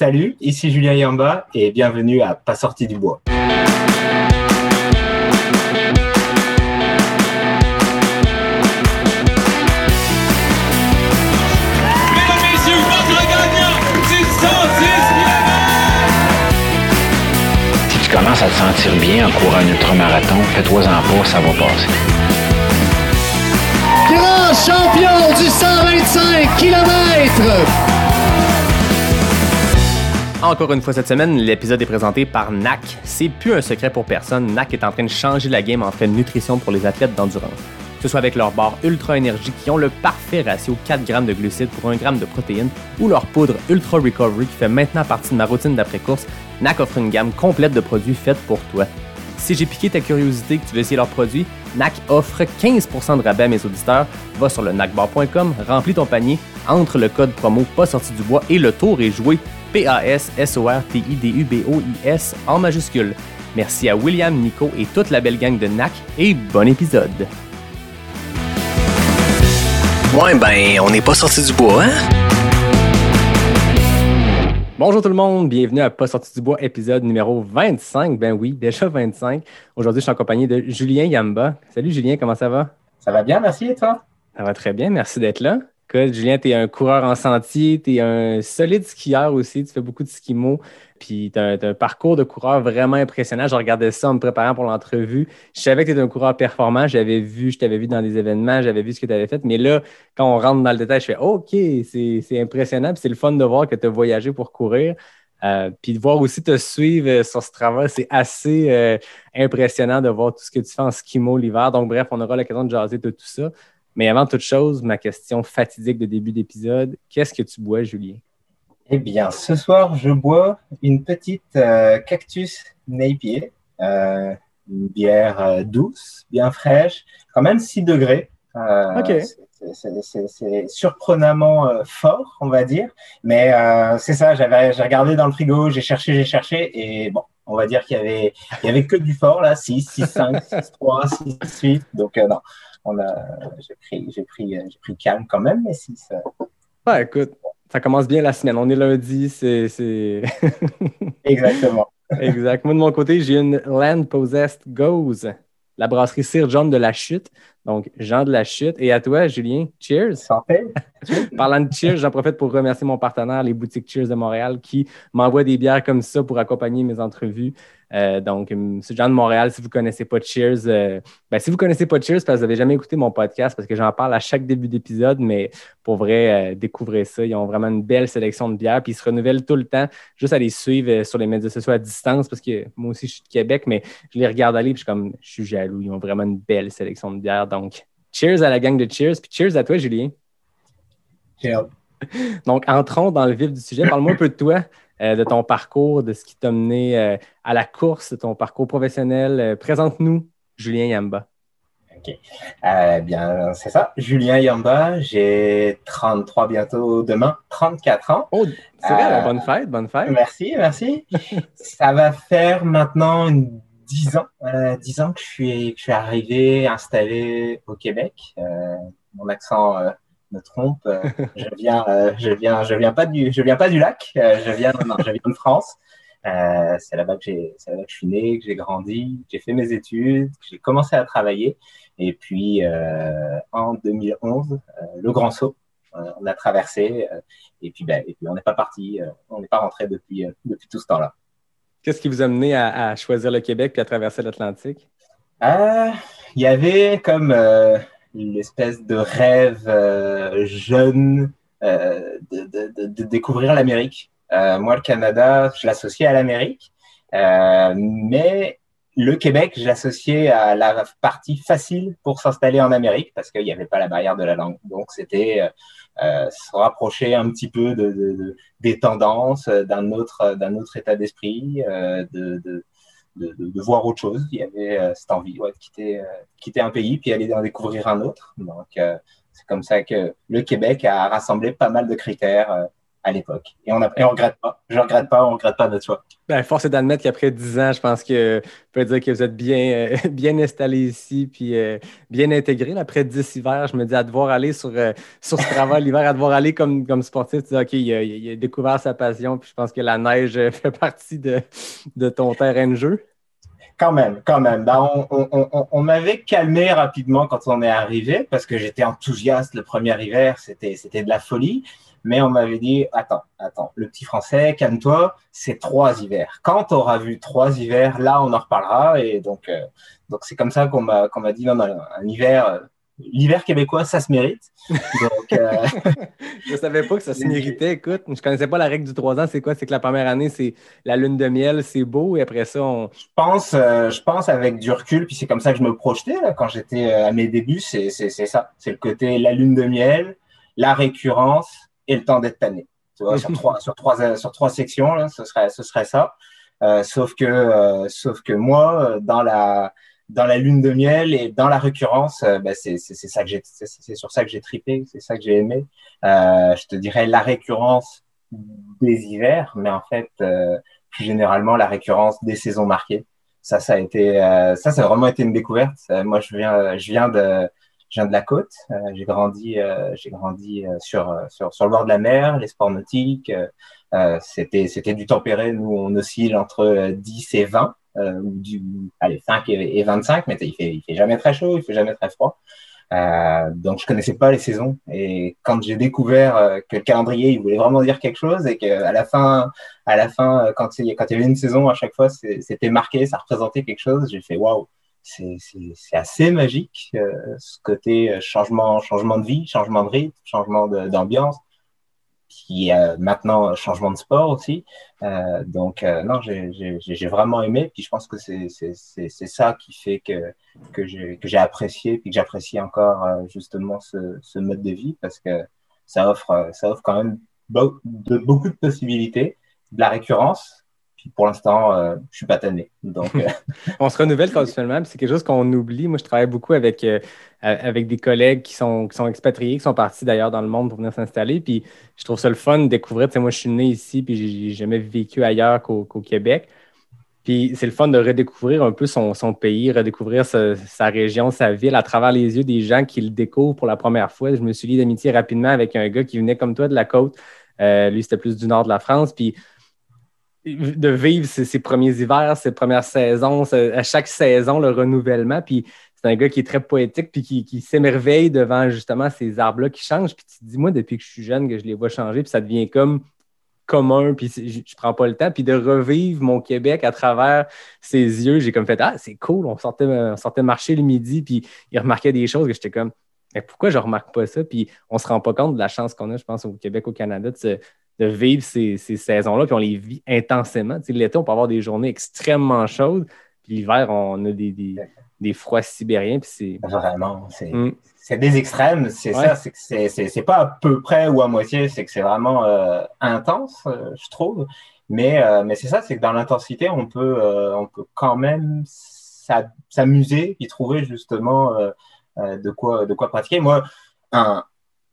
Salut, ici Julien Yamba et bienvenue à Pas sorti du bois. Si tu commences à te sentir bien en courant un ultramarathon, fais-toi en pas, ça va passer. Grand champion du 125 km. Encore une fois cette semaine, l'épisode est présenté par NAC. C'est plus un secret pour personne, NAC est en train de changer la game en fait de nutrition pour les athlètes d'endurance. Que ce soit avec leur barre Ultra Énergie qui ont le parfait ratio 4 grammes de glucides pour 1 g de protéines ou leur poudre Ultra Recovery qui fait maintenant partie de ma routine d'après-course, NAC offre une gamme complète de produits faits pour toi. Si j'ai piqué ta curiosité que tu veux essayer leurs produits, NAC offre 15% de rabais à mes auditeurs. Va sur le nacbar.com, remplis ton panier, entre le code promo pas sorti du bois et le tour est joué. P-A-S-S-O-R-T-I-D-U-B-O-I-S en majuscule. Merci à William, Nico et toute la belle gang de NAC et bon épisode. Ouais, ben, on n'est pas sorti du bois, hein? Bonjour tout le monde, bienvenue à Pas sorti du bois, épisode numéro 25. Ben oui, déjà 25. Aujourd'hui, je suis en compagnie de Julien Yamba. Salut Julien, comment ça va? Ça va bien, merci et toi? Ça va très bien, merci d'être là. Julien, tu es un coureur en sentier, tu es un solide skieur aussi, tu fais beaucoup de skimo, puis tu as, un parcours de coureur vraiment impressionnant. Je regardais ça en me préparant pour l'entrevue. Je savais que tu étais un coureur performant, j'avais vu, je t'avais vu dans des événements, j'avais vu ce que tu avais fait, mais là, quand on rentre dans le détail, je fais OK, c'est impressionnant, c'est le fun de voir que tu as voyagé pour courir. Euh, puis de voir aussi te suivre sur ce travail, c'est assez euh, impressionnant de voir tout ce que tu fais en skimo l'hiver. Donc, bref, on aura l'occasion de jaser de tout ça. Mais avant toute chose, ma question fatidique de début d'épisode, qu'est-ce que tu bois, Julien? Eh bien, ce soir, je bois une petite euh, cactus Napier, euh, une bière euh, douce, bien fraîche, quand même 6 degrés. OK. C'est surprenamment fort, on va dire. Mais c'est ça, j'avais regardé dans le frigo, j'ai cherché, j'ai cherché, et bon, on va dire qu'il y avait, il y avait que du fort, là, 6, 6, 5, 6, 3, 6, 8. Donc, non on a, j'ai pris, j'ai pris, j'ai pris calme quand même, mais si ça. Ouais, écoute, ça commence bien la semaine. On est lundi, c'est. c'est... Exactement. exact. Moi, de mon côté, j'ai une Land Possessed Goes, la brasserie Sir John de la Chute. Donc, Jean de la Chute. Et à toi, Julien, cheers. Santé. Parlant de cheers, j'en profite pour remercier mon partenaire, les boutiques Cheers de Montréal, qui m'envoient des bières comme ça pour accompagner mes entrevues. Euh, donc, M. Jean de Montréal, si vous ne connaissez pas Cheers, euh, ben, si vous ne connaissez pas Cheers, parce que vous n'avez jamais écouté mon podcast, parce que j'en parle à chaque début d'épisode, mais pour vrai, euh, découvrez ça. Ils ont vraiment une belle sélection de bières, puis ils se renouvellent tout le temps. Juste à les suivre sur les médias sociaux à distance, parce que moi aussi, je suis de Québec, mais je les regarde aller, puis je suis comme, je suis jaloux. Ils ont vraiment une belle sélection de bières. Donc, cheers à la gang de Cheers, puis cheers à toi, Julien. Cheers. Donc, entrons dans le vif du sujet. Parle-moi un peu de toi. Euh, de ton parcours, de ce qui t'a mené euh, à la course, de ton parcours professionnel. Euh, présente-nous Julien Yamba. OK. bien, c'est ça. Julien Yamba, j'ai 33 bientôt demain, 34 ans. Oh, c'est vrai, bonne fête, bonne fête. Merci, merci. ça va faire maintenant 10 ans, 10 ans que je, suis, que je suis arrivé, installé au Québec. mon accent me trompe. Euh, je viens, euh, je viens, je viens pas du, je viens pas du lac. Euh, je viens, non, je viens de France. c'est là-bas que j'ai, c'est là que je suis né, que j'ai grandi, j'ai fait mes études, que j'ai commencé à travailler. Et puis en 2011, le grand saut, on a traversé. et puis, ben, et puis on n'est pas parti, on n'est pas rentré depuis depuis tout ce temps-là. Qu'est-ce qui vous a mené à, à choisir le Québec puis à traverser l'Atlantique? Il y avait comme une espèce de rêve euh, jeune euh, de, de, de, découvrir l'Amérique. Euh, moi, le Canada, je l'associais à l'Amérique, mais le Québec, j'associais à la partie facile pour s'installer en Amérique parce qu'il n'y avait pas la barrière de la langue. Donc, c'était euh, se rapprocher un petit peu de, de, des tendances, d'un autre, d'un autre état d'esprit, euh, de, de, voir autre chose. Il y avait euh, cette envie de quitter, euh, quitter un pays puis aller en découvrir un autre. Donc, euh, c'est comme ça que le Québec a rassemblé pas mal de critères à l'époque. Et on ne regrette pas. Je ne regrette pas, on ne regrette pas notre choix. Ben, force est d'admettre qu'après 10 ans, je pense que peut dire que vous êtes bien, euh, bien installé ici puis euh, bien intégré. Après 10 hivers, je me dis à devoir aller sur, euh, sur ce travail l'hiver, à devoir aller comme, comme sportif, tu dis OK, il a, découvert sa passion, puis je pense que la neige fait partie de, de ton terrain de jeu. Quand même, quand même. Ben, on, on, on, m'avait calmé rapidement quand on est arrivé parce que j'étais enthousiaste le premier hiver, c'était de la folie. Mais on m'avait dit, attends, attends, le petit français, calme-toi, c'est trois hivers. Quand tu auras vu trois hivers, là, on en reparlera. Et donc, euh, donc c'est comme ça qu'on m'a qu'on m'a dit, non, non, un hiver, euh, l'hiver québécois, ça se mérite. Donc, euh... je savais pas que ça se méritait. Écoute, je connaissais pas la règle du trois ans. C'est quoi? C'est que la première année, c'est la lune de miel, c'est beau, et après ça, on. Je pense, euh, je pense avec du recul, puis c'est comme ça que je me projetais là, quand j'étais à mes débuts. C'est ça. C'est le côté la lune de miel, la récurrence et le temps d'être tanné. Tu vois, sur trois, sur trois, sur trois sections, là, ce serait, ce serait ça. Euh, sauf que, euh, sauf que moi, dans la, dans la lune de miel et dans la récurrence, euh, bah, c'est, c'est, ça que j'ai, c'est, sur ça que j'ai tripé, c'est ça que j'ai aimé. Euh, je te dirais la récurrence des hivers, mais en fait, euh, plus généralement la récurrence des saisons marquées. Ça, ça a été, ça, ça a vraiment été une découverte. moi, je viens, je viens de, je viens de la côte. Euh, j'ai grandi, euh, euh, sur, le bord de la mer, les sports nautiques. c'était, du tempéré. Nous, on oscille entre 10 et 20, ou allez, 5 et, 25, mais il fait, fait jamais très chaud, il fait jamais très froid. Donc je connaissais pas les saisons et quand j'ai découvert que le calendrier il voulait vraiment dire quelque chose et qu'à la fin à la fin quand il, quand il y avait une saison à chaque fois c'était marqué ça représentait quelque chose j'ai fait waouh c'est assez magique, euh, ce côté euh, changement, changement de vie, changement de rythme, changement d'ambiance, qui est maintenant changement de sport aussi. Euh, donc, non, j'ai vraiment aimé. Puis je pense que c'est ça qui fait que, que j'ai apprécié, puis que j'apprécie encore justement ce, ce, mode de vie, parce que ça offre, ça offre quand même beaucoup de possibilités, de la récurrence, pour l'instant, euh, je suis pas tanné. Donc, euh, on se renouvelle continuellement. C'est quelque chose qu'on oublie. Moi, je travaille beaucoup avec, euh, avec des collègues qui sont, qui sont expatriés, qui sont partis d'ailleurs dans le monde pour venir s'installer. Puis je trouve ça le fun de découvrir. moi, je suis né ici, puis j'ai jamais vécu ailleurs qu'au Québec. Puis c'est le fun de redécouvrir un peu son, son pays, redécouvrir sa, région, sa ville à travers les yeux des gens qui le découvrent pour la première fois. Je me suis lié d'amitié rapidement avec un gars qui venait comme toi de la côte. lui, c'était plus du nord de la France. Puis de vivre ses, premiers hivers, ses premières saisons, à chaque saison, le renouvellement. Puis c'est un gars qui est très poétique, puis qui, s'émerveille devant justement ces arbres-là qui changent. Puis tu te dis, moi, depuis que je suis jeune, que je les vois changer, puis ça devient comme commun, puis je, prends pas le temps. Puis de revivre mon Québec à travers ses yeux, j'ai comme fait, ah, c'est cool, on sortait, on sortait marcher le midi, puis il remarquait des choses que j'étais comme, mais pourquoi je remarque pas ça? Puis on se rend pas compte de la chance qu'on a, je pense, au Québec, au Canada, de de vivre ces, saisons-là, puis on les vit intensément. L'été, on peut avoir des journées extrêmement chaudes, puis l'hiver, on a des, des, froids sibériens. Puis Vraiment, mm. c'est des extrêmes, c'est ça, c'est pas à peu près ou à moitié, c'est que c'est vraiment euh, intense, euh, je trouve. Mais, euh, mais c'est ça, c'est que dans l'intensité, on, peut on peut quand même s'amuser et trouver justement de, quoi, de quoi pratiquer. Moi, un,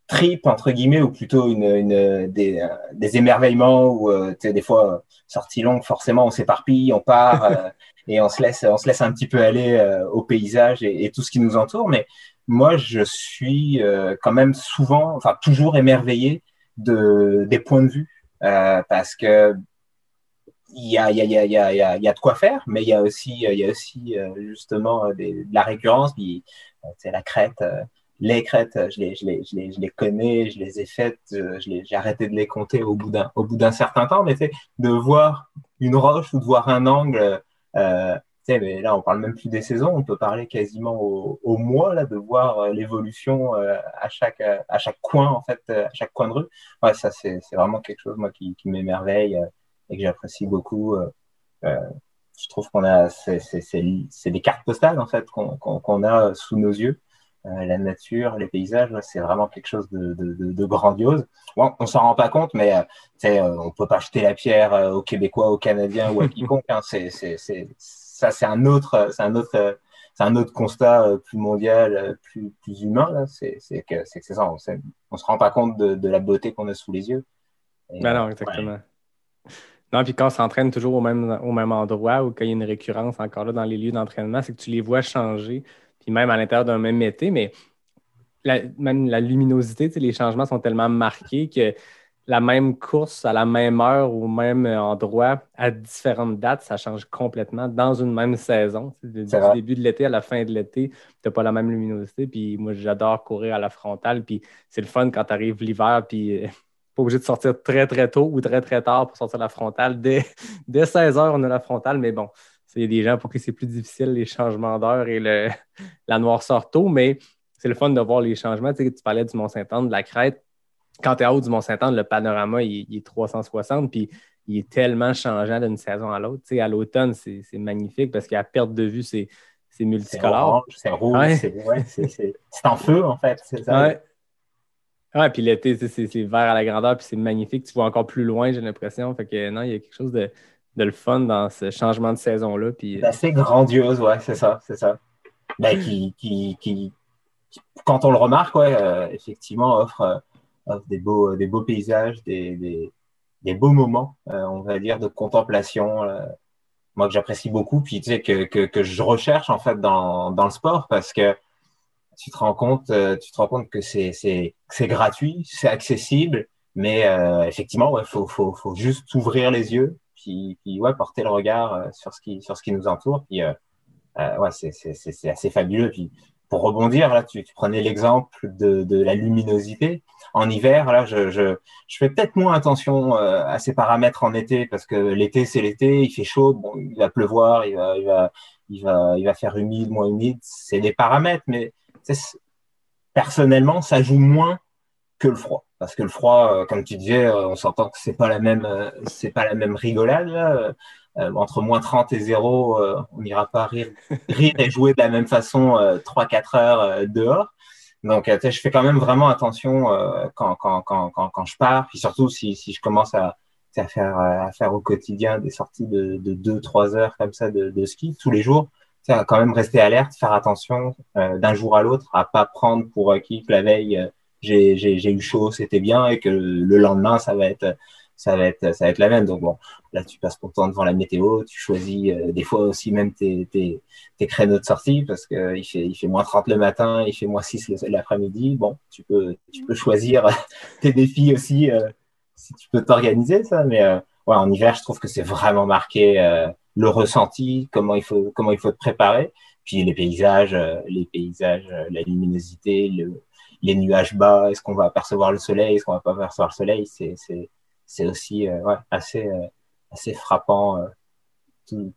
trip entre guillemets ou plutôt une, une des, des, émerveillements ou euh, des fois sortie longue forcément on s'éparpille on part euh, et on se laisse on se laisse un petit peu aller euh, au paysage et, et, tout ce qui nous entoure mais moi je suis quand même souvent enfin toujours émerveillé de des points de vue parce que il y a, il y, a, il y, a, il y a de quoi faire, mais il y a aussi, il y a aussi justement des, de la récurrence. Puis, c'est la crête, les crêtes, je les, je, les, je, les, je les connais, je les ai faites, euh, j'ai arrêté de les compter au bout d'un, au bout d'un certain temps, mais de voir une roche ou de voir un angle, euh, mais là on parle même plus des saisons, on peut parler quasiment au, au mois là, de voir euh, l'évolution euh, à chaque à chaque coin en fait, à chaque coin de rue. Ouais, ça c'est, c'est vraiment quelque chose moi qui, qui m'émerveille et que j'apprécie beaucoup. je trouve qu'on a c'est, c'est, c'est, des cartes postales en fait qu'on, qu'on, qu'on a sous nos yeux. Euh, la nature, les paysages, c'est vraiment quelque chose de, de, de, grandiose. Bon, on s'en rend pas compte, mais euh, euh, on peut pas jeter la pierre aux Québécois, aux Canadiens ou à quiconque. Hein. C'est, ça, c'est un autre, c'est un autre, c'est un autre constat plus mondial, plus, plus humain. C'est, que, c'est ça. On, on se rend pas compte de, la beauté qu'on a sous les yeux. ben non, exactement. Non, puis quand on s'entraîne toujours au même, au même endroit ou quand il y a une récurrence encore là dans les lieux d'entraînement, c'est que tu les vois changer, puis même à l'intérieur d'un même été, mais même la luminosité, les changements sont tellement marqués que la même course à la même heure au même endroit à différentes dates, ça change complètement dans une même saison. Du, début de l'été à la fin de l'été, tu n'as pas la même luminosité. Puis moi, j'adore courir à la frontale. Puis c'est le fun quand tu arrives l'hiver, puis euh, pas obligé de sortir très, très tôt ou très, très tard pour sortir la frontale. Dès, dès 16 heures, on a la frontale, mais bon, il y a des gens pour qui c'est plus difficile, les changements d'heure et le, la noirceur tôt, mais c'est le fun de voir les changements. Tu, sais, tu parlais du Mont-Saint-Anne, de la crête quand tu es haut du Mont-Saint-Anne, le panorama, il, est 360, puis il est tellement changeant d'une saison à l'autre. à l'automne, c'est magnifique parce qu'à perte de vue, c'est multicolore. C'est rouge, c'est en feu, en fait. Ça. Ouais. puis l'été, c'est vert à la grandeur, puis c'est magnifique. Tu vois encore plus loin, j'ai l'impression. Fait que non, il y a quelque chose de, le fun dans ce changement de saison-là. C'est assez grandiose, ouais, c'est ça, c'est ça. Ben, qui, qui, quand on le remarque, ouais, euh, effectivement, offre euh, des beaux, des beaux paysages, des, des, beaux moments, euh, on va dire, de contemplation. Euh, moi que j'apprécie beaucoup, puis tu sais que, que, que, je recherche en fait dans, dans le sport parce que tu te rends compte, euh, tu te rends compte que c'est gratuit, c'est accessible, mais effectivement, il ouais, faut, faut faut juste ouvrir les yeux, puis ouais porter le regard sur ce qui sur ce qui nous entoure, puis ouais c'est c'est c'est assez fabuleux, puis pour rebondir, là, tu, tu prenais l'exemple de, de, la luminosité. En hiver, là, je, je, je fais peut-être moins attention euh, à ces paramètres en été parce que l'été, c'est l'été, il fait chaud, bon, il va pleuvoir, il va, il va, il va, il va faire humide, moins humide. C'est des paramètres, mais personnellement, ça joue moins que le froid. Parce que le froid, euh, comme tu disais, euh, on s'entend que c'est pas la même, c'est pas la même rigolade. Là. Euh, entre moins 30 et 0, euh, on n'ira pas rire, rire et jouer de la même façon 3-4 euh, heures dehors. Donc, je fais quand même vraiment attention quand, quand, quand, quand, je pars, puis surtout si, si je commence à, à, faire, à faire au quotidien des sorties de, de 2-3 heures comme ça de, de ski tous les jours, à quand même rester alerte, faire attention d'un jour à l'autre, à pas prendre pour acquis que la veille j'ai eu chaud, c'était bien, et que le lendemain ça va être ça va être ça va être la même. Donc bon, là tu passes pourtant devant la météo, tu choisis euh, des fois aussi même tes, tes, tes créneaux de sortie parce que il fait il fait moins 30 le matin, il fait moins 6 l'après-midi. Bon, tu peux tu peux choisir tes défis aussi euh, si tu peux t'organiser ça. Mais euh, ouais, en hiver, je trouve que c'est vraiment marqué le ressenti, comment il faut comment il faut te préparer, puis les paysages, les paysages, la luminosité, le, les nuages bas, est-ce qu'on va apercevoir le soleil, est-ce qu'on va pas apercevoir le soleil, c'est aussi euh, assez, euh, assez frappant euh,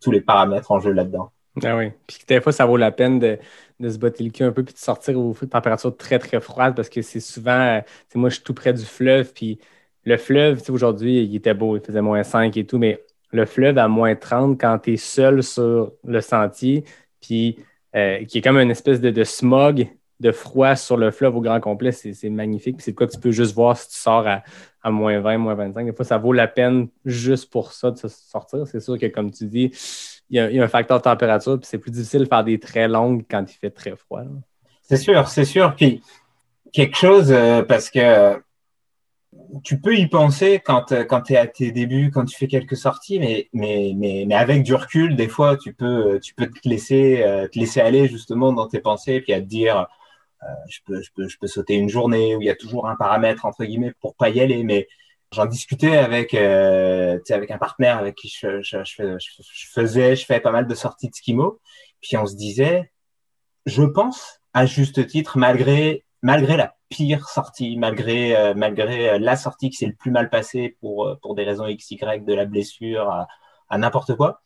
tous les paramètres en jeu là-dedans. Ah oui. Puis des fois, ça vaut la peine de, se botter le cul un peu puis de sortir aux températures très, très froides parce que c'est souvent. moi, je suis tout près du fleuve. Puis le fleuve, aujourd'hui, il était beau, il faisait moins 5 et tout, mais le fleuve à moins 30 quand tu es seul sur le sentier, puis qui est comme une espèce de smog de froid sur le fleuve au grand complet, c'est magnifique. C'est quoi que tu peux juste voir si tu sors à, moins 20, moins 25. Des fois, ça vaut la peine juste pour ça de se sortir. C'est sûr que, comme tu dis, il y, a, un facteur de température, puis c'est plus difficile de faire des très longues quand il fait très froid. C'est sûr, c'est sûr. Puis quelque chose, euh, parce que tu peux y penser quand, euh, quand tu es à tes débuts, quand tu fais quelques sorties, mais, mais, mais, mais avec du recul, des fois, tu peux, tu peux te laisser, euh, te laisser aller justement dans tes pensées, puis à te dire je, peux, je, peux, je peux sauter une journée où il y a toujours un paramètre entre guillemets pour pas y aller, mais j'en discutais avec euh, avec un partenaire avec qui je, je, je, faisais pas mal de sorties de skimo. Puis on se disait je pense à juste titre malgré malgré la pire sortie malgré euh, malgré la sortie qui s'est le plus mal passée pour pour des raisons x y de la blessure à n'importe quoi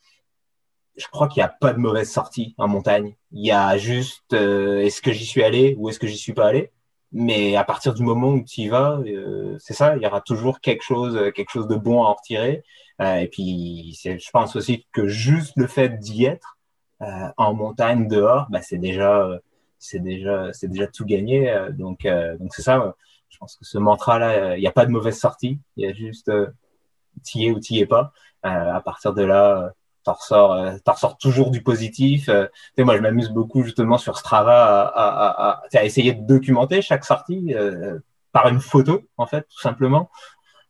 je crois qu'il n'y a pas de mauvaise sortie en montagne. Il y a juste euh, est-ce que j'y suis allé ou est-ce que j'y suis pas allé? Mais à partir du moment où tu y vas, euh, c'est ça, il y aura toujours quelque chose, quelque chose de bon à en retirer. Euh, et puis, je pense aussi que juste le fait d'y être en montagne dehors, bah, c'est déjà, c'est déjà, c'est déjà tout gagné. donc, donc c'est ça. Je pense que ce mantra-là, il n'y a pas de mauvaise sortie. Il y a juste t'y es ou t'y es pas. à partir de là t'en ressors, euh, ressors toujours du positif. Euh, moi, je m'amuse beaucoup justement sur Strava à, à, essayer de documenter chaque sortie euh, par une photo, en fait, tout simplement.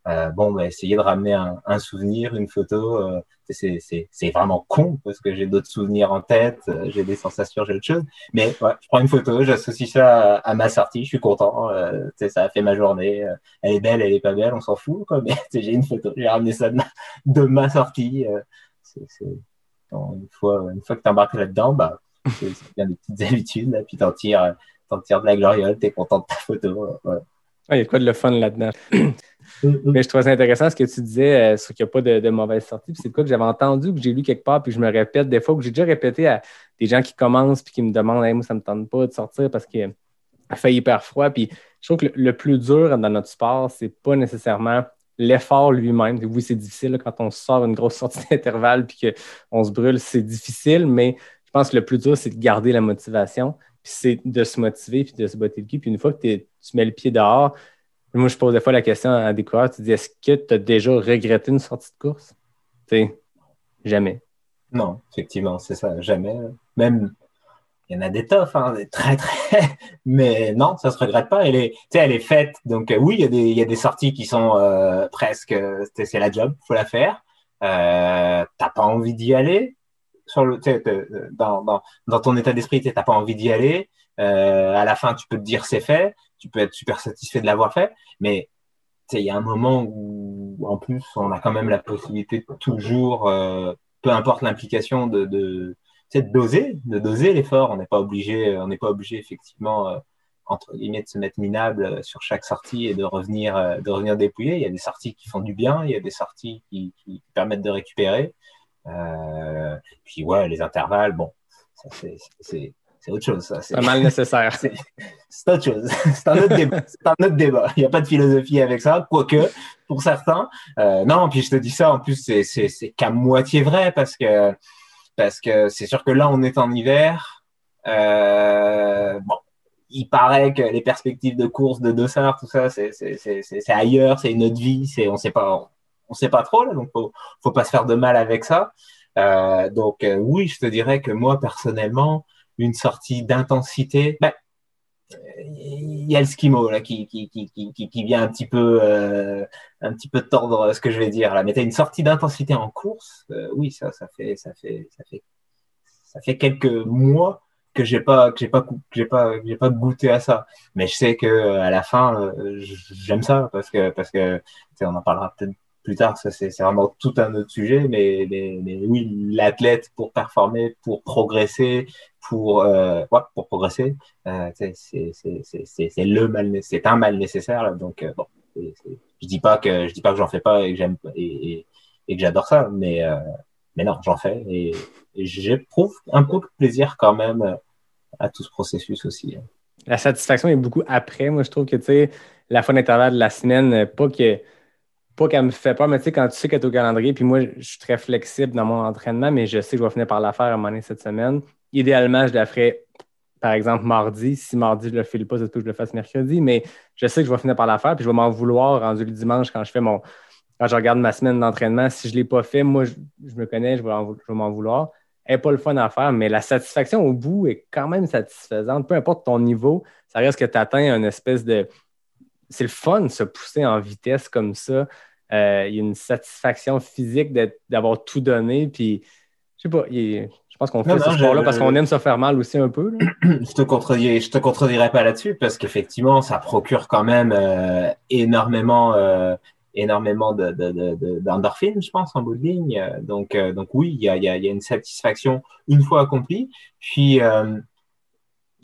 Euh, bon, bah, essayer de ramener un, souvenir, une photo, euh, c'est vraiment con parce que j'ai d'autres souvenirs en tête, j'ai des sensations, j'ai autre chose. Mais ouais, je prends une photo, j'associe ça à, ma sortie, je suis content. Ça a fait ma journée. Elle est belle, elle est pas belle, on s'en fout. Quoi, mais j'ai une photo, j'ai ramené ça de ma sortie. Une fois, une fois que tu embarques là-dedans, bah, c'est bien des petites habitudes. Là, puis t'en tires, t'en tires de la gloriole, t'es content de ta photo. Ouais. Il y a quoi de le fun là-dedans? Mais je trouvais ça intéressant ce que tu disais euh, sur qu'il n'y a pas de, de mauvaise sortie. C'est quoi que j'avais entendu, que j'ai lu quelque part, puis je me répète des fois, que j'ai déjà répété à des gens qui commencent puis qui me demandent hey, moi, ça ne me tente pas de sortir parce qu'il fait hyper froid. Puis je trouve que le, plus dur dans notre sport, c'est pas nécessairement l'effort lui-même. Oui, c'est difficile quand on sort une grosse sortie d'intervalle puis qu'on se brûle, c'est difficile, mais je pense que le plus dur, c'est de garder la motivation. Puis c'est de se motiver puis de se botter le cul. Puis une fois que tu mets le pied dehors, moi, je pose des fois la question à des coureurs, tu dis, est-ce que tu as déjà regretté une sortie de course? Jamais. Non, effectivement, c'est ça, jamais. Même, il y en a des toughs, hein, très, très, mais non, ça se regrette pas. Elle est, elle est faite. Donc, euh, oui, il y, a des, il y a des sorties qui sont euh, presque, c'est la job, faut la faire. Euh, t'as pas envie d'y aller. Sur le, dans, dans, dans ton état d'esprit, t'as pas envie d'y aller. Euh, à la fin, tu peux te dire c'est fait tu peux être super satisfait de l'avoir fait, mais il y a un moment où, en plus, on a quand même la possibilité de toujours, euh, peu importe l'implication, de, de, de doser, de doser l'effort. On n'est pas obligé, on n'est pas obligé effectivement euh, entre guillemets de se mettre minable sur chaque sortie et de revenir, euh, de revenir dépouiller. Il y a des sorties qui font du bien, il y a des sorties qui, qui permettent de récupérer. Euh, puis ouais, les intervalles, bon, c'est c'est autre chose. C'est mal nécessaire. C'est autre chose. C'est un autre débat. C'est un autre débat. Il n'y a pas de philosophie avec ça, quoique, pour certains. Euh, non, puis je te dis ça, en plus, c'est qu'à moitié vrai parce que parce que c'est sûr que là, on est en hiver. Euh, bon, il paraît que les perspectives de course, de dossard, tout ça, c'est ailleurs, c'est une autre vie, c'est on sait pas, on sait pas trop là, donc faut, faut pas se faire de mal avec ça. Euh, donc euh, oui, je te dirais que moi personnellement, une sortie d'intensité, ben, il y a le skimo là qui, qui, qui, qui, vient un petit peu euh, un petit peu tordre ce que je vais dire là. Mais tu as une sortie d'intensité en course, euh, oui, ça, ça fait ça fait ça fait ça fait quelques mois que j'ai pas que j'ai pas que j'ai pas j'ai pas goûté à ça. Mais je sais que à la fin, euh, j'aime ça parce que parce que on en parlera peut-être plus tard, ça c'est vraiment tout un autre sujet, mais, oui, l'athlète pour performer, pour progresser, pour, euh, ouais, pour progresser, euh, c'est le mal, c'est un mal nécessaire. Là, donc euh, bon, je dis pas que je dis pas que j'en fais pas et que j'aime et, que j'adore ça, mais euh, mais non, j'en fais et, et j'éprouve un peu de plaisir quand même euh, à tout ce processus aussi. Hein. La satisfaction est beaucoup après. Moi, je trouve que tu sais, la fin d'intervalle de la semaine, pas que pas qu'elle me fait peur, mais tu sais, quand tu sais qu'elle est au calendrier, puis moi, je suis très flexible dans mon entraînement, mais je sais que je vais finir par la faire à un moment donné cette semaine. Idéalement, je la ferai, par exemple, mardi. Si mardi, je ne le file pas, c'est que je le fasse mercredi, mais je sais que je vais finir par la faire, puis je vais m'en vouloir rendu le dimanche quand je fais mon. Quand je regarde ma semaine d'entraînement, si je ne l'ai pas fait, moi, je, me connais, je vais, m'en vouloir. Elle n'est pas le fun à faire, mais la satisfaction au bout est quand même satisfaisante. Peu importe ton niveau, ça reste que tu atteins une espèce de c'est le fun de se pousser en vitesse comme ça. Euh, il y a une satisfaction physique d'avoir tout donné. Puis, je sais pas, je pense qu'on fait ce sport-là parce qu'on aime se faire mal aussi un peu. je te contredirai, je te contredirai pas là-dessus parce qu'effectivement, ça procure quand même euh, énormément, euh, énormément d'endorphines, je pense, en bout de ligne. Donc, donc oui, il y a, y a, une satisfaction une fois accomplie. Puis,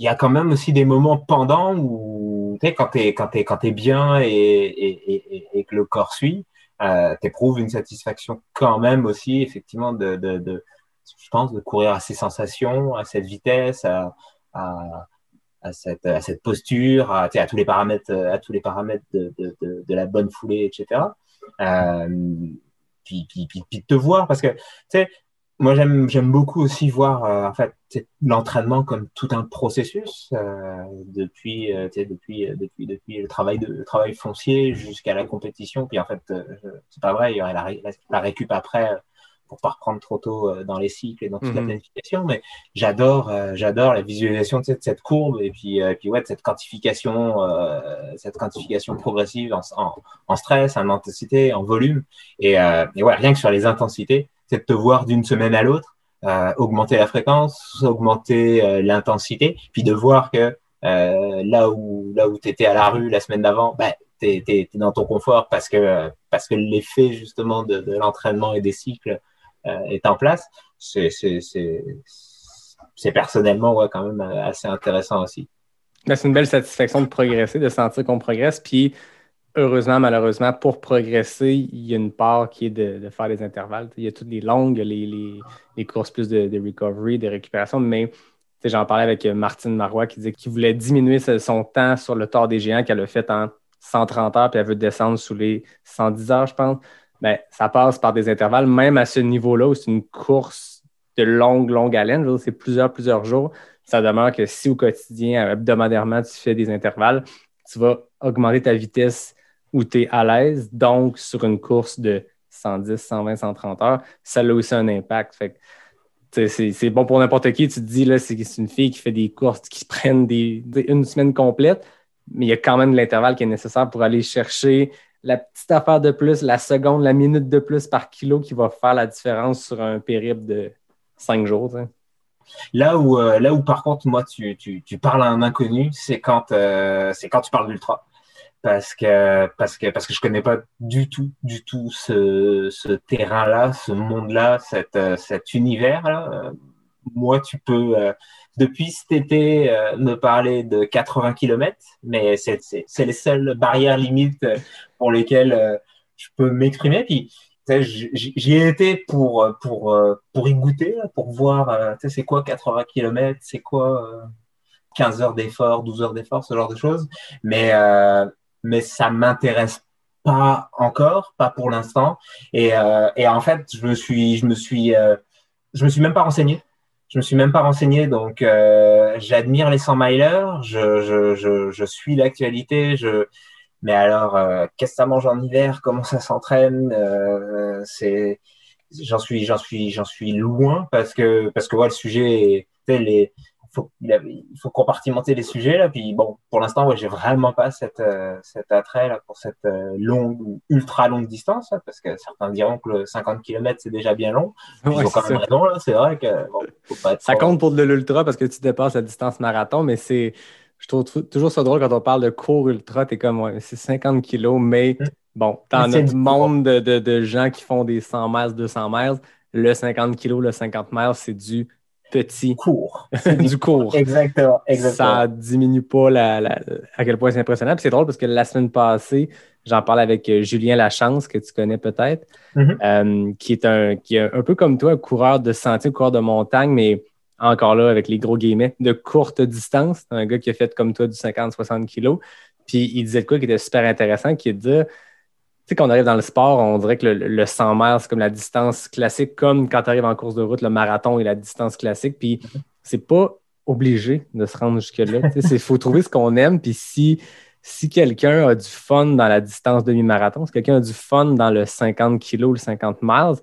il y a quand même aussi des moments pendant où, tu sais, quand tu es, quand es, quand es bien et, et, et, et, que le corps suit, euh, t'éprouves une satisfaction quand même aussi, effectivement, de, de, je pense, de courir à ces sensations, à cette vitesse, à, à, à cette, à cette posture, à, tous les paramètres, à tous les paramètres de, de la bonne foulée, etc. Euh, puis, puis, puis, puis, te voir, parce que, tu sais, moi, j'aime, j'aime beaucoup aussi voir euh, en fait l'entraînement comme tout un processus euh, depuis, euh, depuis, euh, depuis, depuis le travail de le travail foncier jusqu'à la compétition. Puis en fait, c'est pas vrai, il y aurait la, la, récup après pour pas reprendre trop tôt euh, dans les cycles et dans toute la Mhm. planification, mais j'adore, euh, j'adore la visualisation de cette, cette courbe et puis, euh, puis ouais, de cette quantification, euh, cette quantification progressive en, en, en stress, en intensité, en volume. Et, euh, et ouais, rien que sur les intensités, c'est de te voir d'une semaine à l'autre, euh, augmenter la fréquence, augmenter euh, l'intensité, puis de voir que euh, là où là où tu étais à la rue la semaine d'avant, bah, tu es, dans ton confort parce que, parce que l'effet justement de, l'entraînement et des cycles est en place. C'est personnellement quand même assez intéressant aussi. C'est une belle satisfaction de progresser, de sentir qu'on progresse. Puis, heureusement, malheureusement, pour progresser, il y a une part qui est de, faire des intervalles. Il y a toutes les longues, les, courses plus de, recovery, de récupération. Mais j'en parlais avec Martine Marois qui disait qu'il voulait diminuer son temps sur le tort des géants qu'elle a fait en 130 heures, puis elle veut descendre sous les 110 heures, je pense. Bien, ça passe par des intervalles, même à ce niveau-là où c'est une course de longue, longue haleine, c'est plusieurs, plusieurs jours. Ça demeure que si au quotidien, hebdomadairement, tu fais des intervalles, tu vas augmenter ta vitesse où tu es à l'aise. Donc, sur une course de 110, 120, 130 heures, ça a aussi un impact. C'est bon pour n'importe qui. Tu te dis, là, c'est une fille qui fait des courses qui prennent une semaine complète, mais il y a quand même l'intervalle qui est nécessaire pour aller chercher la petite affaire de plus, la seconde, la minute de plus par kilo qui va faire la différence sur un périple de cinq jours. Là où, euh, là où, par contre, moi, tu, tu, parles à un inconnu, c'est quand, euh, quand tu parles d'ultra. Parce que, parce, que, parce que je connais pas du tout, du tout ce, ce terrain-là, ce monde-là, cet, euh, cet univers-là. Moi, tu peux, euh, depuis cet été, euh, me parler de 80 km, mais c'est les seules barrières limites pour lesquelles euh, je peux m'exprimer. Puis, j'y ai été pour, pour, pour y goûter, pour voir c'est quoi 80 km, c'est quoi 15 heures d'effort, 12 heures d'effort, ce genre de choses. Mais, euh, mais ça m'intéresse pas encore, pas pour l'instant. Et, euh, et, en fait, je me suis, je me suis, euh, je me suis même pas renseigné. Je me suis même pas renseigné, donc euh, j'admire les 100 milers, je, je, je, je suis l'actualité, je, mais alors, euh, qu'est-ce que ça mange en hiver? Comment ça s'entraîne? Euh, C'est, j'en suis, j'en suis, j'en suis loin parce que parce que ouais, le sujet, est, les, faut, il faut compartimenter les sujets là. Puis bon, pour l'instant, ouais, j'ai vraiment pas cette, euh, cet attrait là pour cette euh, longue ou ultra longue distance, là, parce que certains diront que le 50 km c'est déjà bien long. Ouais, ils ont quand même ça. raison là. C'est vrai que bon, faut pas être ça compte pour de l'ultra parce que tu dépasses la distance marathon, mais c'est je trouve toujours ça drôle quand on parle de cours ultra, t'es comme, ouais, c'est 50 kilos, mais mmh. bon, dans notre monde de, de, de, gens qui font des 100 miles, 200 miles, le 50 kilos, le 50 miles, c'est du petit cours. du cours. Exactement, exactement. Ça diminue pas la, la, à quel point c'est impressionnant. Puis c'est drôle parce que la semaine passée, j'en parlais avec Julien Lachance, que tu connais peut-être, mm -hmm. euh, qui est un qui est un peu comme toi, un coureur de sentier, un coureur de montagne, mais encore là, avec les gros guillemets, de courte distance. Un gars qui a fait comme toi du 50-60 kilos. Puis il disait de quoi qui était super intéressant, qui est de dire, quand on arrive dans le sport, on dirait que le, le 100 miles, c'est comme la distance classique, comme quand tu arrives en course de route, le marathon est la distance classique. Puis c'est pas obligé de se rendre jusque-là. Il faut trouver ce qu'on aime. Puis si, quelqu'un a du fun dans la distance demi-marathon, si quelqu'un a du fun dans le 50 kilos, le 50 miles,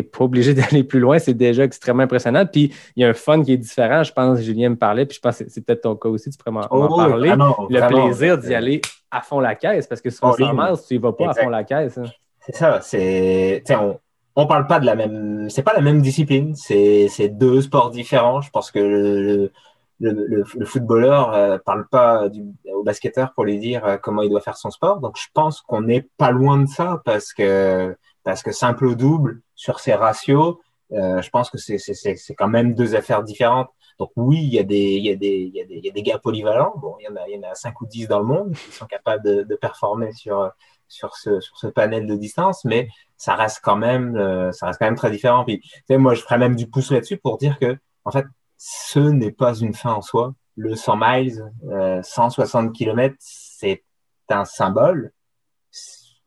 n'es pas obligé d'aller plus loin. C'est déjà extrêmement impressionnant. Puis il y a un fun qui est différent. Je pense que Julien me parlait, puis je pense que c'est peut-être ton cas aussi, tu pourrais m'en oh, parler. Vraiment, le vraiment, plaisir d'y aller à fond la caisse, parce que sur oh, 100 miles, tu n'y vas pas exact. à fond la caisse. Hein. C'est ça. C'est, on on parle pas de la même. C'est pas la même discipline. C'est deux sports différents. Je pense que le, le, le, le footballeur euh, parle pas du, au basketteur pour lui dire euh, comment il doit faire son sport. Donc je pense qu'on n'est pas loin de ça parce que parce que simple ou double sur ces ratios, euh, je pense que c'est quand même deux affaires différentes. Donc oui, il y a des il y a des il y a des, il y a des gars polyvalents. Bon, il y en a il y en a cinq ou dix dans le monde qui sont capables de, performer sur sur ce sur ce panel de distance, mais ça reste quand même euh, ça reste quand même très différent. Puis tu sais, moi je ferais même du pouce là-dessus pour dire que en fait ce n'est pas une fin en soi. Le 100 miles, euh, 160 km, c'est un symbole.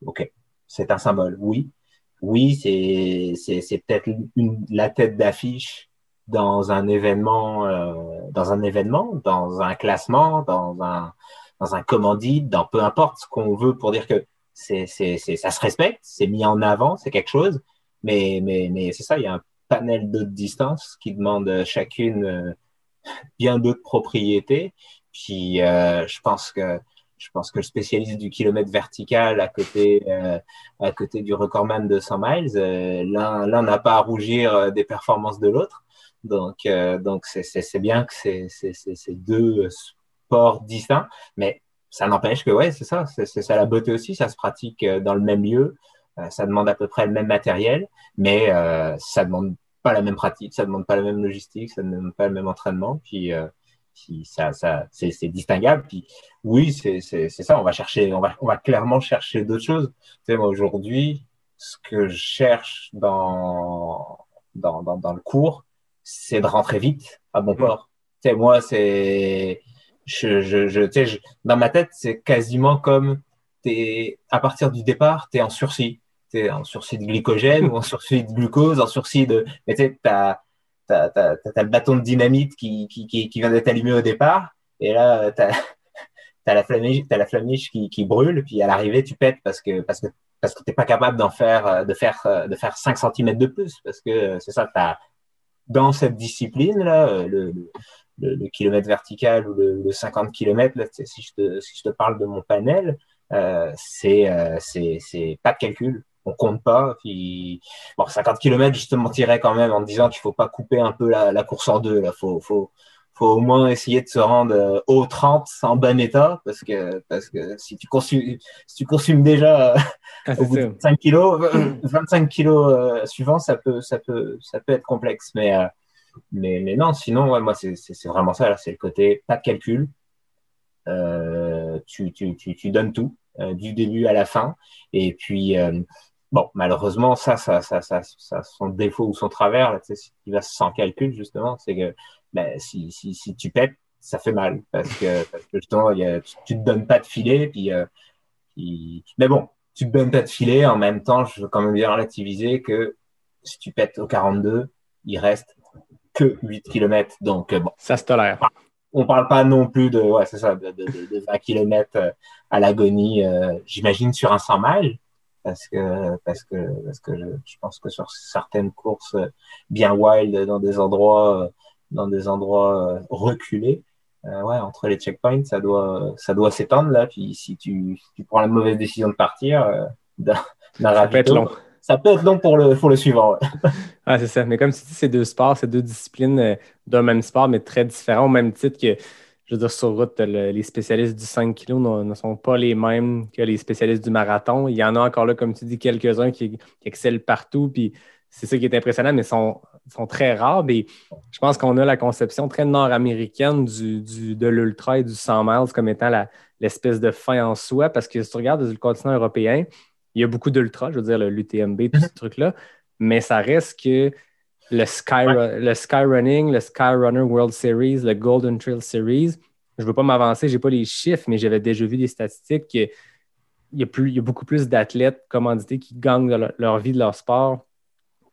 Ok, c'est un symbole, oui. Oui, c'est peut-être la tête d'affiche dans un événement, euh, dans un événement, dans un classement, dans un dans un commandite, dans peu importe ce qu'on veut pour dire que c'est ça se respecte, c'est mis en avant, c'est quelque chose. Mais, mais, mais c'est ça, il y a un panel d'autres distances qui demandent chacune euh, bien d'autres propriétés. Puis euh, je pense que je pense que le spécialiste du kilomètre vertical à côté euh, à côté du recordman de 100 miles, l'un l'un n'a pas à rougir des performances de l'autre. Donc donc c'est bien que c'est deux sports distincts, mais ça n'empêche que ouais c'est ça c'est ça la beauté aussi, ça se pratique dans le même lieu. Euh, ça demande à peu près le même matériel, mais euh, ça demande pas la même pratique, ça demande pas la même logistique, ça demande pas le même entraînement. Puis, euh, ça, ça c'est distinguable. Puis oui, c'est ça. On va chercher, on va, on va clairement chercher d'autres choses. Tu sais, moi aujourd'hui, ce que je cherche dans dans, dans, dans le cours, c'est de rentrer vite à bon mmh. port. Tu sais, moi, c'est je, je, je, tu sais, dans ma tête, c'est quasiment comme t'es à partir du départ, tu es en sursis en sursis de glycogène ou en sursis de glucose, en sursis de. Mais tu sais, t'as as, as, le bâton de dynamite qui, qui, qui, qui vient d'être allumé au départ, et là, tu as, as, la flamiche, as la flamiche qui, qui brûle, puis à l'arrivée, tu pètes parce que parce que parce que t'es pas capable d'en faire de faire de faire 5 cm de plus parce que c'est ça as, dans cette discipline là le, le, le, kilomètre vertical ou le, le 50 km là, si je te si je te parle de mon panel euh, c'est euh, c'est pas de calcul on compte pas. Puis, bon, 50 km, je te mentirais quand même en disant qu'il faut pas couper un peu la, course en deux. Là, faut, faut, faut au moins essayer de se rendre euh, au 30 en bon état parce que, parce que si tu consumes, si tu consumes déjà ah, au bout de 25 kilos, 25 kilos euh, suivants, ça peut, ça peut, ça peut être complexe. Mais, euh, mais, mais non, sinon, ouais, moi, c'est vraiment ça. C'est le côté pas de calcul. Tu, tu, donnes tout du début à la fin. Et puis, Bon, malheureusement, ça, ça, ça, ça, son défaut ou son travers, si tu vas sans calcul, justement, c'est que ben, si, tu pètes, ça fait mal parce que, justement, tu, tu te donnes pas de filet, puis, euh, mais bon, tu te donnes pas de filet. En même temps, je veux quand même bien relativiser que si tu pètes au 42, il reste que 8 km. Donc, euh, bon. Ça se tolère. On parle pas non plus de, ouais, c'est ça, de, de, de, 20 km euh, à l'agonie, euh, j'imagine, sur un 100 miles parce que parce que parce que je, pense que sur certaines courses bien wild dans des endroits dans des endroits euh, reculés euh, ouais entre les checkpoints ça doit ça doit s'étendre là puis si tu, tu prends la mauvaise décision de partir euh, être long ça peut être long pour le pour le suivant ah c'est ça mais comme tu dis c'est deux sports c'est deux disciplines d'un même sport mais très différents au même titre que je veux dire, sur route, les spécialistes du 5 kg ne, sont pas les mêmes que les spécialistes du marathon. Il y en a encore là, comme tu dis, quelques-uns qui, excellent partout. Puis c'est ça qui est impressionnant, mais sont, sont très rares. Et je pense qu'on a la conception très nord-américaine du, de l'ultra et du 100 miles comme étant l'espèce de fin en soi. Parce que si tu regardes le continent européen, il y a beaucoup d'ultra, je veux dire, l'UTMB, tout ce truc-là. Mais ça reste que le Sky, le Sky Running, le Sky Runner World Series, le Golden Trail Series. Je ne veux pas m'avancer, je n'ai pas les chiffres, mais j'avais déjà vu des statistiques qu'il y, a plus, il y a beaucoup plus d'athlètes commandités qui gagnent leur, vie de leur sport.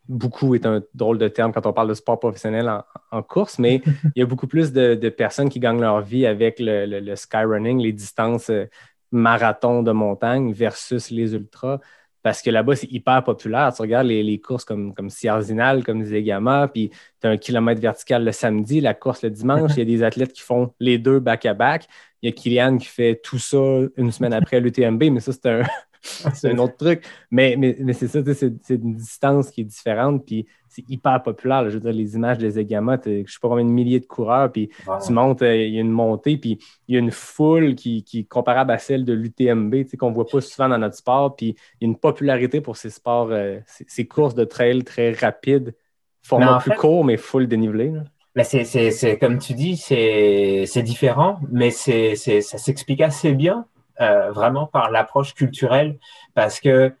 Beaucoup est un drôle de terme quand on parle de sport professionnel en, course, mais il y a beaucoup plus de, personnes qui gagnent leur vie avec le, le, le skyrunning, les distances euh, marathon de montagne versus les ultras parce que là-bas, c'est hyper populaire. Tu regardes les, courses comme, comme Sierzinal, comme Zégama, puis tu as un kilomètre vertical le samedi, la course le dimanche. Il y a des athlètes qui font les deux back-à-back. Il y a Kylian qui fait tout ça une semaine après l'UTMB, mais ça, c'est un, c'est un autre truc. Mais, mais, mais c'est ça, c'est une distance qui est différente, puis c'est hyper populaire. je veux dire, les images des Egama, je ne sais pas combien de milliers de coureurs, puis tu montes, euh, il y a une montée, puis il y a une foule qui, qui est comparable à celle de l'UTMB, qu'on ne voit pas souvent dans notre sport, puis il y a une popularité pour ces sports, euh, ces, courses de trail très rapides, format plus court, mais full dénivelé. Mais c'est comme tu dis, c'est différent, mais ça s'explique assez bien euh, vraiment par l'approche culturelle, parce que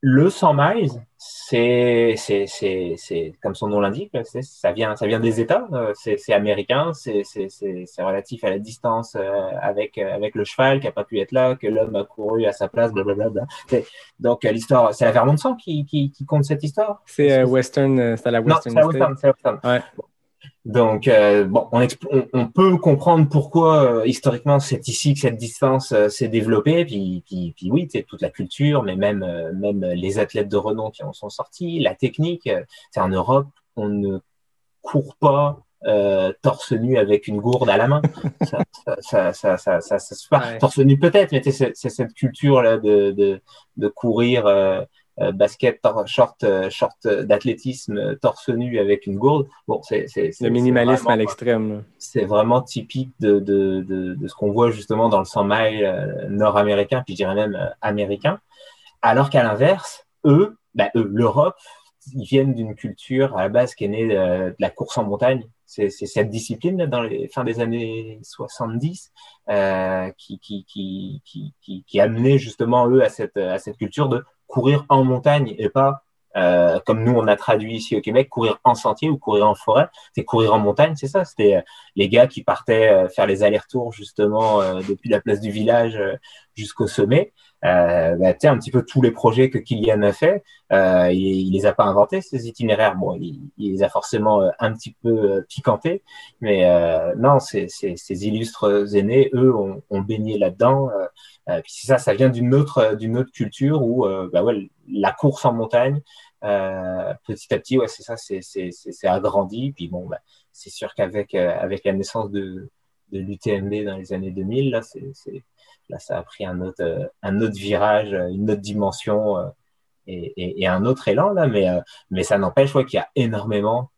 le 100 miles, c'est, c'est, c'est, c'est comme son nom l'indique, ça vient, ça vient des États, euh, c'est, américain, c'est, c'est, c'est, relatif à la distance euh, avec, avec le cheval qui a pas pu être là, que l'homme a couru à sa place, blablabla. Donc l'histoire, c'est la Vermont de sang qui, qui, qui compte cette histoire? C'est Western, c'est la Western. Non, c'est la Western, c'est la Western. Ouais. Donc, euh, bon, on, on, peut comprendre pourquoi euh, historiquement c'est ici que cette distance euh, s'est développée. Puis, puis, puis oui, c'est toute la culture, mais même, même les athlètes de renom qui en sont sortis, la technique. c'est en Europe, on ne court pas torse nu avec une gourde à la main. ça, ça, ça, ça, ça, ça, Torse nu peut-être, mais c'est cette culture là de, de, de courir euh, basket, short, euh, short d'athlétisme, torse nu avec une gourde. Bon, c'est le minimalisme à l'extrême. C'est vraiment typique de, de, de, de ce qu'on voit justement dans le 100 miles euh, nord-américain, puis je dirais même américain. Alors qu'à l'inverse, eux, bah, eux l'Europe, ils viennent d'une culture à la base qui est née de, la course en montagne. C'est cette discipline dans les fins des années 70 euh, qui, qui, qui, qui, qui, amenait justement eux à cette, à cette culture de courir en montagne et pas euh, comme nous on a traduit ici au Québec, courir en sentier ou courir en forêt. C'est courir en montagne, c'est ça. C'était euh, les gars qui partaient euh, faire les allers-retours justement depuis la place du village jusqu'au sommet. Euh, bah, un petit peu tous les projets que Kylian a fait, euh, il, il, les a pas inventés ces itinéraires. Bon, il, il les a forcément un petit peu piquantés, mais non, ces, ces, ces, illustres aînés, eux, ont, ont baigné là-dedans. Euh, puis ça, ça vient d'une autre, d'une autre culture où euh, bah ouais, la course en montagne, euh, petit à petit, ouais, c'est ça, c'est, c'est, agrandi. Puis bon, bah, c'est sûr qu'avec avec la naissance de, de l'UTMB dans les années 2000, là, c'est, là, ça a pris un autre, un autre virage, une autre dimension et, et, un autre élan là. Mais, mais ça n'empêche ouais, qu'il y a énormément,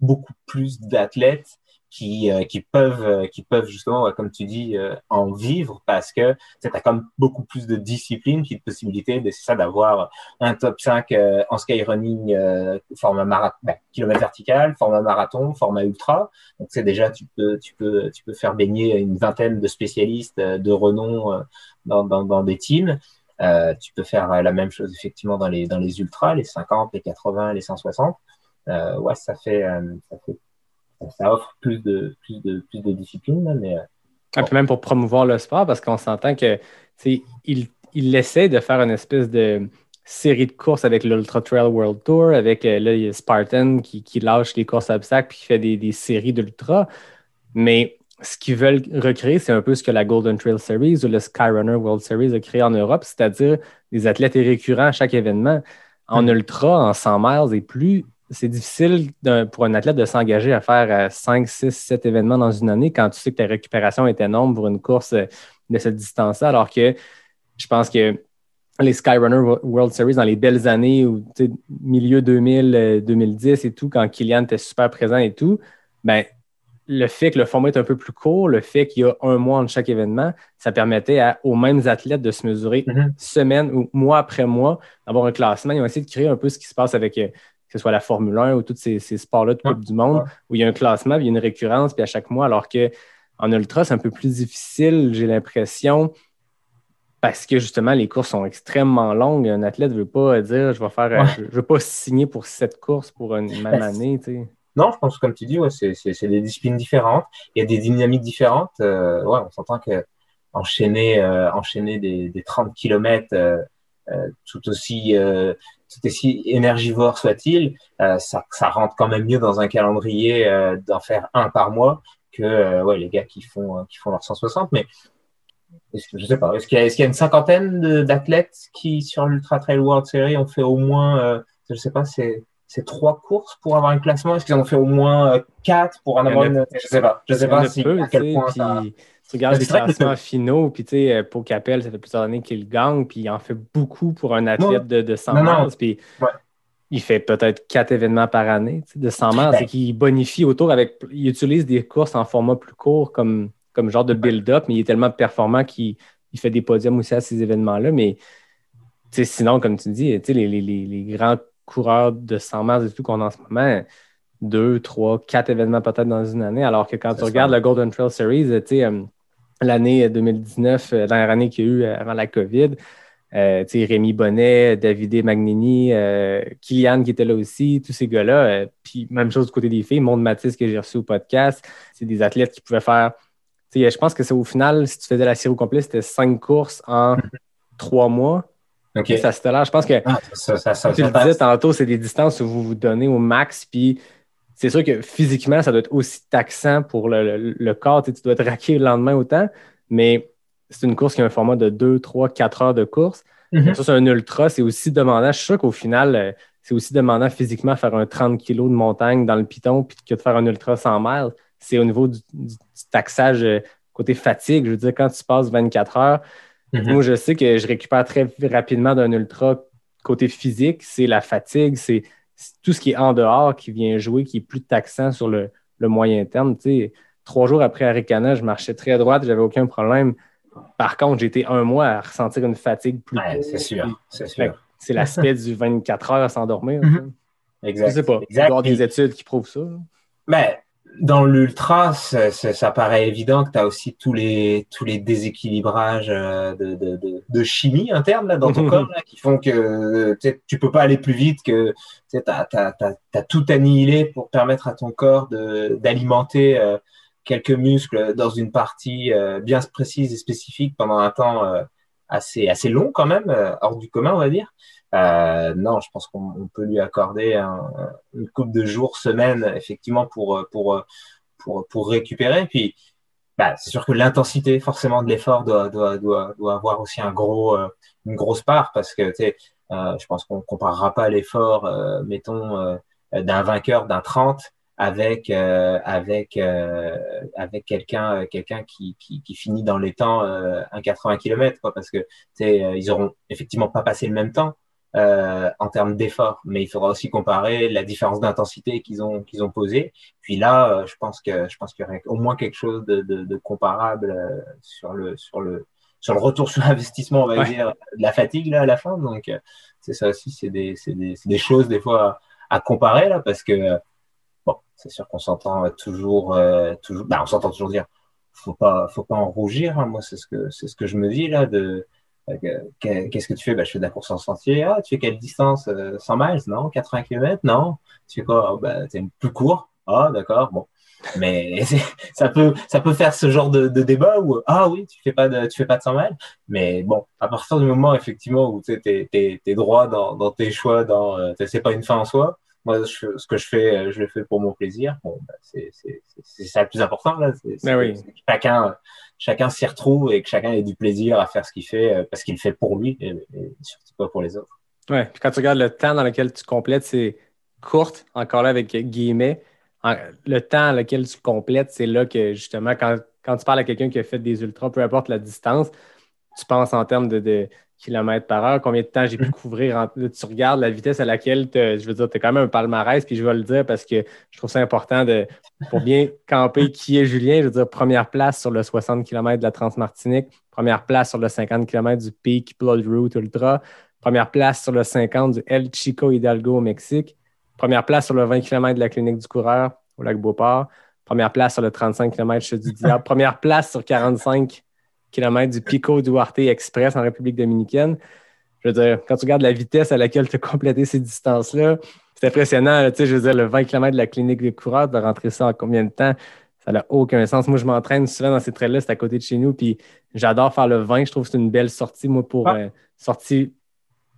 beaucoup plus d'athlètes qui, euh, qui peuvent euh, qui peuvent justement comme tu dis euh, en vivre parce que tu as comme beaucoup plus de discipline puis de possibilités de ça d'avoir un top 5 en skyrunning format marathon ben, kilomètre vertical format marathon format ultra. Donc c'est déjà tu peux tu peux tu peux faire baigner une vingtaine de spécialistes de renom dans, dans, dans des teams. Euh, tu peux faire la même chose effectivement dans les dans les ultras les 50 les 80 les 160 euh, ouais ça fait ça fait ça offre plus de, plus de, plus de discipline. mais, euh, même pour promouvoir le sport, parce qu'on s'entend que il, il essaie de faire une espèce de série de courses avec l'Ultra Trail World Tour, avec euh, Spartan qui, qui, lâche les courses à obstacles puis qui fait des, des séries d'ultra. Mais ce qu'ils veulent recréer, c'est un peu ce que la Golden Trail Series ou le Skyrunner World Series a créé en Europe, c'est-à-dire des athlètes récurrents à chaque événement. En mm. ultra, en 100 miles et plus, c'est difficile pour un athlète de s'engager à faire 5, 6, 7 événements dans une année quand tu sais que ta récupération est énorme pour une course euh, de cette distance-là, alors que je pense que les Skyrunner World Series dans les belles années, ou milieu 2000, 2010 euh, et tout, quand Kylian était super présent et tout, ben, le fait que le format est un peu plus court, le fait qu'il y a un mois entre chaque événement, ça permettait aux mêmes athlètes de se mesurer mm-hmm. semaine ou mois après mois, d'avoir un classement. Ils ont essayé de créer un peu ce qui se passe avec euh, que ce soit la Formule 1 ou tous ces, sports-là de Coupe du Monde, où il y a un classement, puis il y a une récurrence, puis à chaque mois, alors qu'en ultra, c'est un peu plus difficile, j'ai l'impression, parce que justement, les courses sont extrêmement longues. Un athlète ne veut pas dire je vais faire je, veux pas signer pour cette course pour une même année. Non, je pense que comme tu dis, ouais, c'est des disciplines différentes. Il y a des dynamiques différentes. Euh, ouais, on s'entend que enchaîner, euh, enchaîner des, des 30 km euh, tout aussi tout aussi énergivore soit-il, euh, ça, ça, rentre quand même mieux dans un calendrier euh, d'en faire un par mois que euh, ouais, les gars qui font, qui font leurs 160. Mais je sais pas, est-ce qu'il y, est y, a une cinquantaine d'athlètes qui, sur l'Ultra Trail World Series, ont fait au moins, je sais pas, c'est trois courses pour avoir un classement? Est-ce qu'ils en ont fait au moins quatre pour en avoir une Je sais pas. Je sais pas si, à quel point ça... Tu regardes les classements finaux, puis tu sais, pour Capel, ça fait plusieurs années qu'il gagne, puis il en fait beaucoup pour un athlète de, de 100 miles, puis il fait peut-être quatre événements par année de 100 miles, c'est qu'il bonifie autour avec. Il utilise des courses en format plus court comme, comme genre de build-up, mais il est tellement performant qu'il fait des podiums aussi à ces événements-là. Mais sinon, comme tu dis, les, les, les, grands coureurs de 100 miles et tout qu'on a en ce moment, deux, trois, quatre événements peut-être dans une année, alors que quand tu regardes le Golden Trail Series, tu sais, euh, l'année 2019, euh, dernière année qu'il y a eu euh, avant la COVID. Euh, Rémi Bonnet, David Magnini, euh, Kylian qui était là aussi, tous ces gars-là. puis même chose du côté des filles, Monde Mathis que j'ai reçu au podcast. C'est des athlètes qui pouvaient faire. Je pense que c'est au final, si tu faisais la série au complet, c'était cinq courses en trois mois. Ça, c'était là. Je pense que, ah, ça, ça, tu le disais tantôt, c'est des distances où vous vous donnez au max. Puis c'est sûr que physiquement, ça doit être aussi taxant pour le, le, corps. Tu, dois te raquer le lendemain autant, mais c'est une course qui a un format de 2, 3, 4 heures de course. Mm-hmm. Ça, c'est un ultra, c'est aussi demandant. Je suis sûr qu'au final, euh, c'est aussi demandant physiquement faire un 30 kg de montagne dans le piton puis que de faire un ultra 100 miles. C'est au niveau du, taxage euh, côté fatigue. Je veux dire, quand tu passes 24 heures, mm-hmm. moi, je sais que je récupère très rapidement d'un ultra côté physique. C'est la fatigue, c'est tout ce qui est en dehors qui vient jouer, qui est plus taxant sur le, moyen terme. trois jours après Arikana, je marchais très à droite, j'avais aucun problème. Par contre, j'ai été un mois à ressentir une fatigue plus. c'est sûr, c'est sûr. C'est l'aspect du 24 heures à s'endormir. Mhm. Exact. Je sais pas. Il y a des études qui prouvent ça. Mais dans l'ultra, ça, paraît évident que tu as aussi tous les, tous les déséquilibrages euh, de, de, de, chimie interne là, dans ton corps qui font que tu peux pas aller plus vite que tu as, as, tout annihilé pour permettre à ton corps d'alimenter euh, quelques muscles dans une partie euh, bien précise et spécifique pendant un temps assez, assez long quand même, hors du commun on va dire. Euh, non, je pense qu'on peut lui accorder une coupe de jours, semaines, effectivement, pour, pour, pour, pour récupérer. Puis, bah, c'est sûr que l'intensité, forcément, de l'effort doit, doit, doit, doit, avoir aussi un gros, euh, une grosse part parce que, tu sais, euh, je pense qu'on comparera pas l'effort, euh, mettons, euh, d'un vainqueur d'un 30 avec avec avec quelqu'un quelqu'un qui, qui, qui finit dans les temps un 80 km quoi parce que tu sais ils auront effectivement pas passé le même temps euh, en termes d'effort, mais il faudra aussi comparer la différence d'intensité qu'ils ont qu'ils ont posé. Puis là, euh, je pense que je pense qu'il y aurait au moins quelque chose de, de, de comparable euh, sur le sur le sur le retour sur investissement, on va dire, de la fatigue là à la fin. Donc c'est ça aussi, c'est des c'est des, des choses des fois à, comparer là parce que bon, c'est sûr qu'on s'entend toujours toujours, bah, on s'entend toujours dire faut pas faut pas en rougir. Hein. Moi, c'est ce que c'est ce que je me dis là de Qu'est-ce que tu fais? Bah, Je fais de la course en sentier. Ah, tu fais quelle distance 100 euh, miles? Non 80 km Non Tu fais quoi? Oh, bah, C'est plus court. Ah, d'accord. Bon. Mais ça peut, ça peut faire ce genre de, de, débat où ah oui, tu fais pas de, tu fais pas de 100 miles. Mais bon, à partir du moment effectivement où tu es, es, droit dans, dans, tes choix, dans euh, c'est pas une fin en soi. Moi, ce que je fais, euh, je le fais pour mon plaisir. Bon, bah, c'est ça le plus important là. Ben oui. Chacun, chacun s'y retrouve et que chacun ait du plaisir à faire ce qu'il fait euh, parce qu'il le fait pour lui et, surtout pas pour les autres. Ouais. Puis quand tu regardes le temps dans lequel tu complètes, c'est courte, encore là avec guillemets. Le temps dans lequel tu complètes, c'est là que justement, quand, quand tu parles à quelqu'un qui a fait des ultras, peu importe la distance, tu penses en termes de, kilomètres par heure, combien de temps j'ai pu mm-hmm. couvrir. tu regardes la vitesse à laquelle, je veux dire, tu as quand même un palmarès, puis je vais le dire parce que je trouve ça important de, pour bien camper qui est Julien. Je veux dire, première place sur le 60 km de la Transmartinique, première place sur le 50 km du Peak Blood Route Ultra, première place sur le 50 du El Chico Hidalgo au Mexique, première place sur le 20 km de la Clinique du Coureur au lac Beauport, première place sur le 35 km chez du Diable, première place sur 45 km du Pico Duarte Express en République dominicaine. Je veux dire, quand tu regardes la vitesse à laquelle tu as complété ces distances-là, c'est impressionnant. tu sais, je veux dire, le 20 km de la clinique de coureur, de rentrer ça en combien de temps? Ça n'a aucun sens. Moi, je m'entraîne souvent dans ces trails-là, c'est à côté de chez nous. Puis j'adore faire le 20. Je trouve que c'est une belle sortie, moi, pour une euh, sortie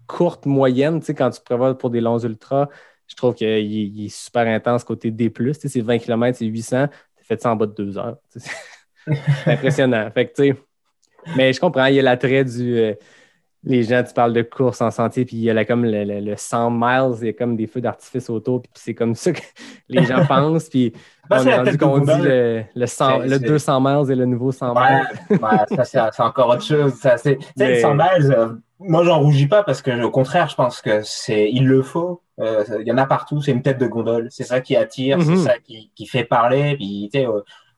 courte, moyenne. Tu sais, quand tu prévois pour des longs ultras, je trouve qu'il est super intense côté D. Tu sais, c'est 20 km, c'est 800. Tu fait ça en bas de deux heures. c'est impressionnant. Fait que, tu sais, mais je comprends, il y a l'attrait du. Euh, les gens, tu parles de course en sentier, puis il y a comme le, 100 miles, il y a comme des feux d'artifice autour, puis c'est comme ça que les gens pensent. Puis on est rendu qu'on dit le, le, 200 miles et le nouveau 100 miles. ça, c'est encore autre chose. Ça, c'est, le 100 miles, euh, moi, j'en rougis pas parce que, au contraire, je pense que c'est, il le faut. Euh, il y en a partout, c'est une tête de gondole. C'est ça qui attire, c'est mm-hmm. ça qui, qui fait parler. Puis, tu sais,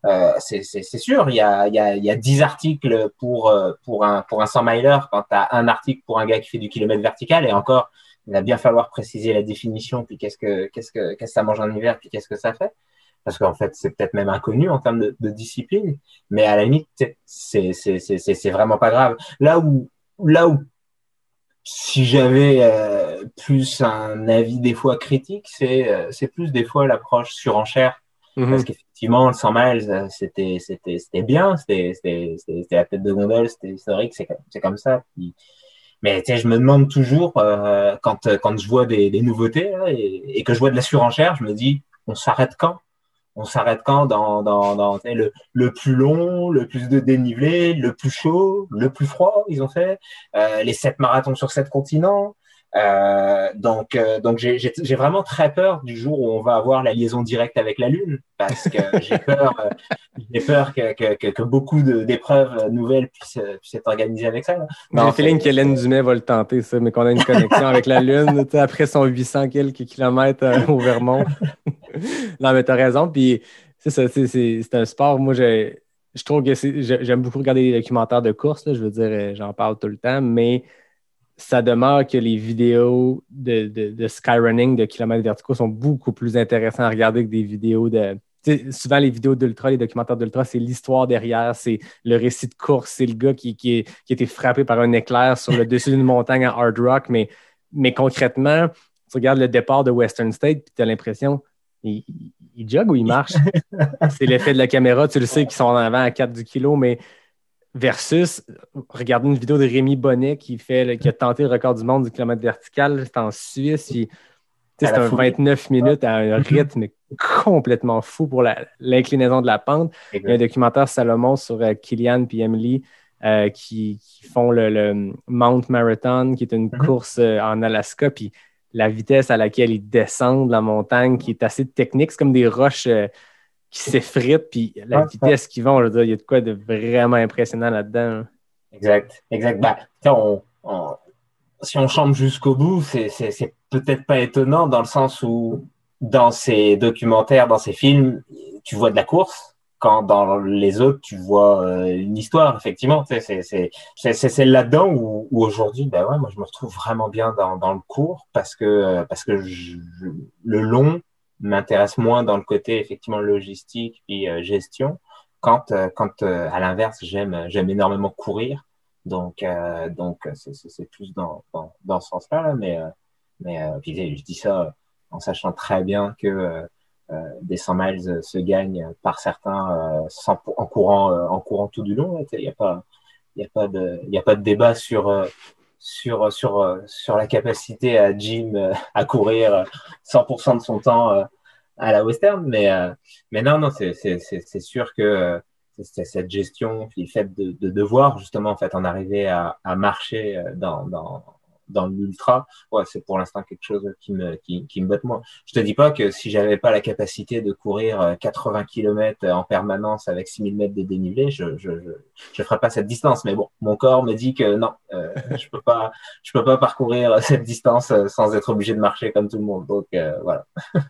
euh, c'est sûr, il y a, il, y a, il y a 10 articles pour, euh, pour, un, pour un 100 miler quand tu as un article pour un gars qui fait du kilomètre vertical et encore, il va bien falloir préciser la définition, puis qu'est-ce que, qu'est-ce que, qu'est-ce que ça mange en hiver, puis qu'est-ce que ça fait. Parce qu'en fait, c'est peut-être même inconnu en termes de, de, discipline, mais à la limite, c'est, vraiment pas grave. Là où, là où, si j'avais euh, plus un avis des fois critique, c'est, euh, c'est plus des fois l'approche surenchère Mhm. Parce qu'effectivement, le 100 miles, euh, c'était, c'était, c'était bien, c'était, c'était, c'était la tête de gondole, c'était historique, c'est, c'est comme ça. mais je me demande toujours, euh, quand, quand je vois des, des nouveautés et, et, que je vois de la surenchère, je me dis, on s'arrête quand? On s'arrête quand dans, dans, dans le, le, plus long, le plus de dénivelé, le plus chaud, le plus froid, ils ont fait, euh, les sept marathons sur sept continents. Euh, donc, euh, donc j'ai vraiment très peur du jour où on va avoir la liaison directe avec la Lune, parce que j'ai peur, euh, peur que, que, que, beaucoup d'épreuves nouvelles puissent, puissent, être organisées avec ça. J'ai le feeling qu'Hélène Dumais va le tenter, ça, mais qu'on a une connexion avec la Lune après son 800 quelques kilomètres au Vermont. non, mais t'as raison. Puis c'est ça, c'est un sport. Moi, je trouve que j'aime beaucoup regarder les documentaires de course. je veux dire, j'en parle tout le temps, mais ça demeure que les vidéos de, de, de skyrunning de kilomètres verticaux sont beaucoup plus intéressantes à regarder que des vidéos de. souvent, les vidéos d'ultra, les documentaires d'ultra, c'est l'histoire derrière, c'est le récit de course, c'est le gars qui, qui, qui, a été frappé par un éclair sur le dessus d'une montagne à hard rock. Mais, mais concrètement, tu regardes le départ de Western State, puis tu as l'impression, il, il, jogue ou il marche? c'est l'effet de la caméra, tu le sais qu'ils sont en avant à 4 du kilo, mais versus regarder une vidéo de Rémi Bonnet qui, fait, qui a tenté le record du monde du kilomètre vertical. C'est en Suisse. C'est un 29 minutes à un rythme complètement fou pour l'inclinaison de la pente. Il y a un documentaire Salomon sur euh, Kylian et Emily euh, qui, font le, Mount Marathon, qui est une mm-hmm. course euh, en Alaska. Puis la vitesse à laquelle ils descendent la montagne, qui est assez technique, c'est comme des roches qui s'effritent, puis la vitesse qu'ils vont, il y a de quoi de vraiment impressionnant là-dedans. Exact, exact. Bah, si on chante jusqu'au bout, c'est peut-être pas étonnant dans le sens où dans ces documentaires, dans ces films, tu vois de la course, quand dans les autres, tu vois euh, une histoire, effectivement. C'est là-dedans où, où aujourd'hui, ben ouais, moi, je me retrouve vraiment bien dans, dans le cours parce que, parce que je, le long, m'intéresse moins dans le côté effectivement logistique et euh, gestion. Quand, euh, quand euh, à l'inverse, j'aime, j'aime énormément courir. Donc, donc c'est, plus dans, dans, dans ce sens-là. mais, mais je dis ça en sachant très bien que des 100 miles se gagnent par certains sans, en courant, en courant tout du long. Il n'y a pas, il y a pas de, y a pas de débat sur sur, sur, sur la capacité à Jim à courir 100% de son temps à la western, mais, euh, mais non, non, c'est sûr que euh, cette gestion, puis le fait de, de, devoir justement en fait en arriver à, à marcher euh, dans, dans, dans l'ultra, ouais, c'est pour l'instant quelque chose qui me, qui, qui me botte moi. Je te dis pas que si j'avais pas la capacité de courir 80 km en permanence avec 6000 mètres de dénivelé, je, je, je, ferais pas cette distance. Mais bon, mon corps me dit que non, euh, je peux pas, je peux pas parcourir cette distance sans être obligé de marcher comme tout le monde. Donc euh, voilà.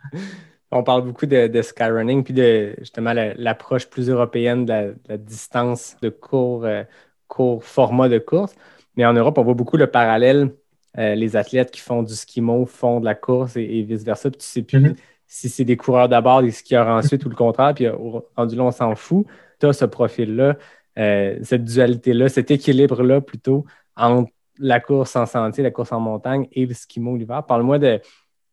On parle beaucoup de, skyrunning, puis de justement l'approche plus européenne de la, distance de court, euh, court, format de course. Mais en Europe, on voit beaucoup le parallèle. Euh, les athlètes qui font du skimo font de la course et, vice-versa. Puis tu sais plus mm-hmm. si c'est des coureurs d'abord, des skieurs ensuite ou le contraire. Puis rendu là, on s'en fout. Tu as ce profil-là, euh, cette dualité-là, cet équilibre-là plutôt entre la course en sentier, la course en montagne et le skimo l'hiver. Parle-moi de,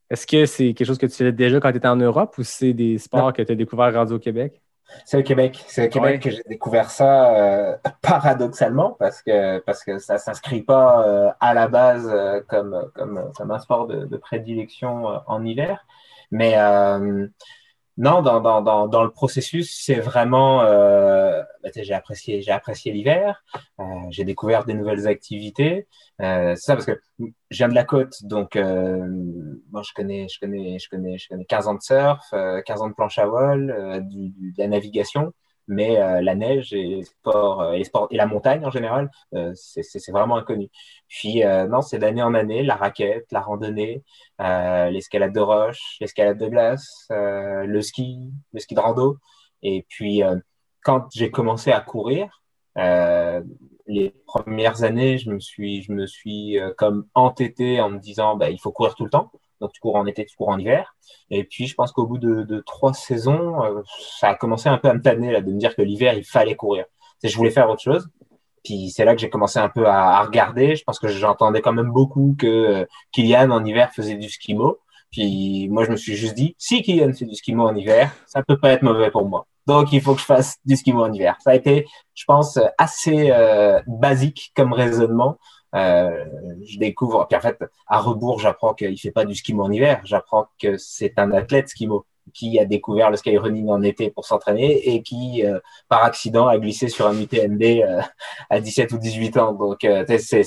est-ce que c'est quelque chose que tu faisais déjà quand tu étais en Europe ou c'est des sports que tu as découvert rendus au Québec? C'est au Québec. C'est au Québec que j'ai découvert ça euh, paradoxalement parce que parce que ça s'inscrit pas euh, à la base euh, comme, comme, comme un sport de, de prédilection en hiver. Mais non, dans, dans, dans, dans, le processus, c'est vraiment. Euh, bah, j'ai apprécié, j'ai apprécié l'hiver. Euh, j'ai découvert des nouvelles activités. Euh, c'est ça parce que je viens de la côte, donc euh, moi je connais, je connais, je connais, je connais 15 ans de surf, 15 euh, ans de planche à voile, du, du, de la navigation mais euh, la neige et, sport, euh, et, et la montagne en général, euh, c'est vraiment inconnu. Puis non, c'est d'année en année, la raquette, la randonnée, l'escalade de roche, l'escalade de glace, le ski, le ski de rando. Et puis quand j'ai commencé à courir, les premières années, je me suis, je me suis comme entêté en me disant, bah, il faut courir tout le temps. Donc, tu cours en été, tu cours en hiver. Et puis, je pense qu'au bout de, trois saisons, euh, ça a commencé un peu à me tanner, là, de me dire que l'hiver, il fallait courir. je voulais faire autre chose. Puis, c'est là que j'ai commencé un peu à, à, regarder. Je pense que j'entendais quand même beaucoup que euh, Kylian, en hiver, faisait du skimo. Puis, moi, je me suis juste dit, si Kylian fait du skimo en hiver, ça peut pas être mauvais pour moi. Donc, il faut que je fasse du skimo en hiver. Ça a été, je pense, assez euh, basique comme raisonnement. Euh, je découvre, en fait, à rebours, j'apprends qu'il fait pas du skimo en hiver, j'apprends que c'est un athlète skimo, qui a découvert le skyrunning en été pour s'entraîner et qui, euh, par accident, a glissé sur un UTMB euh, à 17 ou 18 ans. Donc, euh, c'est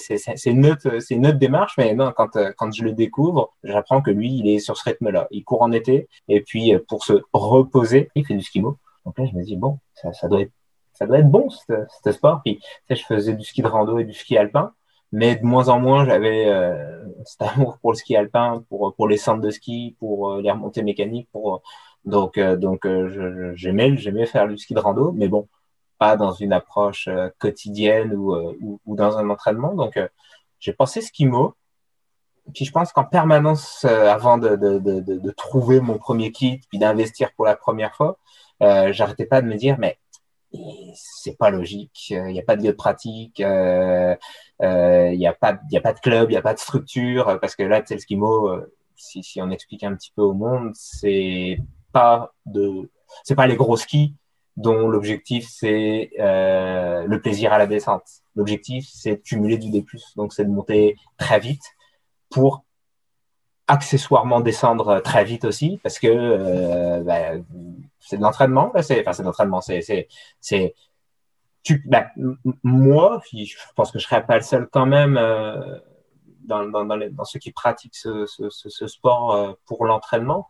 une, une autre démarche, mais non, quand, quand je le découvre, j'apprends que lui, il est sur ce rythme-là. Il court en été et puis pour se reposer, il fait du skimo. Donc là, je me dis, bon, ça, ça doit être ça doit être bon, ce sport. Puis, je faisais du ski de rando et du ski alpin mais de moins en moins j'avais euh, cet amour pour le ski alpin, pour pour les centres de ski, pour euh, les remontées mécaniques, pour donc euh, donc euh, j'aimais j'aimais faire du ski de rando, mais bon pas dans une approche quotidienne ou, ou, ou dans un entraînement. Donc j'ai pensé skimo. Puis je pense qu'en permanence, avant de, de, de, de, trouver mon premier kit, puis d'investir pour la première fois, j'arrêtais pas de me dire mais c'est pas logique. Il n'y a pas de lieu de pratique. Euh, il n'y a pas, il a pas de club, il n'y a pas de structure. Parce que là, le skimo, euh, si, si on explique un petit peu au monde, c'est pas de, c'est pas les gros skis dont l'objectif c'est euh, le plaisir à la descente. L'objectif c'est de cumuler du D+, donc c'est de monter très vite pour accessoirement descendre très vite aussi parce que euh, bah, c'est de l'entraînement c'est enfin c'est de l'entraînement c'est c'est c'est bah, moi je pense que je serais pas le seul quand même euh, dans, dans, dans, ceux qui pratiquent ce, sport euh, pour l'entraînement.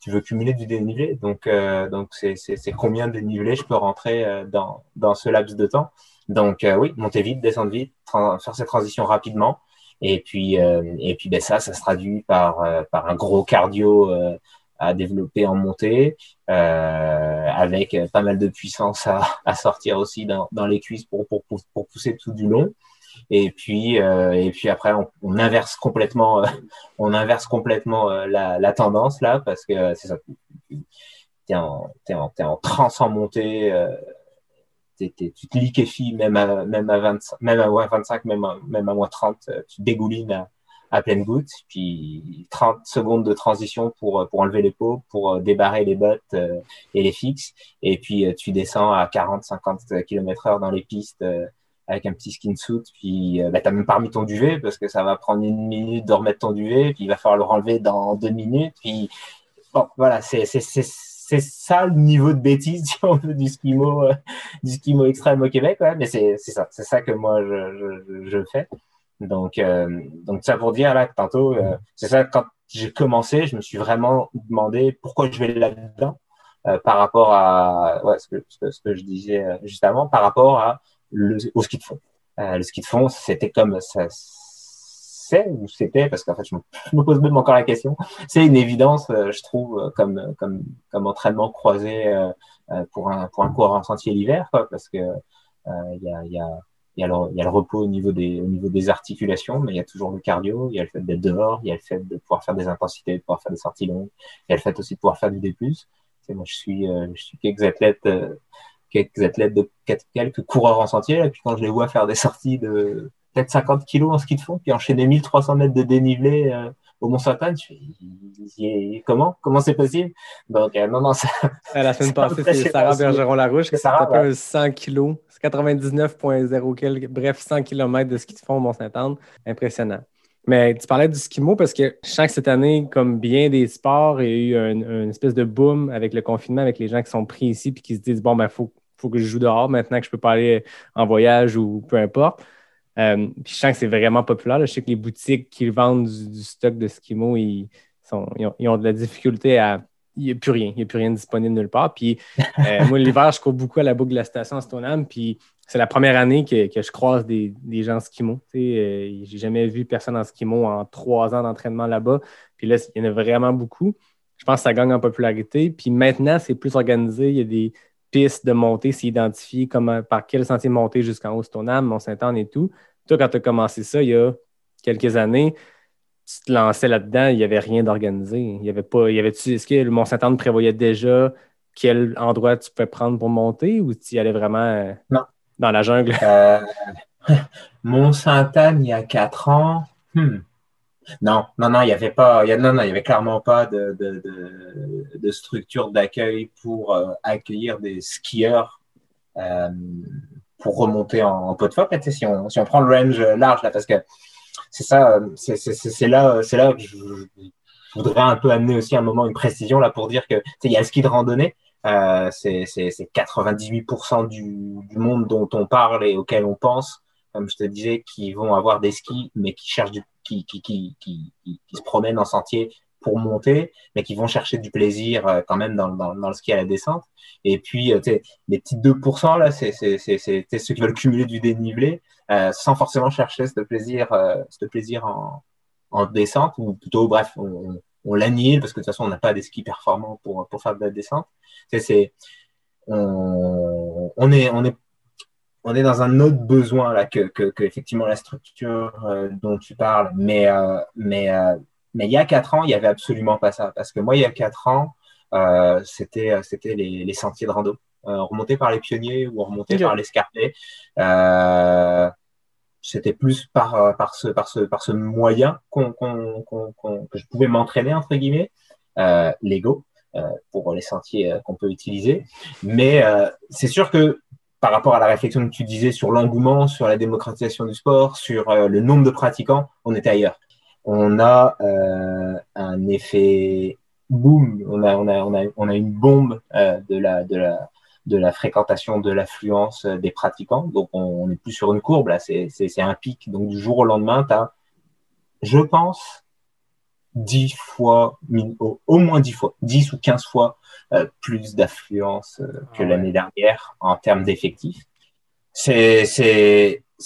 Tu veux cumuler du dénivelé donc euh, donc c'est combien de dénivelé je peux rentrer euh, dans dans ce laps de temps. Donc oui monter vite descendre vite faire ces transitions rapidement et puis, euh, et puis ben ça, ça se traduit par, euh, par un gros cardio euh, à développer en montée, avec pas mal de puissance à, à sortir aussi dans, dans les cuisses pour, pour, pour, pousser tout du long. Et puis, et puis après, on, on inverse complètement, on inverse complètement la, la tendance là, parce que c'est ça. T'es en, es en, es en transe en montée tu te liquéfies même à, même à 25, même à 25, même même à moins 30, euh, tu dégoulines à, pleine goutte, puis 30 secondes de transition pour, pour enlever les peaux, pour euh, débarrer les bottes euh, et les fixes, et puis tu descends à 40-50 km heure dans les pistes avec un petit skin suit, puis bah, tu même pas remis ton duvet parce que ça va prendre une minute de remettre ton duvet, puis il va falloir le renlever dans deux minutes, puis voilà, c'est c'est ça le niveau de bêtise du skimo euh, du skimo extrême au Québec mais c'est ça. C'est ça que moi je, je, fais. Donc euh, donc ça pour dire là tantôt euh, c'est ça quand j'ai commencé je me suis vraiment demandé pourquoi je vais là-dedans par rapport à ce, que, je disais juste avant par rapport au ski de fond. Le ski de fond c'était comme ça c'est ou c'était, parce qu'en fait, je me, pose même encore la question, c'est une évidence, euh, je trouve, euh, comme, comme, comme entraînement croisé euh, pour, un, pour un coureur en sentier l'hiver, parce que il y, a, a, y, a le, y a le repos au niveau, des, au niveau des articulations, mais il y a toujours le cardio, il y a le fait d'être dehors, il y a le fait de pouvoir faire des intensités, de pouvoir faire des sorties longues, il y a le fait aussi de pouvoir faire du D+. Moi, je suis, je suis quelques athlètes, quelques athlètes de quelques coureurs en sentier, et puis quand je les vois faire des sorties de peut-être 50 kilos en ski de fond, puis enchaîner 1300 mètres de dénivelé euh, au Mont-Saint-Anne. Comment Comment c'est possible? Donc, euh, non, non, ça. la semaine passée, c'est Sarah Bergeron-Larouche qui a tapé un 100 kilos. C'est 99,0 bref, 100 km de ski de fond au Mont-Saint-Anne. Impressionnant. Mais tu parlais du skimo parce que je sens que cette année, comme bien des sports, il y a eu une espèce de boom avec le confinement, avec les gens qui sont pris ici puis qui se disent bon, ben, faut, faut que je joue dehors maintenant que je peux pas aller en voyage ou peu importe. Euh, puis je sens que c'est vraiment populaire. Je sais que les boutiques qui vendent du, stock de skimo, ils, sont, ils, ont, de la difficulté à. Il n'y a plus rien. Il n'y a plus rien disponible nulle part. Puis euh, moi, l'hiver, je cours beaucoup à la boucle de la station à Stoneham. Puis c'est la première année que, que je croise des, des gens skimo. Sais, euh, j'ai jamais vu personne en skimo en trois ans d'entraînement là-bas. Puis là, il y en a vraiment beaucoup. Je pense que ça gagne en popularité. Puis maintenant, c'est plus organisé. Il y a des pistes de montée, c'est identifié comment, par quel sentier monter jusqu'en haut, Stoneham, Mont-Saint-Anne et tout. Toi, quand tu as commencé ça il y a quelques années, tu te lançais là-dedans, il n'y avait rien d'organisé. Il y avait pas. Il y avait Est-ce que le Mont-Saint-Anne prévoyait déjà quel endroit tu pouvais prendre pour monter ou tu y allais vraiment euh, dans la jungle? Euh, Mont-Saint-Anne, il y a quatre ans. Hmm. Non, non, non, il n'y avait pas, non, non, il y avait clairement pas de, de, de, structure d'accueil pour euh, accueillir des skieurs euh, pour remonter en, pot de phoque. Si on, si on prend le range large là, parce que c'est ça, c'est là, c'est là que je, voudrais un peu amener aussi un moment une précision là pour dire que il y a le ski de randonnée. Euh, c'est 98% du, du, monde dont on parle et auquel on pense, comme je te disais, qui vont avoir des skis, mais qui cherchent qui, qui, qui, qui, se promènent en sentier pour monter, mais qui vont chercher du plaisir euh, quand même dans, dans, le ski à la descente. Et puis, euh, les petits 2%, là, c'est ceux qui veulent cumuler du dénivelé euh, sans forcément chercher ce plaisir, euh, plaisir en, en descente, ou plutôt, bref, on, on l'annihile parce que de toute façon, on n'a pas des skis performants pour, pour faire de la descente. C'est, on, on, on, est, on est dans un autre besoin là que, que, que effectivement la structure euh, dont tu parles, mais, euh, mais, euh, mais il y a quatre ans, il y avait absolument pas ça. Parce que moi, il y a quatre ans, c'était c'était les, les, sentiers de rando, remontés par les pionniers ou remontés par l'escarpé. C'était plus par par ce par ce par ce moyen qu'on qu'on qu'on que je pouvais m'entraîner entre guillemets, Lego. pour les sentiers qu'on peut utiliser. Mais c'est sûr que par rapport à la réflexion que tu disais sur l'engouement, sur la démocratisation du sport, sur le nombre de pratiquants, on était ailleurs. On a euh, un effet boom, on a, une bombe euh, de, la, fréquentation, de l'affluence des pratiquants. Donc, on n'est plus sur une courbe, là, c'est un pic. Donc, du jour au lendemain, tu as, je pense, 10 fois, au, moins 10 fois, 10 ou 15 fois euh, plus d'affluence euh, que ah ouais. l'année dernière en termes d'effectifs. C'est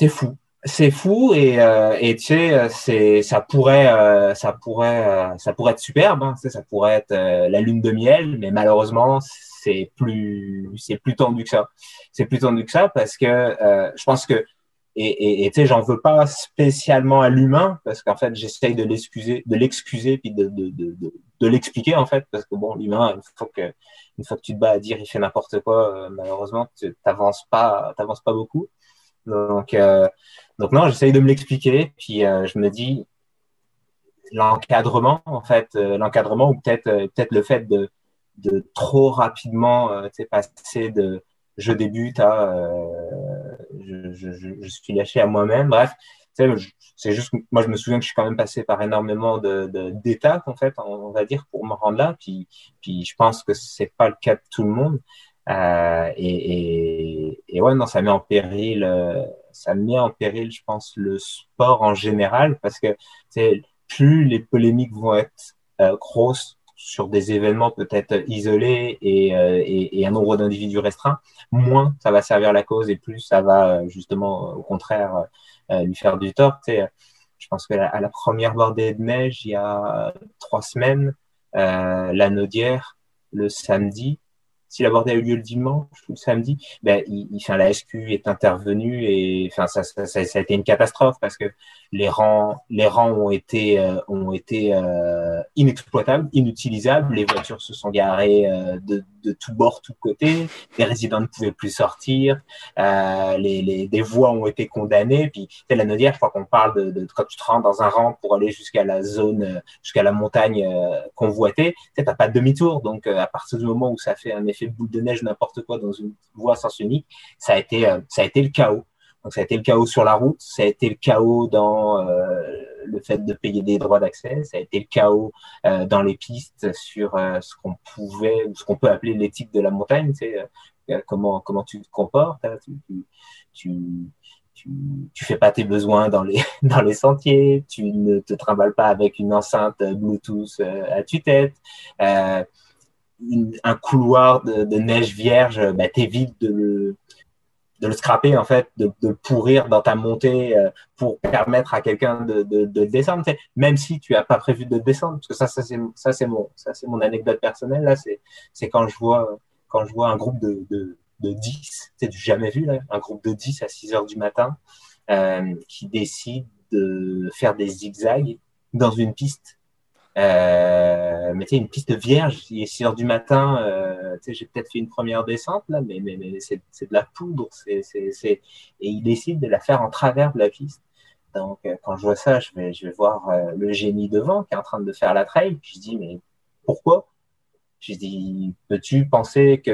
fou c'est fou et euh, et tu sais c'est ça pourrait euh, ça pourrait euh, ça pourrait être superbe hein, tu sais, ça pourrait être euh, la lune de miel mais malheureusement c'est plus c'est plus tendu que ça c'est plus tendu que ça parce que euh, je pense que et tu sais j'en veux pas spécialement à l'humain parce qu'en fait j'essaye de l'excuser de l'excuser puis de de de de, l'expliquer en fait parce que bon l'humain il faut que une fois que tu te bats à dire il fait n'importe quoi malheureusement tu t'avances pas t'avances pas beaucoup. Donc donc non, j'essaye de me l'expliquer, puis euh, je me dis l'encadrement, en fait, euh, l'encadrement ou peut-être euh, peut-être le fait de, de trop rapidement euh, passer de je débute à je, je, je, suis lâché à moi-même. Bref, c'est juste moi je me souviens que je suis quand même passé par énormément de d'étapes en fait, on, va dire, pour me rendre là. Puis puis je pense que c'est pas le cas de tout le monde. Euh, et, et, et, ouais, non, ça met en péril, euh, ça met en péril, je pense, le sport en général, parce que plus les polémiques vont être euh, grosses sur des événements peut-être isolés et, euh, et, un nombre d'individus restreints, moins ça va servir la cause et plus ça va justement, au contraire, euh, lui faire du tort. je pense que la, à la première bordée de neige, il y a trois semaines, la Naudière, le samedi, si la a eu lieu le dimanche ou le samedi, ben, il, enfin, la SQ est intervenue et enfin, ça, ça, ça, ça, a été une catastrophe parce que les rangs, les rangs ont été, euh, ont été euh, inexploitables, inutilisables. Les voitures se sont garées euh, de, de tous bords, tous côtés. Les résidents ne pouvaient plus sortir. Euh, les, les, des voies ont été condamnées. Puis, c'est la Nodière, je crois qu'on parle de, de, quand tu te rends dans un rang pour aller jusqu'à la zone, jusqu'à la montagne euh, convoitée, tu n'as pas de demi-tour. Donc, euh, à partir du moment où ça fait un effet de boule de neige, n'importe quoi, dans une voie sens unique, ça a été, ça a été le chaos. Donc ça a été le chaos sur la route, ça a été le chaos dans euh, le fait de payer des droits d'accès, ça a été le chaos euh, dans les pistes sur euh, ce qu'on pouvait, ce qu'on peut appeler l'éthique de la montagne, tu sais, euh, comment comment tu te comportes, hein, tu, tu, tu, tu, fais pas tes besoins dans les dans les sentiers, tu ne te trimbales pas avec une enceinte Bluetooth à tue-tête. Un couloir de, neige vierge, bah, t'évites de le de le scraper en fait, de, de pourrir dans ta montée euh, pour permettre à quelqu'un de, de, de descendre, même si tu as pas prévu de descendre, parce que ça, ça c'est ça c'est mon ça c'est mon anecdote personnelle là, c'est c'est quand je vois quand je vois un groupe de de, de 10, c'est du jamais vu là, un groupe de 10 à 6 heures du matin euh, qui décide de faire des zigzags dans une piste euh, mais tu sais, une piste vierge, il est 6 heures du matin, euh, tu sais, j'ai peut-être fait une première descente, là, mais, mais, mais c'est, de la poudre, c'est... et il décide de la faire en travers de la piste. Donc, euh, quand je vois ça, je vais, je vais voir euh, le génie devant qui est en train de faire la trail, puis je dis, mais pourquoi? Je dis, peux-tu penser que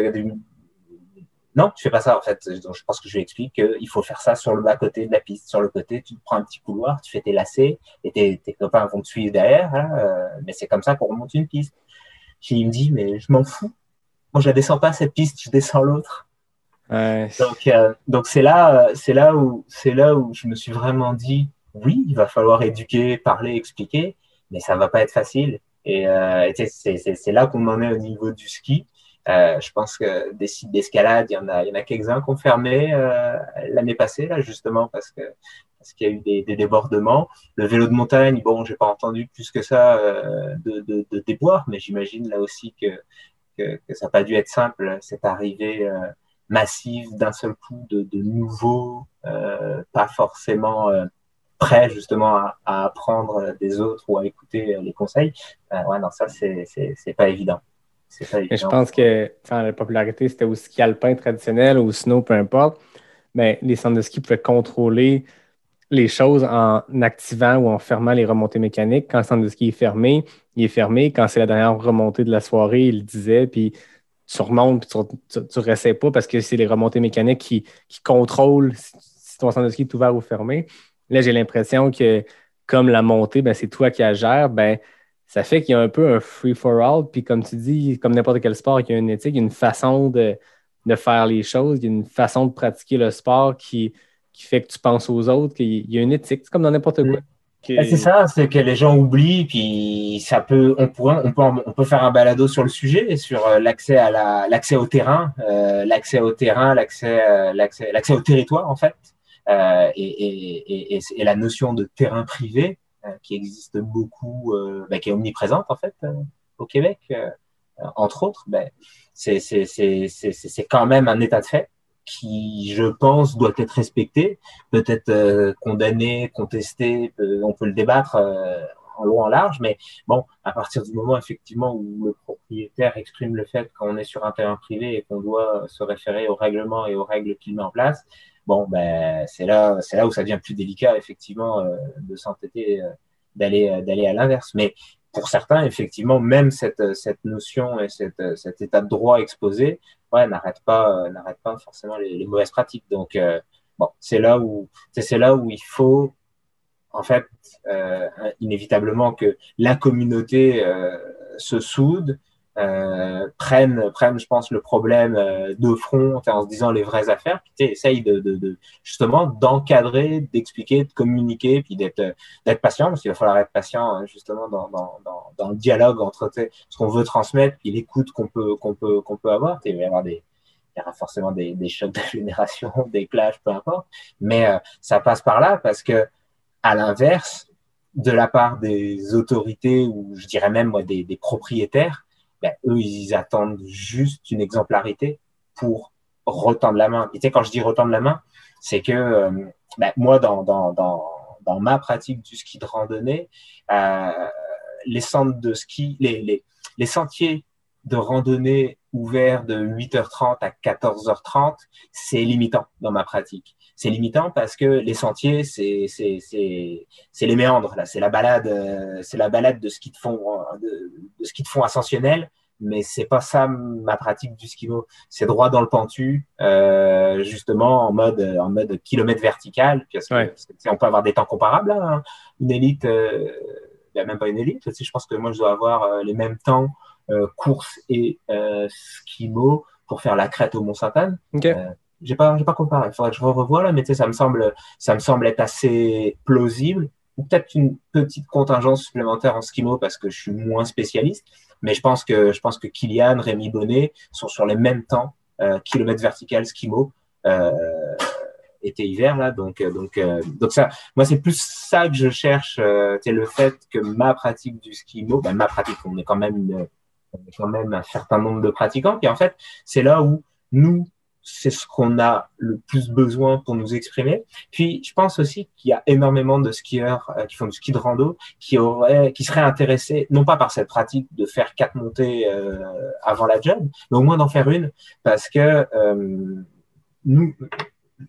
non, tu fais pas ça en fait. Donc, je pense que je lui explique qu'il faut faire ça sur le bas côté de la piste. Sur le côté, tu prends un petit couloir, tu fais tes lacets et tes, tes copains vont te suivre derrière. Hein, euh, mais c'est comme ça qu'on remonte une piste. Puis il me dit, mais je m'en fous. Moi, je la descends pas cette piste, je descends l'autre. Ouais. Donc, euh, donc c'est là, c'est là où, c'est là où je me suis vraiment dit, oui, il va falloir éduquer, parler, expliquer, mais ça va pas être facile. Et, euh, et c'est là qu'on en est au niveau du ski. Euh, je pense que des sites d'escalade, il y en a, il y en a quelques-uns qui ont fermé euh, l'année passée là justement parce que parce qu'il y a eu des, des, débordements. Le vélo de montagne, bon, j'ai pas entendu plus que ça euh, de, de, de déboires, mais j'imagine là aussi que, que, que ça n'a pas dû être simple cette arrivée euh, massive d'un seul coup de, de nouveaux, euh, pas forcément euh, prêts justement à, à, apprendre des autres ou à écouter les conseils. ouais, non, ça c'est pas évident. Mais je pense que la popularité, c'était au ski alpin traditionnel ou au snow, peu importe. Mais les centres de ski pouvaient contrôler les choses en activant ou en fermant les remontées mécaniques. Quand le centre de ski est fermé, il est fermé. Quand c'est la dernière remontée de la soirée, il le disait, puis tu remontes, puis tu ne restais pas parce que c'est les remontées mécaniques qui, qui contrôlent si ton centre de ski est ouvert ou fermé. Là, j'ai l'impression que comme la montée, ben, c'est toi qui la gères, ben, ça fait qu'il y a un peu un free-for-all. Puis comme tu dis, comme n'importe quel sport, il y a une éthique, il y a une façon de, de, faire les choses, il y a une façon de pratiquer le sport qui, qui fait que tu penses aux autres, qu'il y a une éthique. C'est comme dans n'importe quoi. Que... C'est ça, c'est que les gens oublient, puis ça peut, on, pourrait, on, peut, on peut faire un balado sur le sujet, sur euh, l'accès à la, l'accès au terrain, euh, l'accès au terrain, l'accès, euh, l'accès, l'accès au territoire en fait, euh, et, et, et, et, la notion de terrain privé. Euh, qui existe beaucoup, euh, bah, qui est omniprésente en fait euh, au Québec, entre autres, ben, c'est quand même un état de fait qui, je pense, doit être respecté, peut-être euh, condamné, contesté, on peut le débattre euh, en long en large, mais bon, à partir du moment effectivement où le propriétaire exprime le fait qu'on est sur un terrain privé et qu'on doit se référer aux règlements et aux règles qu'il met en place, bon, ben, c'est là, c'est là où ça devient plus délicat, effectivement, euh, de s'entêter, euh, d'aller, euh, d'aller à l'inverse. Mais pour certains, effectivement, même cette, cette notion et cette, cet état de droit exposé, ouais, n'arrête pas, n'arrête pas forcément les, les, mauvaises pratiques. Donc, bon, c'est là où, c'est là où il faut, en fait, inévitablement que la communauté se soude, euh, prennent, prennent, je pense, le problème euh, de front en se disant les vraies affaires, puis essayent de, de, de justement d'encadrer, d'expliquer, de communiquer, puis d'être d'être patient, parce qu'il va falloir être patient hein, justement dans, dans, dans, dans, le dialogue entre ce qu'on veut transmettre, puis l'écoute qu'on peut qu'on peut qu'on peut avoir. Il va y avoir des il y aura forcément des, des chocs de génération, des clashs, peu importe, mais euh, ça passe par là parce que à l'inverse, de la part des autorités ou je dirais même moi des, des propriétaires, ben, eux, ils attendent juste une exemplarité pour retendre la main. Et tu sais, quand je dis retendre la main, c'est que euh, ben, moi, dans, dans, dans, ma pratique du ski de randonnée, euh, les centres de ski, les, les, les sentiers de randonnée ouverts de 8h30 à 14h30, c'est limitant dans ma pratique. C'est limitant parce que les sentiers, c'est c'est c'est c'est les méandres là, c'est la balade, euh, c'est la balade de ski de fond de, de ski de fond ascensionnel mais c'est pas ça ma pratique du skimo. C'est droit dans le pentu, euh, justement en mode en mode kilomètre vertical. Parce que, ouais. on peut avoir des temps comparables. Hein. Une élite, euh, ben, même pas une élite. Je pense que moi je dois avoir euh, les mêmes temps euh, course et euh, skimo pour faire la crête au Mont Sainte-Anne. Okay. Euh, j'ai pas j'ai pas comparé. Faudrait que je revoie là, mais tu sais ça me semble ça me semble être assez plausible ou peut-être une petite contingence supplémentaire en skimo parce que je suis moins spécialiste. Mais je pense que je pense que Kylian, Rémi Bonnet sont sur les mêmes temps, euh, kilomètres vertical, skimo, euh, été hiver là. Donc donc euh, donc ça, moi c'est plus ça que je cherche. Euh, c'est le fait que ma pratique du skimo, ben, ma pratique, on est quand même on quand même un certain nombre de pratiquants. Et en fait, c'est là où nous c'est ce qu'on a le plus besoin pour nous exprimer. Puis, je pense aussi qu'il y a énormément de skieurs euh, qui font du ski de rando qui auraient, qui seraient intéressés, non pas par cette pratique de faire quatre montées euh, avant la job, mais au moins d'en faire une, parce que euh, nous,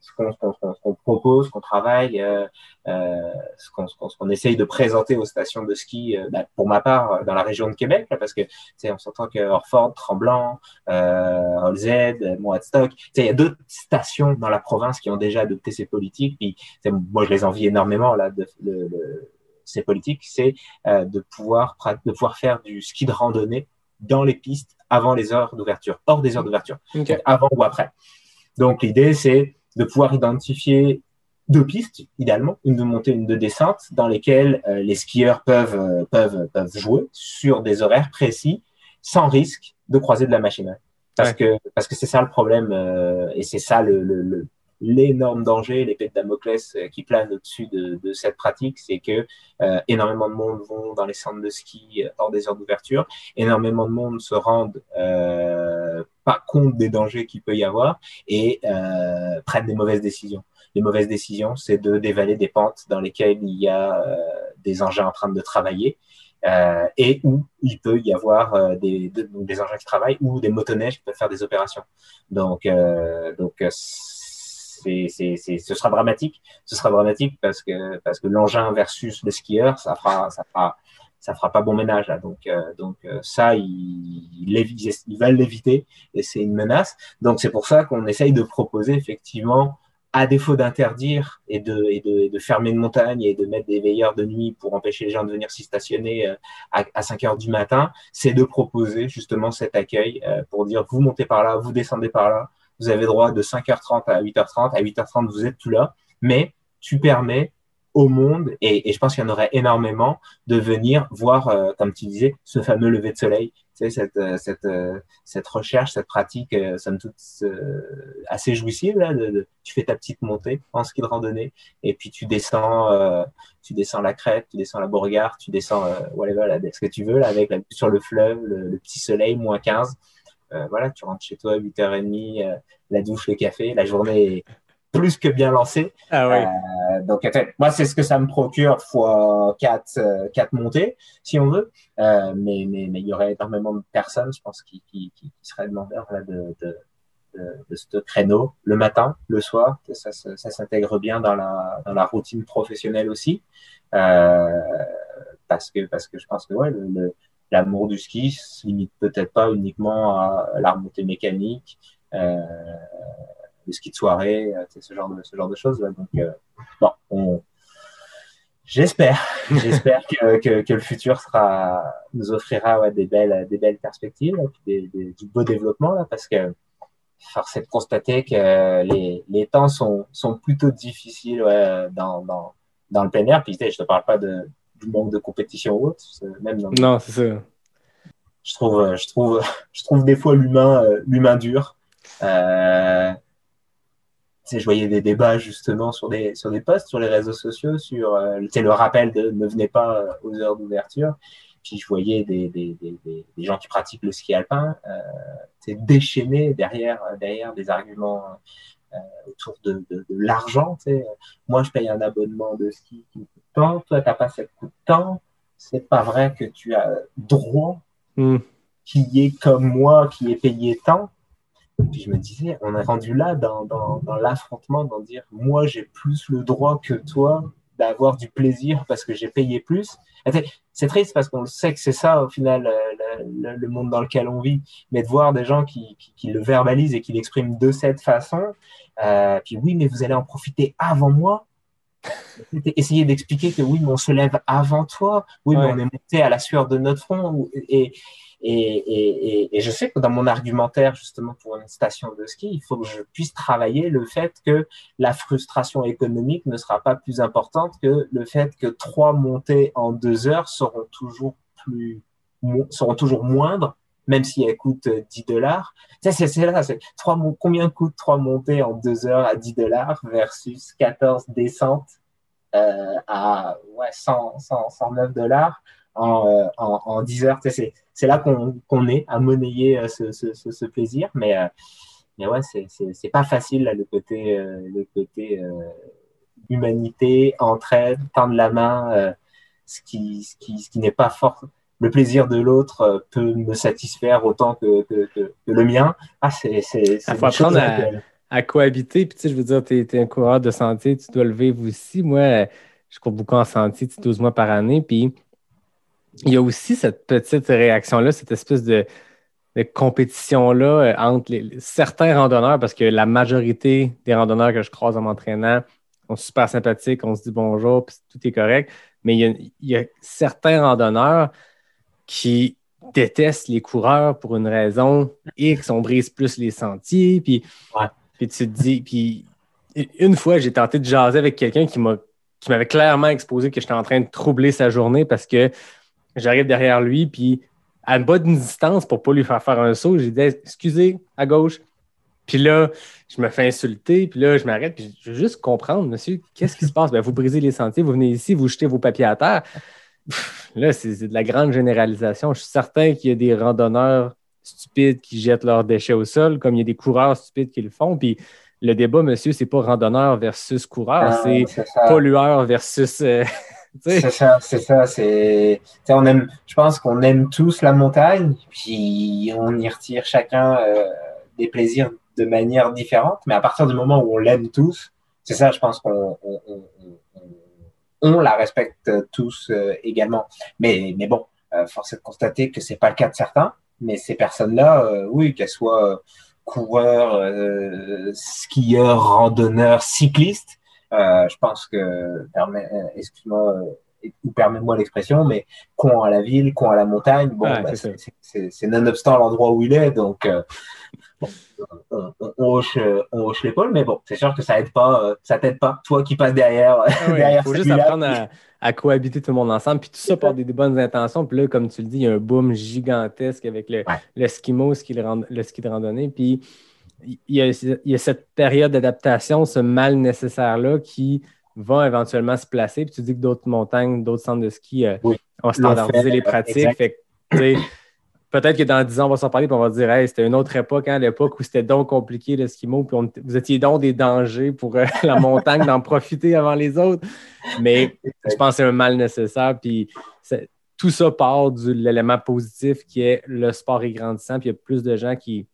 ce qu'on qu qu propose, qu'on travaille, euh, euh, ce qu'on qu essaye de présenter aux stations de ski, euh, bah, pour ma part, dans la région de Québec, là, parce que on s'entend que Orford, Tremblant, euh, Holzed, Moatstock, il y a d'autres stations dans la province qui ont déjà adopté ces politiques. Puis, moi, je les envie énormément là, de, de, de ces politiques, c'est de pouvoir de pouvoir faire du ski de randonnée dans les pistes avant les heures d'ouverture, hors des heures d'ouverture, avant ou après. Donc l'idée, c'est de pouvoir identifier deux pistes, idéalement, une de montée, une de descente, dans lesquelles euh, les skieurs peuvent, euh, peuvent, peuvent jouer sur des horaires précis, sans risque de croiser de la machine. Parce Ouais. que parce que c'est ça le problème, euh, et c'est ça le, le, le- l'énorme danger, l'épée de Damoclès euh, qui plane au-dessus de, de cette pratique, c'est que euh, énormément de monde vont dans les centres de ski euh, hors des heures d'ouverture, énormément de monde se rendent euh, pas compte des dangers qu'il peut y avoir et euh, prennent des mauvaises décisions. Les mauvaises décisions, c'est de dévaler des pentes dans lesquelles il y a euh, des engins en train de travailler euh, et où il peut y avoir euh, des, des engins qui travaillent ou des motoneiges qui peuvent faire des opérations. Donc, euh, donc c'est, ce sera dramatique. Ce sera dramatique parce que parce que l'engin versus le skieur, ça fera ça fera ça fera pas bon ménage. Donc euh, donc euh, ça ils ils veulent l'éviter et c'est une menace. Donc c'est pour ça qu'on essaye de proposer effectivement à défaut d'interdire et de, et, de, de fermer une montagne et de mettre des veilleurs de nuit pour empêcher les gens de venir s'y stationner euh, à, à 5 heures du matin, c'est de proposer justement cet accueil pour dire vous montez par là, vous descendez par là, vous avez droit de 5h30 à 8h30, à 8h30 vous êtes plus là, mais tu permets au monde, et, je pense qu'il y en aurait énormément, de venir voir, euh, comme tu disais, ce fameux lever de soleil, tu sais, cette, euh, euh, recherche, cette pratique, euh, somme toute assez jouissive, là, tu fais ta petite montée en ski de randonnée, et puis tu descends, tu descends la crête, tu descends la Beauregard, tu descends, whatever, ce que tu veux, là, avec sur le fleuve, le, petit soleil, moins 15, euh, voilà, tu rentres chez toi, 8h30, euh, la douche, le café, la journée est plus que bien lancée, Ah ouais. euh, donc, moi, c'est ce que ça me procure fois 4, euh, quatre montées, si on veut. Euh, mais, mais, mais il y aurait énormément de personnes, je pense, qui, qui, qui, qui seraient demandeurs là, de, de, de, de ce créneau le matin, le soir. que Ça, ça, ça s'intègre bien dans la, dans la routine professionnelle aussi. Euh, parce, que, parce que je pense que ouais, le, le- l'amour du ski se limite peut-être pas uniquement à la remontée mécanique. Euh, le ski de soirée, euh, ce genre de ce genre de choses. Donc euh, bon, on j'espère, j'espère que, que, que le futur sera nous offrira ouais, des belles des belles perspectives, des, des- du beau développement là, parce que force est de constater que les, les temps sont sont plutôt difficiles ouais, dans, dans dans le plein air. Puis je te parle pas de du manque de compétition ou autre, c'est- même dans Non, c'est ça. je trouve, je trouve, je trouve des fois l'humain, euh, l'humain dur. Euh, je voyais des débats justement sur des, sur des posts sur les réseaux sociaux sur, euh, le rappel de ne venez pas euh, aux heures d'ouverture. Puis je voyais des, des, des, des, gens qui pratiquent le ski alpin, euh, déchaînés derrière, derrière des arguments euh, autour de, de, de l'argent. Tu. Moi, je paye un abonnement de ski qui me coûte tant, toi, t'as pas ça te coûte tant. C'est pas vrai que tu as droit Hmm. qui est comme moi, qui est payé tant. Puis je me disais, on est rendu là dans, dans, dans l'affrontement, dans dire, moi j'ai plus le droit que toi d'avoir du plaisir parce que j'ai payé plus. C'est- triste parce qu'on le sait que c'est ça au final euh, le, monde dans lequel on vit, mais de voir des gens qui, qui, qui le verbalisent et qui l'expriment de cette façon, euh, puis oui, mais vous allez en profiter avant moi. Essayer d'expliquer que oui, mais on se lève avant toi, oui, mais on est monté à la sueur de notre front. Et, et, et, et, et je sais que dans mon argumentaire, justement, pour une station de ski, il faut que je puisse travailler le fait que la frustration économique ne sera pas plus importante que le fait que trois montées en deux heures seront toujours plus, seront toujours moindres, même si elles coûtent euh, 10 dollars. Ça, c'est combien coûte trois montées en deux heures à 10 dollars versus 14 descentes euh, à ouais, 100, 100, 109 dollars en, euh, en, en 10 heures. C'est là qu'on est à monnayer euh, ce, ce, ce, ce plaisir. Mais, euh, mais ouais, c'est- pas facile, là, le côté, euh, le côté euh, humanité, entraide, tendre la main, euh, ce qui, ce qui, ce qui n'est pas fort. Le plaisir de l'autre euh, peut me satisfaire autant que, que, que, que le mien. Ah, c'est c'est- c'est Ah, faut apprendre à cohabiter. Puis, tu sais, je veux dire, tu es, un coureur de sentier, tu dois le vivre aussi. Moi, je cours beaucoup en sentier, 12 mois par année. Puis, il y a aussi cette petite réaction-là, cette espèce de, compétition-là euh, entre certains randonneurs, parce que la majorité des randonneurs que je croise en m'entraînant sont super sympathiques, on se dit bonjour, puis tout est correct. Mais il y, a, certains randonneurs qui détestent les coureurs pour une raison X, on brise plus les sentiers, puis, puis tu te dis, puis une fois, j'ai tenté de jaser avec quelqu'un qui m'a qui m'avait clairement exposé que j'étais en train de troubler sa journée parce que j'arrive derrière lui, puis à une bonne distance pour ne pas lui faire faire un saut, j'ai dit Excusez, à gauche. Puis là, je me fais insulter, puis là, je m'arrête, puis je veux juste comprendre, monsieur, qu'est-ce qui se passe? Ben, vous brisez les sentiers, vous venez ici, vous jetez vos papiers à terre. Là, c'est de la grande généralisation. Je suis certain qu'il y a des randonneurs stupides qui jettent leurs déchets au sol, comme il y a des coureurs stupides qui le font. Puis le débat, monsieur, c'est pas randonneur versus coureur, c'est pollueur versus. Euh, c'est ça, c'est ça. C'est, on aime, je pense qu'on aime tous la montagne, puis on y retire chacun euh, des plaisirs de manière différente. Mais à partir du moment où on l'aime tous, c'est ça, je pense qu'on on, la respecte tous euh, également. Mais, mais bon, force est de constater que c'est pas le cas de certains. Mais ces personnes-là, oui, qu'elles soient coureurs, euh, skieurs, randonneurs, cyclistes. Euh, je pense que, euh, excuse-moi, ou permets-moi l'expression, mais con à la ville, con à la montagne, bon, bah, c'est nonobstant l'endroit où il est, donc on, hoche, l'épaule, mais bon, c'est sûr que ça aide pas, ça t'aide pas, toi qui passes derrière. Ah il faut juste apprendre à, à cohabiter tout le monde ensemble. Puis tout ça par des, bonnes intentions. Puis là, comme tu le dis, il y a un boom gigantesque avec le, le skimo, le ski, le ski de randonnée. Puis il y a, il y a cette période d'adaptation, ce mal nécessaire-là qui va éventuellement se placer. Puis tu dis que d'autres montagnes, d'autres centres de ski euh, ont standardisé les pratiques. Fait que, peut-être que dans 10 ans, on va s'en parler et on va dire hey, c'était une autre époque, hein, l'époque où c'était donc compliqué l'esquimau, puis vous étiez donc des dangers pour euh, la montagne d'en profiter avant les autres. Mais je pense que c'est un mal nécessaire. Puis tout ça part de l'élément positif qui est le sport est grandissant, puis il y a plus de gens qui,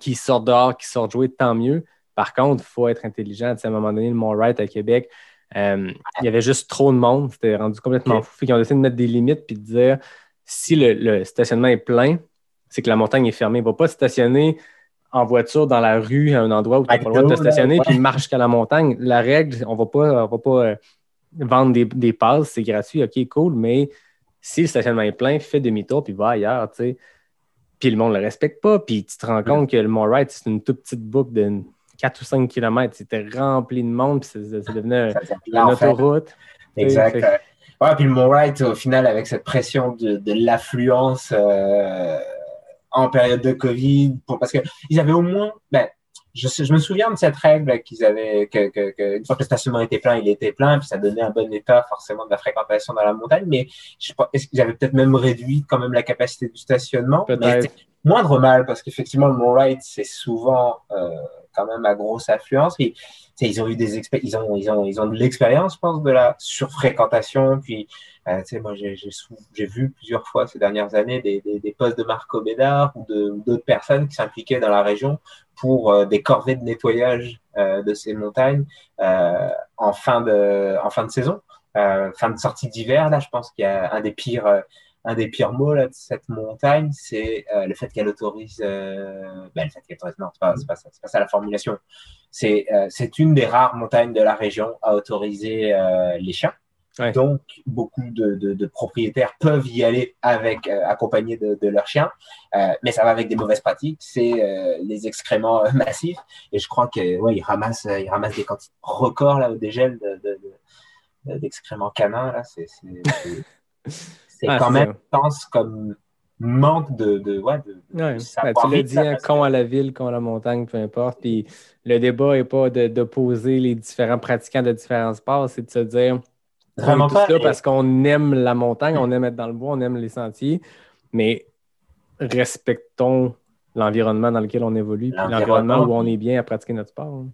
qui sortent dehors, qui sortent jouer, tant mieux. Par contre, il faut être intelligent. à un moment donné, le Mont Wright à Québec, euh, il y avait juste trop de monde. C'était rendu complètement fou. Ils ont décidé de mettre des limites puis de dire si le, stationnement est plein, c'est que la montagne est fermée. Il ne va pas stationner en voiture dans la rue à un endroit où tu n'as pas le droit de te stationner, puis marche jusqu'à la montagne. La règle, on ne va pas, va pas euh, vendre des, des passes, c'est gratuit, ok, cool, mais si le stationnement est plein, fais demi-tour, puis va ailleurs, tu sais. Puis le monde ne le respecte pas, puis tu te rends compte que le Mont Wright, c'est une toute petite boucle de 4 ou 5 km. C'était rempli de monde, puis c'est devenu une autoroute. Exact. Ouais, puis le Mont Wright, au final, avec cette pression de, de l'affluence euh, en période de Covid, pour, parce qu'ils avaient au moins, ben, je, je, me souviens de cette règle qu'ils avaient, que, que, que, une fois que le stationnement était plein, il était plein, puis ça donnait un bon état forcément de la fréquentation dans la montagne, mais je sais pas, est-ce qu'ils avaient peut-être même réduit quand même la capacité du stationnement, mais moindre mal, parce qu'effectivement, le Mont Wright, c'est souvent euh, quand même à grosse affluence. Ils ont eu des ils ont, ils ont, ils ont de l'expérience, je pense, de la surfréquentation. Puis, euh, moi, j'ai vu plusieurs fois ces dernières années des postes de Marco Bédard ou d'autres personnes qui s'impliquaient dans la région pour euh, des corvées de nettoyage euh, de ces montagnes euh, en fin de en fin de saison, fin de sortie d'hiver. Là, je pense qu'il y a un des pires un des pires mots là, de cette montagne, c'est le fait qu'elle autorise. Ben, le fait qu'elle autorise, non, c'est pas, pas, ça, pas ça la formulation. C'est c'est une des rares montagnes de la région à autoriser les chiens. Donc, beaucoup de, propriétaires peuvent y aller avec euh, accompagnés de, de leurs chiens, euh, mais ça va avec des mauvaises pratiques, c'est euh, les excréments massifs. Et je crois que ouais, ils ramassent, ils ramassent des quantités records là au dégel d'excréments canins là. C'est ah, quand même, je pense, comme manque de, de, ouais, de, ben, tu l'as dit, un con à la ville, con à la montagne, peu importe. Puis le débat n'est pas d'opposer les différents pratiquants de différents sports, c'est de se dire Vraiment pas. parce qu'on aime la montagne, on aime être dans le bois, on aime les sentiers, mais respectons l'environnement dans lequel on évolue, puis l'environnement où on est bien à pratiquer notre sport. Hein.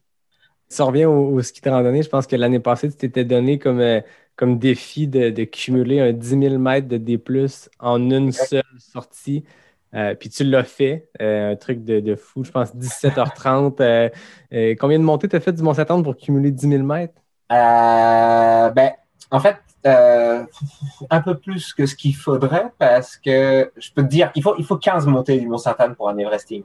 Si on revient au, ski de randonnée, je pense que l'année passée, tu t'étais donné comme, euh, comme défi de, cumuler un 10 000 mètres de D+, en une seule sortie. Euh, puis tu l'as fait, euh, un truc de, de, fou, je pense 17h30. Euh, combien de montées tu as fait du Mont-Saint-Anne pour cumuler 10 000 mètres? ben, en fait, un peu plus que ce qu'il faudrait parce que je peux te dire, il faut, il faut 15 montées du Mont-Saint-Anne pour un Everesting.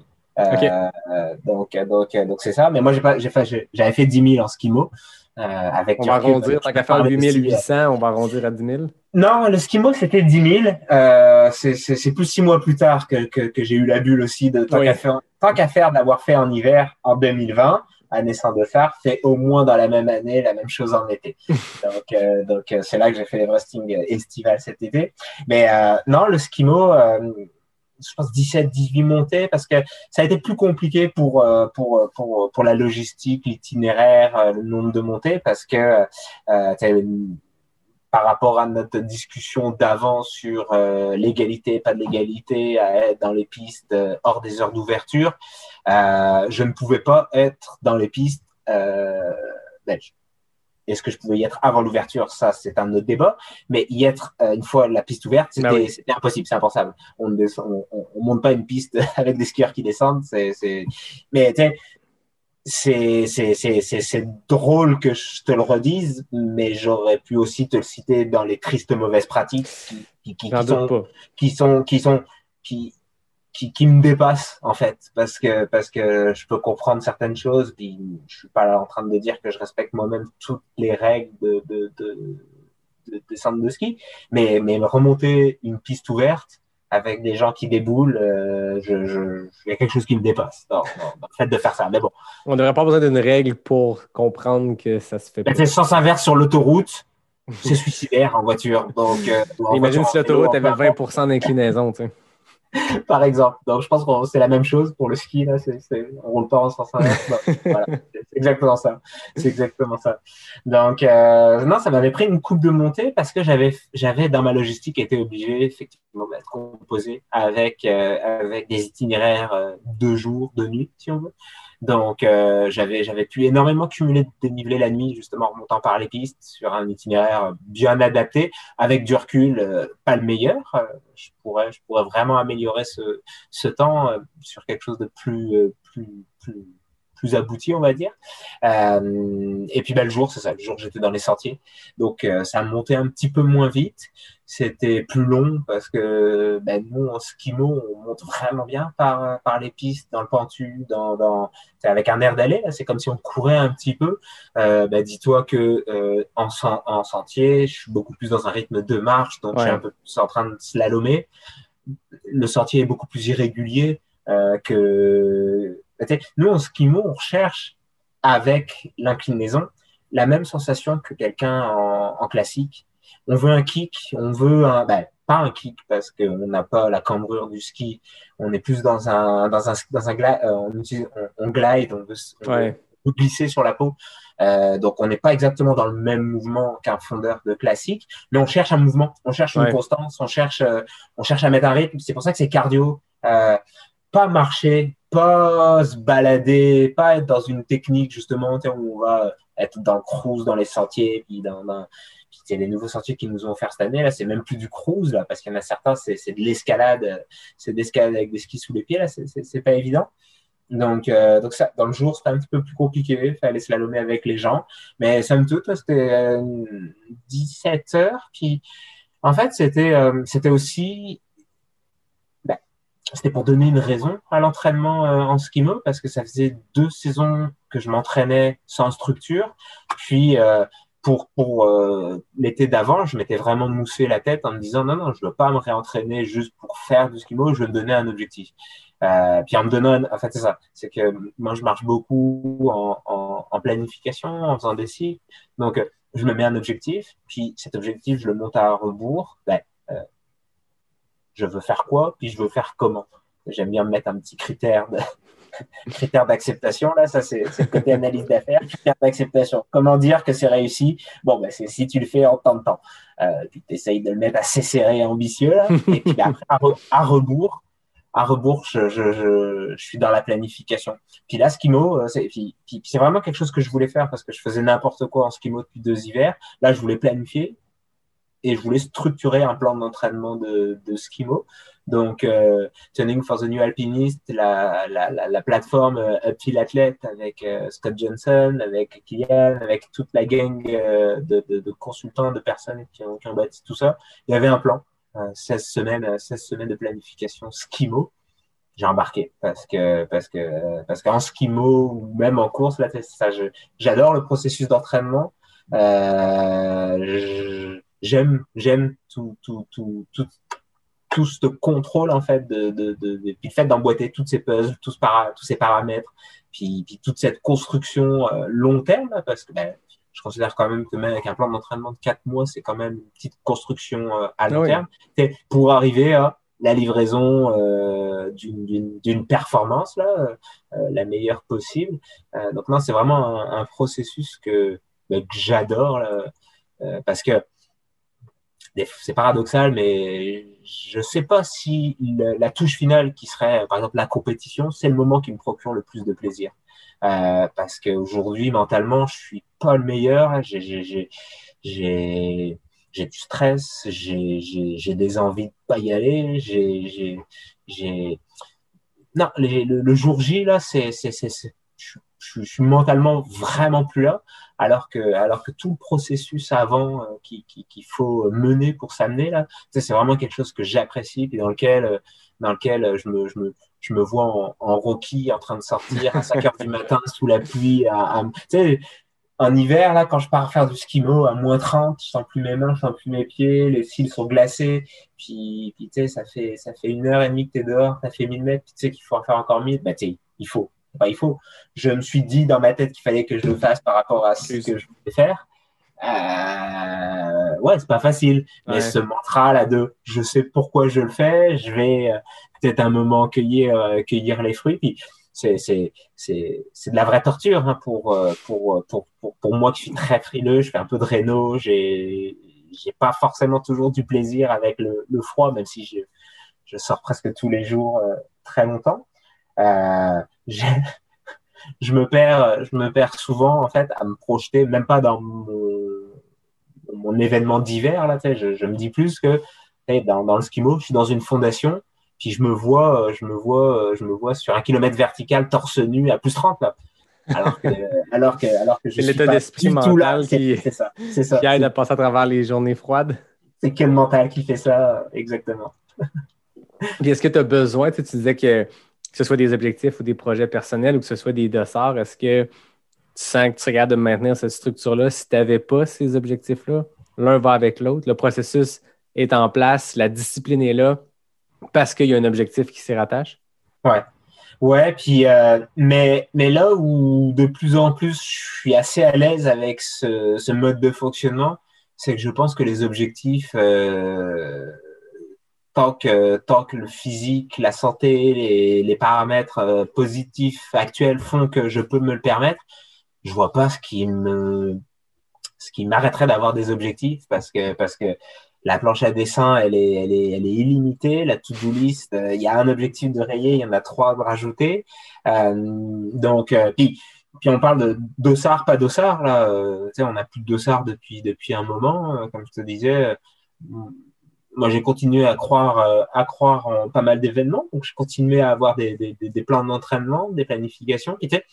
Donc, donc, donc c'est ça. Mais moi, j'avais fait, fait 10 000 en skimo. Euh, avec on va arrondir, tant qu'à faire 8800, on va arrondir à 10 000. Non, le skimo, c'était 10 000. Euh, c'est plus six mois plus tard que, que, que j'ai eu la bulle aussi de tant qu'à faire, qu'à faire d'avoir fait en hiver en 2020 année sans de phare, fait au moins dans la même année la même chose en été. donc, euh, donc euh, c'est là que j'ai fait les l'Everesting estival cet été. Mais euh, non, le skimo, je pense 17, 18 montées parce que ça a été plus compliqué pour euh, pour pour pour la logistique, l'itinéraire, euh, le nombre de montées parce que euh, par rapport à notre discussion d'avant sur l'égalité, pas de l'égalité, à être dans les pistes hors des heures d'ouverture, je ne pouvais pas être dans les pistes belges. Est-ce que je pouvais y être avant l'ouverture Ça, c'est un autre débat. Mais y être euh, une fois la piste ouverte, bah c'était impossible, c'est impensable. On ne on, monte pas une piste avec des skieurs qui descendent. C'est. Mais c'est, c'est, c'est, drôle que je te le redise, mais j'aurais pu aussi te le citer dans les tristes mauvaises pratiques qui, qui, qui, sont, qui sont, qui sont, qui, qui, qui, me dépasse en fait parce que parce que je peux comprendre certaines choses puis je suis pas en train de dire que je respecte moi-même toutes les règles de de, de, de, de centre de ski mais mais remonter une piste ouverte avec des gens qui déboulent, euh, je, je, il y a quelque chose qui me dépasse dans, le fait de faire ça. Mais bon. On n'aurait pas besoin d'une règle pour comprendre que ça se fait ben, pas. C'est sens inverse sur l'autoroute, c'est suicidaire en voiture. Donc, euh, Imagine si l'autoroute avait 20% d'inclinaison, tu sais. par exemple. Donc, je pense que c'est la même chose pour le ski. Là, c'est, c'est, on roule pas en sens inverse. voilà, c'est exactement ça. C'est exactement ça. Donc, euh, non, ça m'avait pris une coupe de montée parce que j'avais, j'avais dans ma logistique été obligé effectivement d'être composé avec euh, avec des itinéraires euh, de jour, de nuit, si on veut. Donc, euh, j'avais, j'avais pu énormément cumuler de dénivelé la nuit, justement, en remontant par les pistes sur un itinéraire bien adapté, avec du recul, euh, pas le meilleur. Euh, je pourrais, je pourrais vraiment améliorer ce, ce temps sur quelque chose de plus, plus, plus, plus abouti, on va dire. et puis, ben, le jour, c'est ça. Le jour, j'étais dans les sentiers. Donc, ça a monté un petit peu moins vite c'était plus long parce que ben, nous en skimo on monte vraiment bien par par les pistes dans le pentu dans dans avec un air d'aller c'est comme si on courait un petit peu. Euh, ben, dis-toi que euh, en en sentier je suis beaucoup plus dans un rythme de marche donc je suis un peu plus en train de slalomer. Le sentier est beaucoup plus irrégulier euh, que nous en skimo on recherche avec l'inclinaison la même sensation que quelqu'un en, en classique on veut un kick, on veut un, ben, pas un kick parce qu'on n'a pas la cambrure du ski, on est plus dans un, dans un, dans un glide, euh, on, on, glide, on veut, glisser sur la peau. Euh, donc on n'est pas exactement dans le même mouvement qu'un fondeur de classique, mais on cherche un mouvement, on cherche une constance, on cherche, euh, on cherche à mettre un rythme. C'est pour ça que c'est cardio, euh, pas marcher, pas se balader, pas être dans une technique justement où on va être dans le cruise, dans les sentiers, puis dans, dans c'est les nouveaux sentiers qu'ils nous ont offert cette année. Là, c'est même plus du cruise, là, parce qu'il y en a certains, c'est, de l'escalade, c'est d'escalade avec des skis sous les pieds, là, c'est, pas évident. Donc, euh, donc ça, dans le jour, c'était un petit peu plus compliqué. Il fallait slalomer avec les gens. Mais somme toute, c'était 17 euh, heures. Puis, en fait, c'était, euh, c'était aussi, ben, c'était pour donner une raison à l'entraînement en skimo parce que ça faisait deux saisons que je m'entraînais sans structure. Puis, pour, pour euh, l'été d'avant, je m'étais vraiment moussé la tête en me disant non, non, je ne veux pas me réentraîner juste pour faire du skimo, je veux me donner un objectif. Euh, puis en me donnant, en fait, c'est ça, c'est que moi, je marche beaucoup en, en, en, planification, en faisant des cycles. Donc, je me mets un objectif, puis cet objectif, je le monte à rebours. Ben, euh, je veux faire quoi, puis je veux faire comment. J'aime bien me mettre un petit critère de, critères d'acceptation, là, ça c'est le côté analyse d'affaires, critères d'acceptation. Comment dire que c'est réussi? Bon, ben, c'est si tu le fais en temps de temps. Euh, puis tu essayes de le mettre assez serré et ambitieux, là, et puis après, à, rebours, à rebours, je, je, je, suis dans la planification. Puis là, skimo, euh, c'est vraiment quelque chose que je voulais faire parce que je faisais n'importe quoi en skimo depuis deux hivers. Là, je voulais planifier et je voulais structurer un plan d'entraînement de, de skimo Donc, euh, Tuning for the New Alpinist, la, la, la, la plateforme euh, Uphill Athlete avec euh, Scott Johnson, avec Kylian, avec toute la gang euh, de, de, de, consultants, de personnes qui ont, qui ont, bâti tout ça. Il y avait un plan, 16 semaines, 16 semaines de planification skimo. J'ai embarqué parce que parce que parce qu'en skimo ou même en course là, ça, j'adore le processus d'entraînement. j'aime j'aime tout tout tout tout tout ce contrôle en fait de, de, de, de puis le fait d'emboîter toutes ces puzzles, tous, para, tous ces paramètres, puis, puis toute cette construction euh, long terme, parce que ben, je considère quand même que même avec un plan d'entraînement de quatre mois, c'est quand même une petite construction euh, à long oui. terme, pour arriver à la livraison euh, d'une performance là, euh, la meilleure possible. Donc non, c'est vraiment un, un, processus que, ben, que j'adore parce que c'est paradoxal, mais je sais pas si la touche finale qui serait, par exemple, la compétition, c'est le moment qui me procure le plus de plaisir. Euh, parce qu'aujourd'hui, mentalement, je suis pas le meilleur. J'ai du stress, j'ai des envies de pas y aller. Le, le, jour J là, c'est je suis mentalement vraiment plus là alors que, alors que tout le processus avant euh, qu'il qui, qui faut mener pour s'amener là, c'est vraiment quelque chose que j'apprécie et dans lequel, euh, dans lequel je me, je me, je me vois en, en Rocky en train de sortir à 5 heures du matin sous la pluie. À, à, en hiver, là, quand je pars faire du skimo à moins 30, je sens plus mes mains, je sens plus mes pieds, les cils sont glacés. Puis, puis ça fait, ça fait une heure et demie que tu es dehors, tu fait 1000 mètres, puis tu sais qu'il faut en faire encore 1000. Bah, sais, il faut pas il faut. Je me suis dit dans ma tête qu'il fallait que je le fasse par rapport à ce que je voulais faire. Euh, ouais, c'est pas facile. Mais ouais. ce mantra là de je sais pourquoi je le fais, je vais euh, peut-être un moment cueillir, euh, cueillir les fruits. Puis c'est, c'est, c'est, c'est de la vraie torture hein, pour, euh, pour, pour, pour, pour, moi qui suis très frileux. Je fais un peu de réno. J'ai, j'ai pas forcément toujours du plaisir avec le, le froid, même si je, je sors presque tous les jours très longtemps. Euh, je me perds, je me perds souvent en fait à me projeter, même pas dans mon, mon événement d'hiver là. Je, je, me dis plus que dans, dans, le skimo, je suis dans une fondation, puis je me vois, je me vois, je me vois sur un kilomètre vertical torse nu à plus 30 là. Alors que, alors que, alors que je suis l'état d'esprit c'est ça, c'est ça, qui aide à passer à travers les journées froides. C'est quel mental qui fait ça exactement. Est-ce que tu as besoin, tu disais que que ce soit des objectifs ou des projets personnels ou que ce soit des dossards, est-ce que tu sens que tu regardes de maintenir cette structure-là si tu n'avais pas ces objectifs-là? L'un va avec l'autre, le processus est en place, la discipline est là parce qu'il y a un objectif qui s'y rattache? Ouais. Ouais, puis euh, mais, mais là où de plus en plus je suis assez à l'aise avec ce, mode de fonctionnement, c'est que je pense que les objectifs euh, tant que, tant que le physique, la santé, les, les paramètres euh, positifs actuels font que je peux me le permettre, je vois pas ce qui me, ce qui m'arrêterait d'avoir des objectifs parce que, parce que la planche à dessin, elle est, elle est, elle est illimitée. La to-do list, euh, il y a un objectif de rayer, il y en a trois de rajouter. Euh, donc, puis, puis on parle de dossard, pas dossard. Là, on a plus de dossard depuis, depuis un moment, comme je te disais moi, j'ai continué à croire, euh, à croire en pas mal d'événements. Donc, j'ai continué à avoir des, des, des plans d'entraînement, des planifications qui étaient.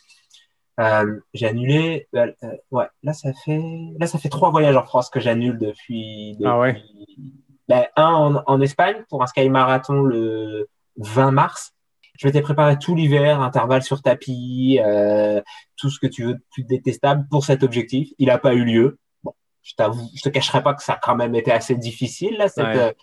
Euh, j'ai annulé. Euh, ouais, là, ça fait, là, ça fait trois voyages en France que j'annule depuis, depuis. Ah ouais. Ben, un en, en, Espagne pour un sky marathon le 20 mars. Je m'étais préparé tout l'hiver, intervalle sur tapis, euh, tout ce que tu veux de plus détestable pour cet objectif. Il n'a pas eu lieu je t'avoue, je te cacherai pas que ça a quand même été assez difficile là. Cette, ouais.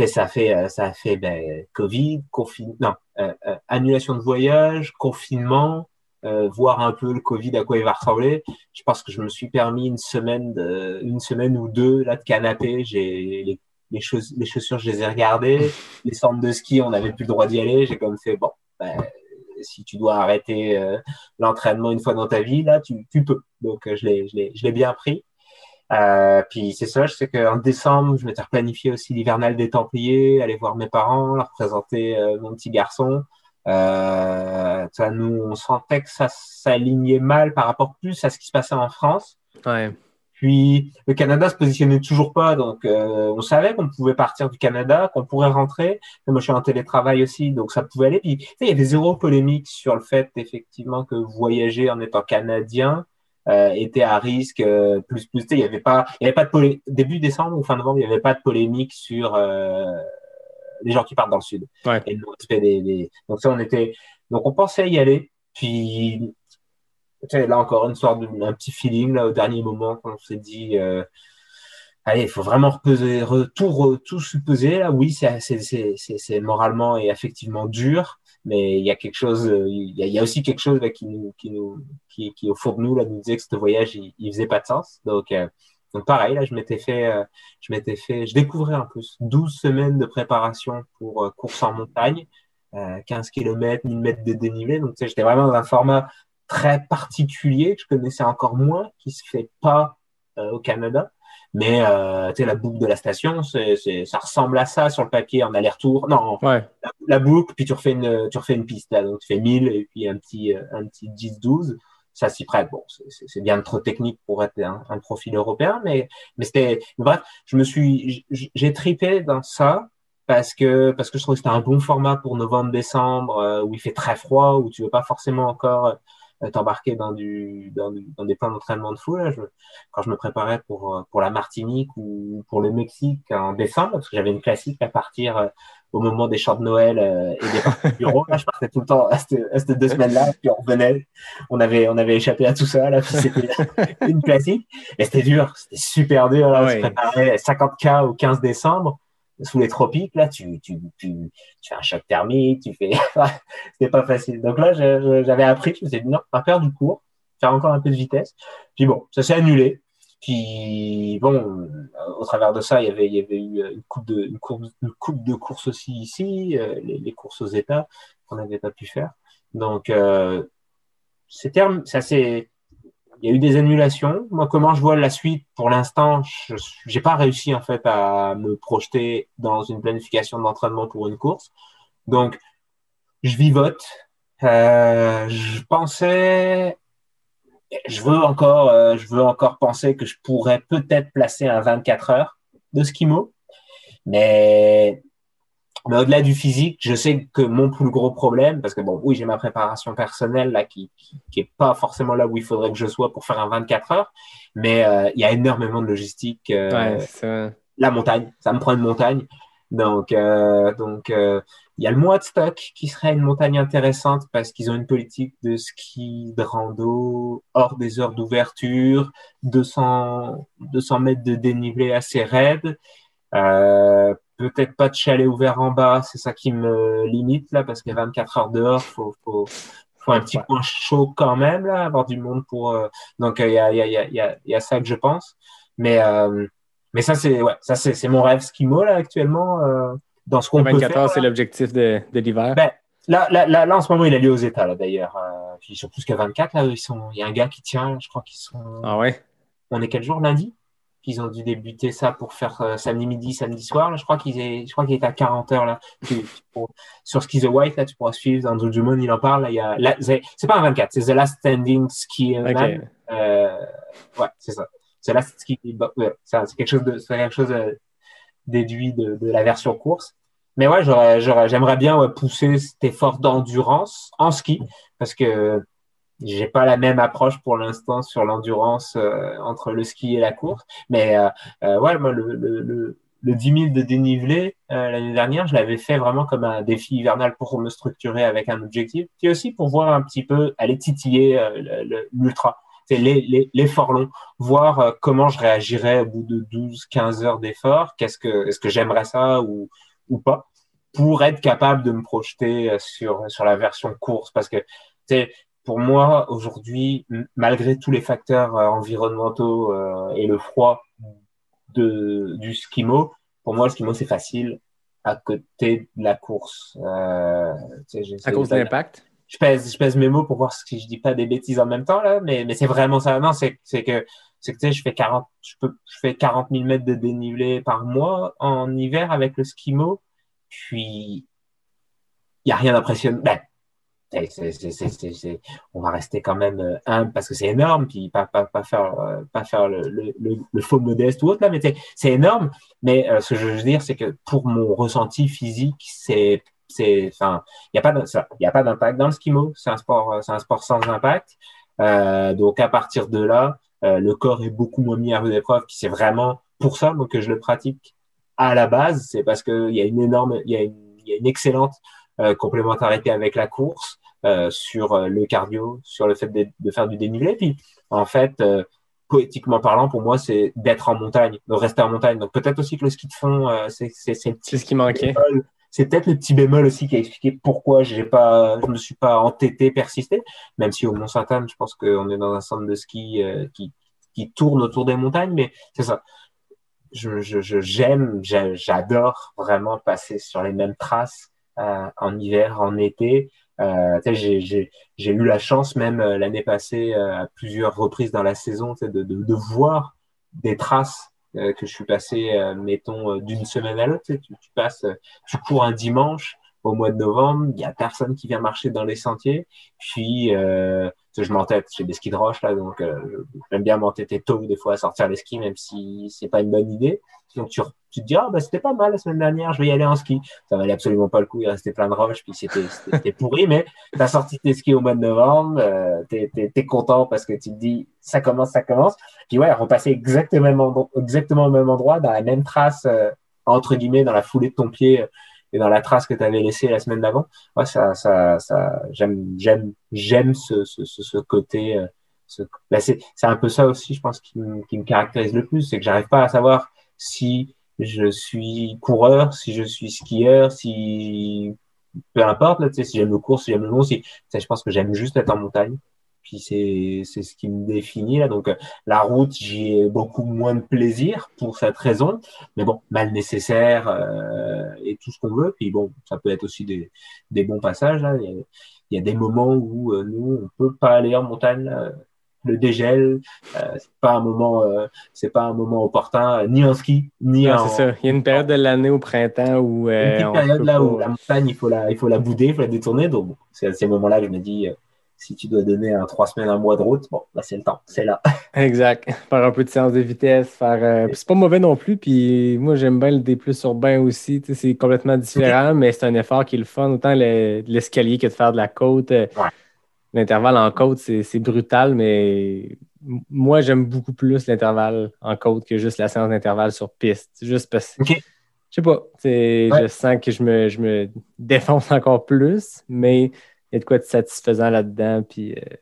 euh, ça fait, euh, ça fait ben, Covid, confinement, non, euh, euh, annulation de voyage, confinement, euh, voir un peu le Covid à quoi il va ressembler. Je pense que je me suis permis une semaine, de, une semaine ou deux là de canapé. J'ai les, les, choses, les chaussures, je les ai regardées. les centres de ski, on n'avait plus le droit d'y aller. J'ai comme fait bon. Ben, si tu dois arrêter euh, l'entraînement une fois dans ta vie, là, tu, tu peux. Donc, je l'ai, je l'ai, je l'ai bien pris. Euh, puis c'est ça, je sais qu'en décembre, je m'étais replanifié aussi l'hivernal des Templiers, aller voir mes parents, leur présenter euh, mon petit garçon. Euh, nous, on sentait que ça s'alignait mal par rapport plus à ce qui se passait en France. Ouais. Puis le Canada se positionnait toujours pas, donc euh, on savait qu'on pouvait partir du Canada, qu'on pourrait rentrer. Mais moi, je suis en télétravail aussi, donc ça pouvait aller. Puis il y avait zéro polémique sur le fait effectivement que voyager en étant canadien euh, était à risque euh, plus plus. Il y avait pas, il y avait pas de polé... début décembre ou fin novembre, il y avait pas de polémique sur euh, les gens qui partent dans le sud. Ouais. Et donc, des, des... donc ça, on était, donc on pensait y aller. Puis là encore une sorte de un petit feeling là au dernier moment quand on s'est dit euh, allez il faut vraiment repeser re, tout re, tout se peser là oui c'est moralement et affectivement dur mais il y a quelque chose il y a, il y a aussi quelque chose là, qui nous qui nous qui, qui au fond de nous là nous disait que ce voyage il, il faisait pas de sens donc euh, donc pareil là je m'étais fait euh, je m'étais fait je découvrais en plus 12 semaines de préparation pour euh, course en montagne 15 km 1000 mètres de dénivelé donc j'étais vraiment dans un format très particulier que je connaissais encore moins, qui se fait pas euh, au Canada. Mais euh, tu sais, la boucle de la station, c'est, c'est, ça ressemble à ça sur le papier en aller-retour. Non, Ouais. la, la boucle, puis tu refais une, tu refais une piste là, donc tu fais 1000 et puis un petit, euh, un petit 10-12. Ça s'y prête. Bon, c'est, bien trop technique pour être un, un profil européen, mais, mais c'était, bref, je me suis, j'ai tripé dans ça parce que, parce que je trouvais que c'était un bon format pour novembre-décembre, euh, où il fait très froid, où tu veux pas forcément encore euh, t'embarquer dans du dans, du- dans des plans d'entraînement de fou là, je, quand je me préparais pour euh, pour la Martinique ou pour le Mexique en décembre parce que j'avais une classique à partir euh, au moment des chants de Noël euh, et des parties de bureau là je partais tout le temps à ces, deux semaines là puis on revenait. On avait on avait échappé à tout ça là puis c'était une classique. Et c'était dur c'était super dur là on se préparait 50k au 15 décembre sous les tropiques là tu tu tu, tu fais un choc thermique tu fais c'était pas facile. Donc là, j'avais appris, je me suis dit non, pas perdre du cours, faire encore un peu de vitesse. Puis bon, ça s'est annulé. Puis bon, euh, au travers de ça, il y avait, il y avait eu une coupe de, une une coupe de course aussi ici, euh, les, les courses aux États qu'on n'avait pas pu faire. Donc, euh, c'est, il y a eu des annulations. Moi, comment je vois la suite pour l'instant, je j'ai pas réussi en fait à me projeter dans une planification d'entraînement pour une course. Donc, je vivote. Euh, je pensais, je veux encore, euh, je veux encore penser que je pourrais peut-être placer un 24 heures de skimo, mais mais au-delà du physique, je sais que mon plus gros problème, parce que bon, oui, j'ai ma préparation personnelle là qui, qui, qui est pas forcément là où il faudrait que je sois pour faire un 24 heures, mais euh, il y a énormément de logistique. euh, Ouais, la montagne, ça me prend une montagne. Donc, euh, donc euh, il y a le mois de stock qui serait une montagne intéressante parce qu'ils ont une politique de ski, de rando hors des heures d'ouverture, 200, 200 mètres de dénivelé assez raide. Euh, Peut-être pas de chalet ouvert en bas, c'est ça qui me limite là parce que 24 heures dehors, faut, faut, faut un petit Ouais. coin chaud quand même là, avoir du monde pour. euh, Donc il y, a, il y, a, il y, a, il y, a, y a ça que je pense, mais euh, mais ça, c'est ouais, ça c'est c'est mon rêve skimo là actuellement. Euh, dans ce qu'on peut 24 faire. heures, c'est l'objectif de, de l'hiver. Ben, là, là, là, là, en ce moment, il a lieu aux États là d'ailleurs. Euh, ils sont plus que 24 là. Ils sont. Il y a un gars qui tient. Je crois qu'ils sont. Ah ouais? On est quel jour? Lundi? Ils ont dû débuter ça pour faire euh, samedi midi, samedi soir. Là. Je crois qu'il est. Je crois qu'il est à 40 heures là. Tu- tu pourras- sur Ski the White là, tu pourras suivre. Andrew Drummond, il en parle. Là, il y a. là, c'est c'est pas un 24, c'est The Last Standing Ski Man. Euh, ouais, c'est ça. Là ce qui, bah, ouais, ça, c'est quelque chose de, c'est quelque chose déduit de, de la version course. Mais ouais, j'aurais, j'aurais, j'aimerais bien ouais, pousser cet effort d'endurance en ski parce que j'ai pas la même approche pour l'instant sur l'endurance euh, entre le ski et la course. Mais euh, euh, ouais, moi, le, le, le, le 10 000 de dénivelé euh, l'année dernière, je l'avais fait vraiment comme un défi hivernal pour me structurer avec un objectif, puis aussi pour voir un petit peu, aller titiller euh, l'ultra, c'est les, les, l'effort long, voir comment je réagirais au bout de 12, 15 heures d'effort, qu'est-ce que, est-ce que j'aimerais ça ou, ou pas, pour être capable de me projeter sur, sur la version course, parce que, pour moi, aujourd'hui, malgré tous les facteurs euh, environnementaux euh, et le froid de, du skimo, pour moi, le skimo, c'est facile à côté de la course. Euh, À cause de l'impact? je pèse, je pèse mes mots pour voir si je dis pas des bêtises en même temps là, mais, mais c'est vraiment ça. Non, c'est, que, c'est que tu sais, je fais 40, je peux, je fais 40 000 mètres de dénivelé par mois en hiver avec le skimo, puis il y a rien d'impressionnant. Ben, on va rester quand même humble parce que c'est énorme, puis pas, pas, pas faire, pas faire le, le, le, faux modeste ou autre, là, mais c'est énorme. Mais ce que je veux dire, c'est que pour mon ressenti physique, c'est il n'y a pas, d'impact dans le skimo. C'est un sport, un sport sans impact. Euh, donc à partir de là, euh, le corps est beaucoup moins mis à rude épreuve. Puis c'est vraiment pour ça que je le pratique à la base. C'est parce qu'il y a une énorme, il y y a une excellente euh, complémentarité avec la course euh, sur euh, le cardio, sur le fait de, de, faire du dénivelé. Puis en fait, poétiquement parlant, pour moi, c'est d'être en montagne, de rester en montagne. Donc peut-être aussi que le ski de fond, c'est c'est c'est ce qui manquait. C'est peut-être le petit bémol aussi qui a expliqué pourquoi j'ai pas, je me suis pas entêté, persisté, même si au Mont Sainte-Anne, je pense qu'on est dans un centre de ski euh, qui, qui tourne autour des montagnes, mais c'est ça. Je, je, j'aime, j'adore vraiment passer sur les mêmes traces euh, en hiver, en été. Euh, j'ai, eu la chance même euh, l'année passée euh, à plusieurs reprises dans la saison de, de, de voir des traces euh, que je suis passé, mettons, d'une semaine à l'autre. Tu, tu, passes, tu cours un dimanche au mois de novembre, il y a personne qui vient marcher dans les sentiers. Puis, euh, je m'entête, j'ai des skis de roche là, donc euh, j'aime bien m'entêter tôt des fois à sortir les skis, même si c'est pas une bonne idée. Donc tu, tu te dis, ah, bah, c'était pas mal la semaine dernière, je vais y aller en ski. Ça valait absolument pas le coup, il restait plein de roches, puis c'était pourri, mais tu as sorti tes skis au mois de novembre, euh, tu es, content parce que tu te dis, ça commence, ça commence. Puis ouais, repasser exactement, exactement au même endroit, dans la même trace, euh, entre guillemets, dans la foulée de ton pied et dans la trace que tu avais laissée la semaine d'avant. Ouais, ça, ça, ça, j'aime, j'aime, j'aime ce, ce, ce, côté. Euh, ce, ben c'est, c'est un peu ça aussi, je pense, qui me, qui me caractérise le plus, c'est que j'arrive pas à savoir si je suis coureur, si je suis skieur, si peu importe, là, si j'aime le cours, si j'aime le long, si, je pense que j'aime juste être en montagne. Puis c'est, c'est ce qui me définit là. Donc euh, la route, j'y ai beaucoup moins de plaisir pour cette raison. Mais bon, mal nécessaire euh, et tout ce qu'on veut. Puis bon, ça peut être aussi des, des bons passages. Là. Il, y a, il y a des moments où euh, nous, on peut pas aller en montagne. Là le dégel, c'est pas un moment, c'est pas un moment opportun, ni en ski, ni en. C'est ça. Il y a une période de l'année au printemps où. Une période là où la montagne, il faut la, il faut la bouder, il faut la détourner. Donc, c'est à ces moments-là que je me dis, si tu dois donner un trois semaines, un mois de route, bon, là, c'est le temps, c'est là. exact. Faire un peu de séance de vitesse, faire. c'est pas mauvais non plus. Puis moi, j'aime bien le D plus urbain aussi. c'est complètement différent, mais c'est un effort qui est le fun, autant l'escalier que de faire de la côte. Ouais l'intervalle en côte, c'est brutal, mais moi, j'aime beaucoup plus l'intervalle en côte que juste la séance d'intervalle sur piste. Juste parce que, je sais pas, je sens que je me, je me défonce encore plus, mais y a de quoi de satisfaisant là-dedans. Puis euh,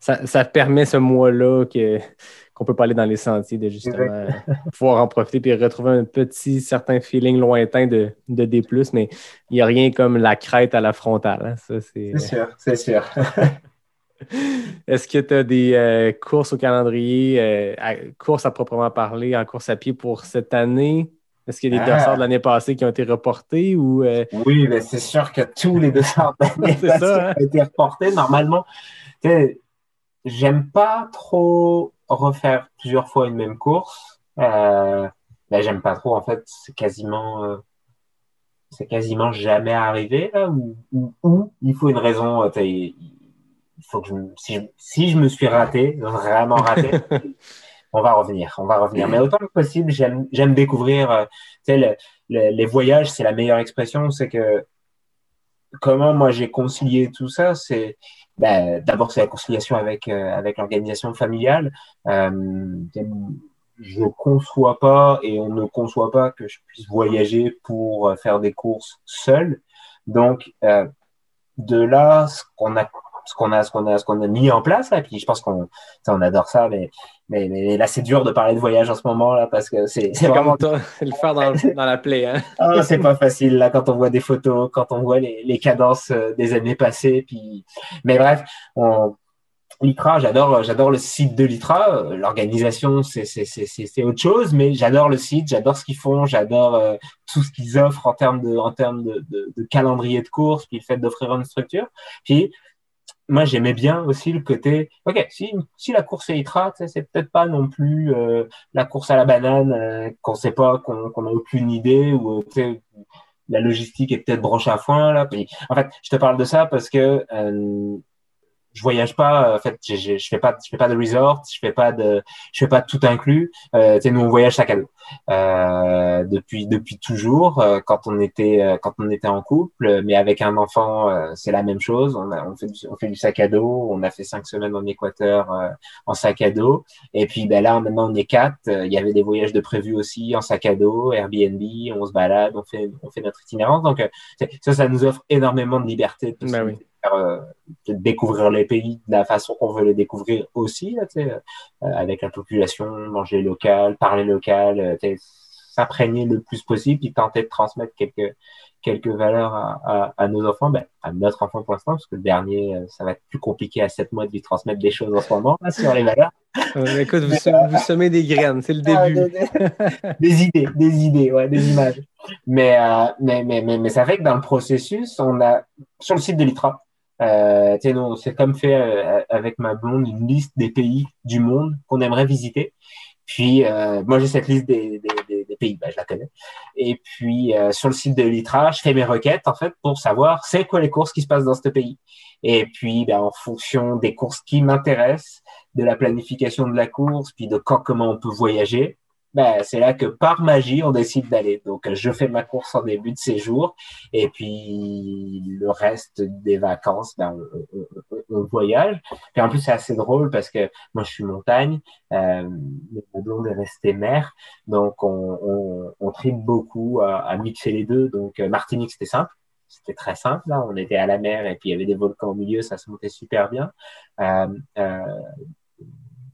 ça, ça, permet ce mois-là que qu'on peut pas aller dans les sentiers, de justement pouvoir en profiter et retrouver un petit certain feeling lointain de, de D+, mais il n'y a rien comme la crête à la frontale. Hein. c'est sûr, c'est sûr. Est-ce que tu as des euh, courses au calendrier, euh, courses à proprement parler, en course à pied pour cette année? Est-ce qu'il y a des ah. de l'année passée qui ont été reportés ou euh? Oui, mais c'est sûr que tous les dossards de l'année passée hein? ont été reportés. Normalement, j'aime pas trop refaire plusieurs fois une même course. Euh, ben, j'aime pas trop en fait. C'est quasiment, euh, c'est quasiment jamais arrivé là où, il faut une raison. Il faut que je, si, je, si je me suis raté, vraiment raté, on va revenir, on va revenir. Mais autant que possible, j'aime, découvrir. Euh, tu sais, les voyages, c'est la meilleure expression. C'est que comment moi j'ai concilié tout ça, c'est ben, d'abord c'est la conciliation avec euh, avec l'organisation familiale. Euh, je conçois pas et on ne conçoit pas que je puisse voyager pour euh, faire des courses seul. Donc de là, ce qu'on a ce qu'on a, ce qu'on a, ce qu'on a mis en place là. Puis je pense qu'on, on adore ça, mais, mais, mais là c'est dur de parler de voyage en ce moment là parce que c'est, vraiment le faire dans, dans la plaie. Hein. ah, c'est pas facile là quand on voit des photos, quand on voit les, les cadences euh, des années passées. Puis, mais bref, on, Litra, j'adore, j'adore le site de Litra. L'organisation, c'est, c'est, c'est, c'est autre chose, mais j'adore le site, j'adore ce qu'ils font, j'adore euh, tout ce qu'ils offrent en termes de, en termes de, de, de calendrier de course, puis le fait d'offrir une structure. Puis moi, j'aimais bien aussi le côté, ok, si, si la course est ITRA, c'est peut-être pas non plus euh, la course à la banane euh, qu'on sait pas, qu'on n'a aucune idée, ou euh, la logistique est peut-être broche à foin là. En fait, je te parle de ça parce que euh, je voyage pas. En fait, je, je, je, fais pas, je fais pas de resort, je fais pas de, je fais pas tout inclus. Euh, tu sais, nous on voyage sac à dos euh, depuis depuis toujours. Euh, quand on était euh, quand on était en couple, mais avec un enfant, euh, c'est la même chose. On, a, on fait du, on fait du sac à dos. On a fait cinq semaines en Équateur en sac à dos. Et puis ben là maintenant on est quatre. Il y avait des voyages de prévus aussi en sac à dos, Airbnb. On se balade, on fait on fait notre itinérance. Donc ça, ça nous offre énormément de liberté. De oui euh, découvrir les pays de la façon qu'on veut les découvrir aussi, là, euh, avec la population, manger local, parler local, euh, s'imprégner le plus possible, puis tenter de transmettre quelques quelques valeurs à, à, à nos enfants, ben, à notre enfant pour l'instant, parce que le dernier, ça va être plus compliqué à 7 mois de lui transmettre des choses en ce moment sur les valeurs. écoute, vous, semez, vous, semez des graines, c'est le début. des, des, idées, des idées, ouais, des images. Mais, euh, mais, mais, mais, mais, ça fait que dans le processus, on a, sur le site de l'ITRA, euh, c'est comme fait euh, avec ma blonde une liste des pays du monde qu'on aimerait visiter. Puis euh, moi j'ai cette liste des, des, des, pays, ben, je la connais. Et puis euh, sur le site de l'ITRA, je fais mes requêtes en fait pour savoir c'est quoi les courses qui se passent dans ce pays. Et puis ben, en fonction des courses qui m'intéressent, de la planification de la course, puis de quand comment on peut voyager, ben, c'est là que par magie, on décide d'aller. Donc, je fais ma course en début de séjour et puis le reste des vacances, ben, on, on, on voyage. Puis en plus, c'est assez drôle parce que moi, je suis montagne, euh, ma blonde est restée mer, donc on, on, on beaucoup à, à, mixer les deux. Donc, euh, Martinique, c'était simple. C'était très simple, là. On était à la mer et puis il y avait des volcans au milieu, ça se montait super bien. Euh, euh,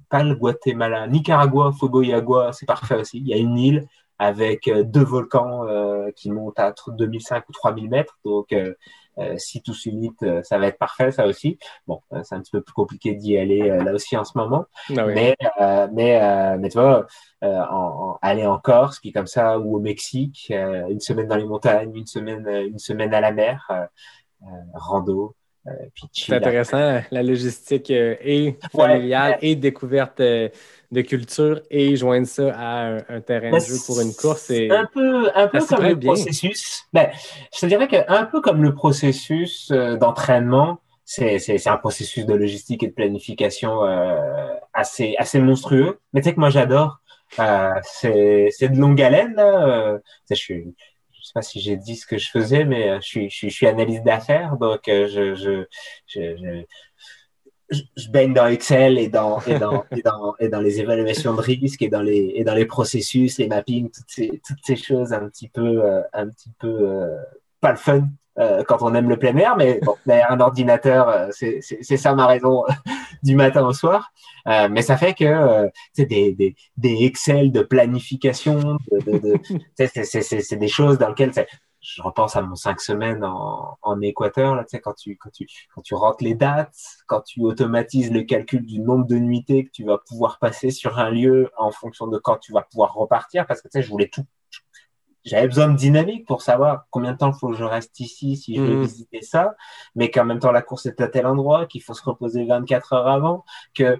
pas le Guatemala, Nicaragua, Fogoyagua, c'est parfait aussi. Il y a une île avec euh, deux volcans euh, qui montent à 2005 ou 3000 mètres. Donc, euh, euh, si tout s'unite, ça va être parfait, ça aussi. Bon, c'est un petit peu plus compliqué d'y aller là aussi en ce moment. Ah oui. Mais, mais, mais tu vois, en, en, aller en Corse, puis comme ça, ou au Mexique, une semaine dans les montagnes, une semaine, une semaine à la mer, rando, c'est intéressant, la logistique euh, et familiale ouais, et découverte euh, de culture et joindre ça à un, un terrain de jeu pour une course. C'est un peu, un peu comme le bien. processus. Ben, je te dirais qu'un peu comme le processus d'entraînement, c'est un processus de logistique et de planification euh, assez, assez monstrueux. Mais tu sais que moi j'adore. Euh, c'est de longue haleine. Là. je suis sais pas si j'ai dit ce que je faisais, mais je suis, je suis, je suis analyste d'affaires, donc je, je, je, je, je baigne dans Excel et dans, et dans, et dans, et dans les évaluations de risque et dans les, et dans les processus, les mappings, toutes ces, toutes ces choses un petit peu, un petit peu pas le fun euh, quand on aime le plein air, mais bon, derrière un ordinateur, euh, c'est ça ma raison du matin au soir. Euh, mais ça fait que euh, c'est des, des, des Excel de planification, de, de, de c'est des choses dans lesquelles je repense à mon cinq semaines en, en Équateur, là, quand tu, quand tu, quand tu rentres les dates, quand tu automatises le calcul du nombre de nuitées que tu vas pouvoir passer sur un lieu en fonction de quand tu vas pouvoir repartir, parce que, tu sais, je voulais tout, j'avais besoin de dynamique pour savoir combien de temps il faut que je reste ici si je veux mmh. visiter ça, mais qu'en même temps la course est à tel endroit, qu'il faut se reposer 24 heures avant, que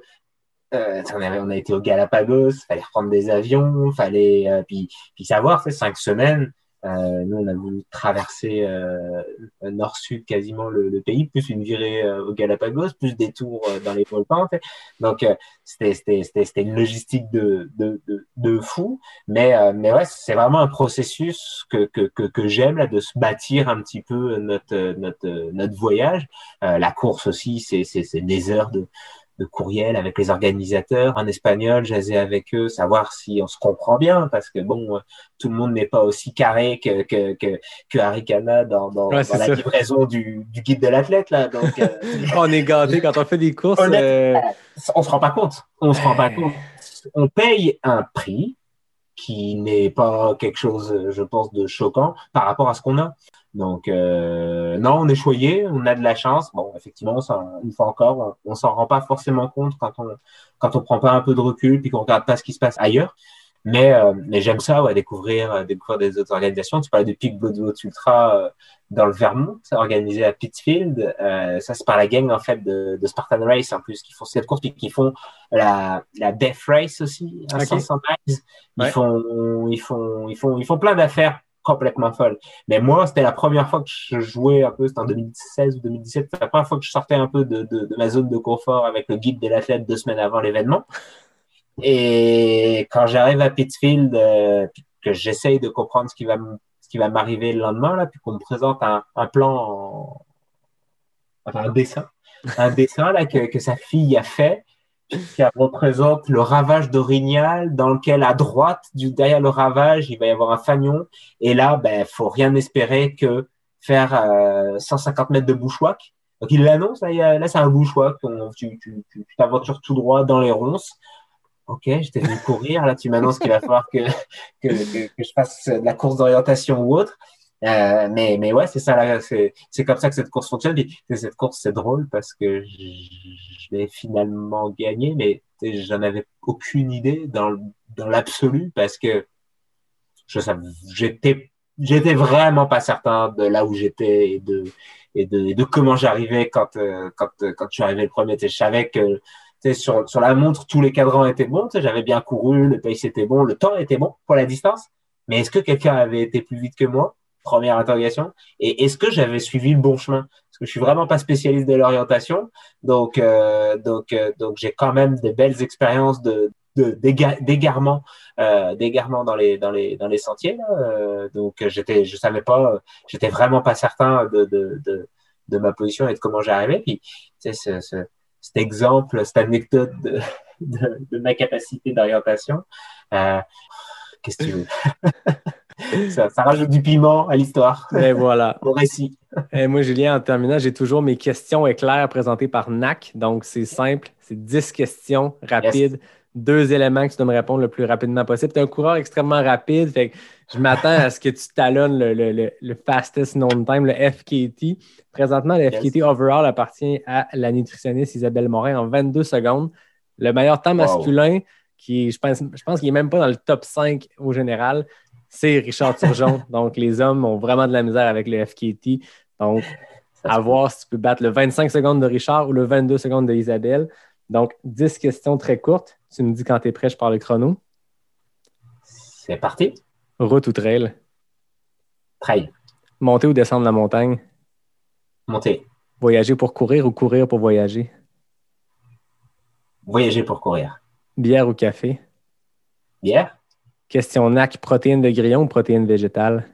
euh, on, avait, on a été au Galapagos, fallait reprendre des avions, fallait euh, puis, puis savoir, c'est cinq semaines, euh, nous, on a voulu traverser euh, nord-sud quasiment le, le, pays, plus une virée euh, au Galapagos, plus des tours euh, dans les volcans. En fait. Donc, euh, c'était une logistique de, de, de, de fou. Mais, euh, mais ouais, c'est vraiment un processus que, que, que, que j'aime, de se bâtir un petit peu notre, notre, notre voyage. la course aussi, c'est des heures de, de courriel avec les organisateurs en espagnol, jaser avec eux, savoir si on se comprend bien, parce que bon, tout le monde n'est pas aussi carré que que que, que Arikana dans, dans, ouais, dans la livraison du, du guide de l'athlète là. Donc, euh, on est gâté quand on fait des courses. On, est, euh... on se rend pas compte. On se rend pas compte. On paye un prix qui n'est pas quelque chose, je pense, de choquant par rapport à ce qu'on a. Donc, euh, non, on est choyé, on a de la chance. Bon, effectivement, une fois encore, on, on s'en rend pas forcément compte quand on quand on prend pas un peu de recul puis qu'on regarde pas ce qui se passe ailleurs. Mais, euh, mais j'aime ça, ouais, découvrir, euh, découvrir des autres organisations. Tu parlais de Peak Blood Vote Ultra euh, dans le Vermont, organisé à Pittsfield. Ça, c'est par la gang, en fait, de, de, Spartan Race, en plus, qui font cette course, puis qui font la, la Death Race aussi, à okay. 500 miles. Ils, ouais. font, ils, font, ils, font, ils font plein d'affaires complètement folle. Mais moi, c'était la première fois que je jouais un peu, c'était en 2016 ou 2017, c'était la première fois que je sortais un peu de, de, ma zone de confort avec le guide de l'athlète deux semaines avant l'événement. Et quand j'arrive à Pittsfield, euh, que j'essaye de comprendre ce qui va m'arriver le lendemain, là, puis qu'on me présente un, plan, en... enfin un dessin, un dessin là que, que sa fille a fait, qui représente le ravage d'Orignal, dans lequel à droite, du, derrière le ravage, il va y avoir un fanion. Et là, ben, faut rien espérer que faire euh, 150 mètres de bushwhack. Donc il l'annonce, là, là c'est un. Tu, tu, tu t'aventures tout droit dans les ronces. Ok, j'étais venu courir. Là, tu m'annonces qu'il va falloir que, que, que, que, je fasse de la course d'orientation ou autre. Euh, mais, mais ouais, c'est ça, c'est, comme ça que cette course fonctionne. Et cette course, c'est drôle parce que je l'ai finalement gagné, mais j'en avais aucune idée dans, dans l'absolu parce que je j'étais, j'étais vraiment pas certain de là où j'étais et de, et de, et de comment j'arrivais quand, euh, quand, quand je suis le premier. Je savais que sur, sur la montre, tous les cadrans étaient bons. J'avais bien couru, le pace était bon, le temps était bon pour la distance. Mais est-ce que quelqu'un avait été plus vite que moi? Première interrogation. Et est-ce que j'avais suivi le bon chemin? Parce que je suis vraiment pas spécialiste de l'orientation, donc euh, donc euh, donc j'ai quand même des belles expériences de d'égarement euh, dans les dans les dans les sentiers là. Euh, donc j'étais je savais pas j'étais vraiment pas certain de, de de, de ma position et de comment j'arrivais puis tu sais ce, ce, cet exemple cette anecdote de, de, de ma capacité d'orientation euh, qu'est-ce que tu veux? ça, ça, rajoute du piment à l'histoire. Et voilà. Au récit. Et moi, Julien, en terminant, j'ai toujours mes questions éclairs présentées par NAC. Donc, c'est simple. C'est 10 questions rapides. Yes. Deux éléments que tu dois me répondre le plus rapidement possible. Tu es un coureur extrêmement rapide. Fait que je m'attends à ce que tu talonnes le, le, le, le, fastest known time, le FKT. Présentement, le FKT overall appartient à la nutritionniste Isabelle Morin en 22 secondes. Le meilleur temps masculin, qui je pense, je pense qu'il n'est même pas dans le top 5 au général, c'est Richard Turgeon. Donc, les hommes ont vraiment de la misère avec le FKT. Donc, à voir si tu peux battre le 25 secondes de Richard ou le 22 secondes de Isabelle. Donc, 10 questions très courtes. Tu me dis quand tu es prêt, je parle le chrono. C'est parti. Route ou trail? Trail. Monter ou descendre la montagne? Monter. Voyager pour courir ou courir pour voyager? Voyager pour courir. Bière ou café? Bière. Question NAC, protéines de grillon ou protéines végétales?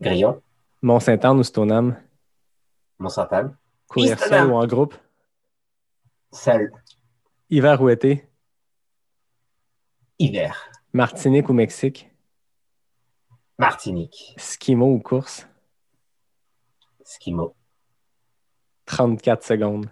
Grillon. Mont-Saint-Anne ou Stoneham? Mont-Saint-Anne. Courir seul ou en groupe? Seul. Hiver ou été? Hiver. Martinique ou Mexique? Martinique. Skimo ou course? Skimo. 34 secondes.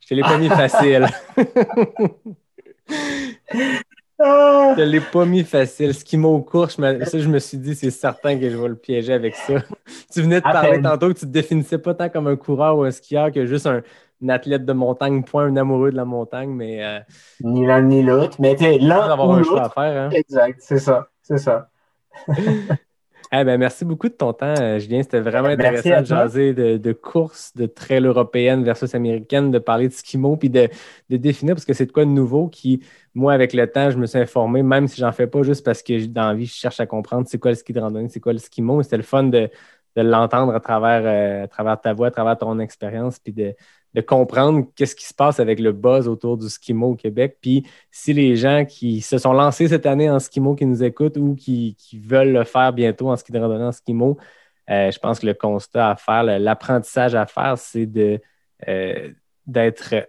Je te l'ai pas mis facile. Je ne l'ai pas mis facile. Skimo ou course, ça, je me suis dit, c'est certain que je vais le piéger avec ça. tu venais de parler tantôt que tu te définissais pas tant comme un coureur ou un skieur que juste un, un athlète de montagne, point un amoureux de la montagne, mais. Euh, ni l'un ni l'autre, mais tu l'un avoir un choix à faire. Hein? Exact, c'est ça, c'est ça. eh ben, merci beaucoup de ton temps, euh, Julien. C'était vraiment intéressant de jaser de, de courses, de trail européenne versus américaine, de parler de skimo, puis de, de, définir, parce que c'est de quoi de nouveau qui, moi, avec le temps, je me suis informé, même si j'en fais pas juste parce que dans la vie, je cherche à comprendre c'est quoi le ski de randonnée, c'est quoi le skimo. C'était le fun de, l'entendre à travers, euh, à travers ta voix, à travers ton expérience, puis de, comprendre qu'est-ce qui se passe avec le buzz autour du skimo au Québec. Puis si les gens qui se sont lancés cette année en skimo qui nous écoutent ou qui, veulent le faire bientôt en ski de randonnée en skimo, euh, je pense que le constat à faire, l'apprentissage à faire, c'est euh, d'être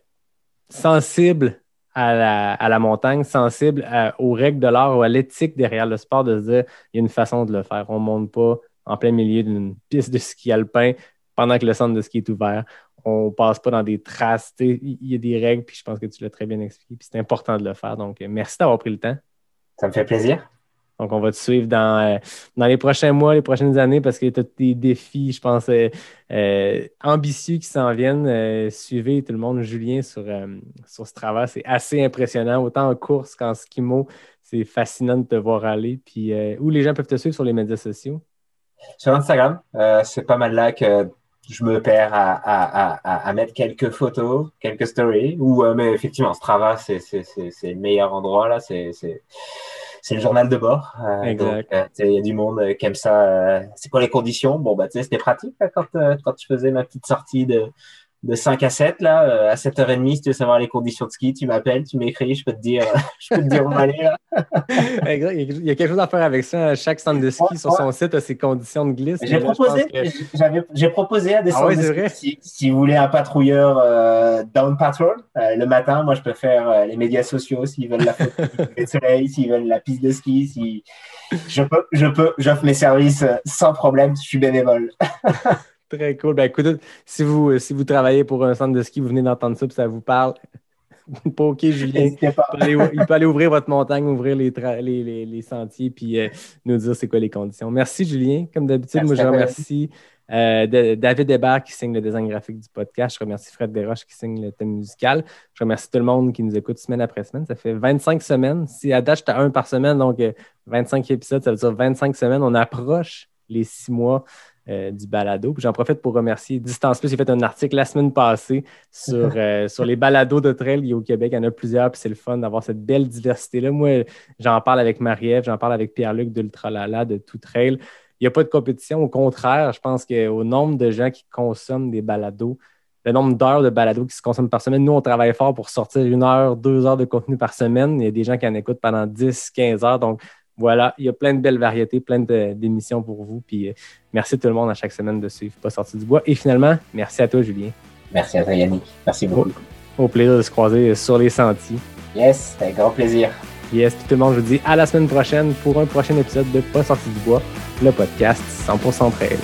sensible à la, montagne, sensible à, aux règles de l'art ou à l'éthique derrière le sport, de se dire il y a une façon de le faire. On ne monte pas en plein milieu d'une piste de ski alpin pendant que le centre de ski est ouvert on passe pas dans des traces. Il y a des règles, puis je pense que tu l'as très bien expliqué. Puis c'est important de le faire. Donc, merci d'avoir pris le temps. Ça me fait plaisir. Donc, on va te suivre dans, euh, dans les prochains mois, les prochaines années, parce qu'il y a des défis, je pense, euh, euh, ambitieux qui s'en viennent. Suivez tout le monde, Julien, sur, sur ce travail. C'est assez impressionnant, autant en course qu'en skimo. C'est fascinant de te voir aller. Puis, où les gens peuvent te suivre sur les médias sociaux? Sur Instagram. c'est pas mal là que je me perds à, à, à, mettre quelques photos, quelques stories. Ou, mais effectivement, Strava, c'est le meilleur endroit là. C'est c'est le journal de bord. Euh, Exact. euh, il y a du monde euh, qui aime ça. euh, c'est quoi les conditions? Bon, bah, tu sais, c'était pratique là, quand, euh, quand je faisais ma petite sortie de, de 5 à 7, là, euh, à 7h30, si tu veux savoir les conditions de ski, tu m'appelles, tu m'écris, je peux te dire, je peux te dire où aller. Là. Il y a quelque chose à faire avec ça. Chaque centre de ski sur son site a ses conditions de glisse. J'ai proposé, que- à des Ah centres ouais, de c'est ski, vrai? si, si vous voulez un patrouilleur euh, down patrol euh, le matin, moi je peux faire euh, les médias sociaux s'ils veulent la photo de soleil, s'ils veulent la piste de ski, si je peux, je peux, j'offre mes services euh, sans problème, je suis bénévole. Très cool. Ben, écoutez, si vous, si vous travaillez pour un centre de ski, vous venez d'entendre ça, puis ça vous parle, pas OK, Julien. Il peut, aller, il peut aller ouvrir votre montagne, ouvrir les, les, les, les sentiers, puis euh, nous dire c'est quoi les conditions. Merci, Julien. Comme d'habitude, moi, je remercie euh, de- David Hébert qui signe le design graphique du podcast. Je remercie Fred Desroches qui signe le thème musical. Je remercie tout le monde qui nous écoute semaine après semaine. Ça fait 25 semaines. Si à date, j'étais à un par semaine, donc euh, 25 épisodes, ça veut dire 25 semaines. On approche les six mois euh, du balado. J'en profite pour remercier Distance Plus. J'ai fait un article la semaine passée sur, euh, sur les balados de trail au Québec. Il y en a plusieurs, puis c'est le fun d'avoir cette belle diversité-là. Moi, j'en parle avec Marie-Ève, j'en parle avec Pierre-Luc d'Ultralala, de Tout Trail. Il n'y a pas de compétition. Au contraire, je pense qu'au nombre de gens qui consomment des balados, le nombre d'heures de balados qui se consomment par semaine, nous, on travaille fort pour sortir une heure, deux heures de contenu par semaine. Il y a des gens qui en écoutent pendant 10, 15 heures. Donc, voilà, il y a plein de belles variétés, plein d'émissions pour vous. Puis, euh, merci à tout le monde à chaque semaine de suivre Pas sorti du bois. Et finalement, merci à toi, Julien. Merci à toi, Yannick. Merci beaucoup. Au plaisir de se croiser sur les sentiers. Yes, avec grand plaisir. Yes, puis tout le monde, je vous dis à la semaine prochaine pour un prochain épisode de Pas sorti du bois, le podcast 100% trail.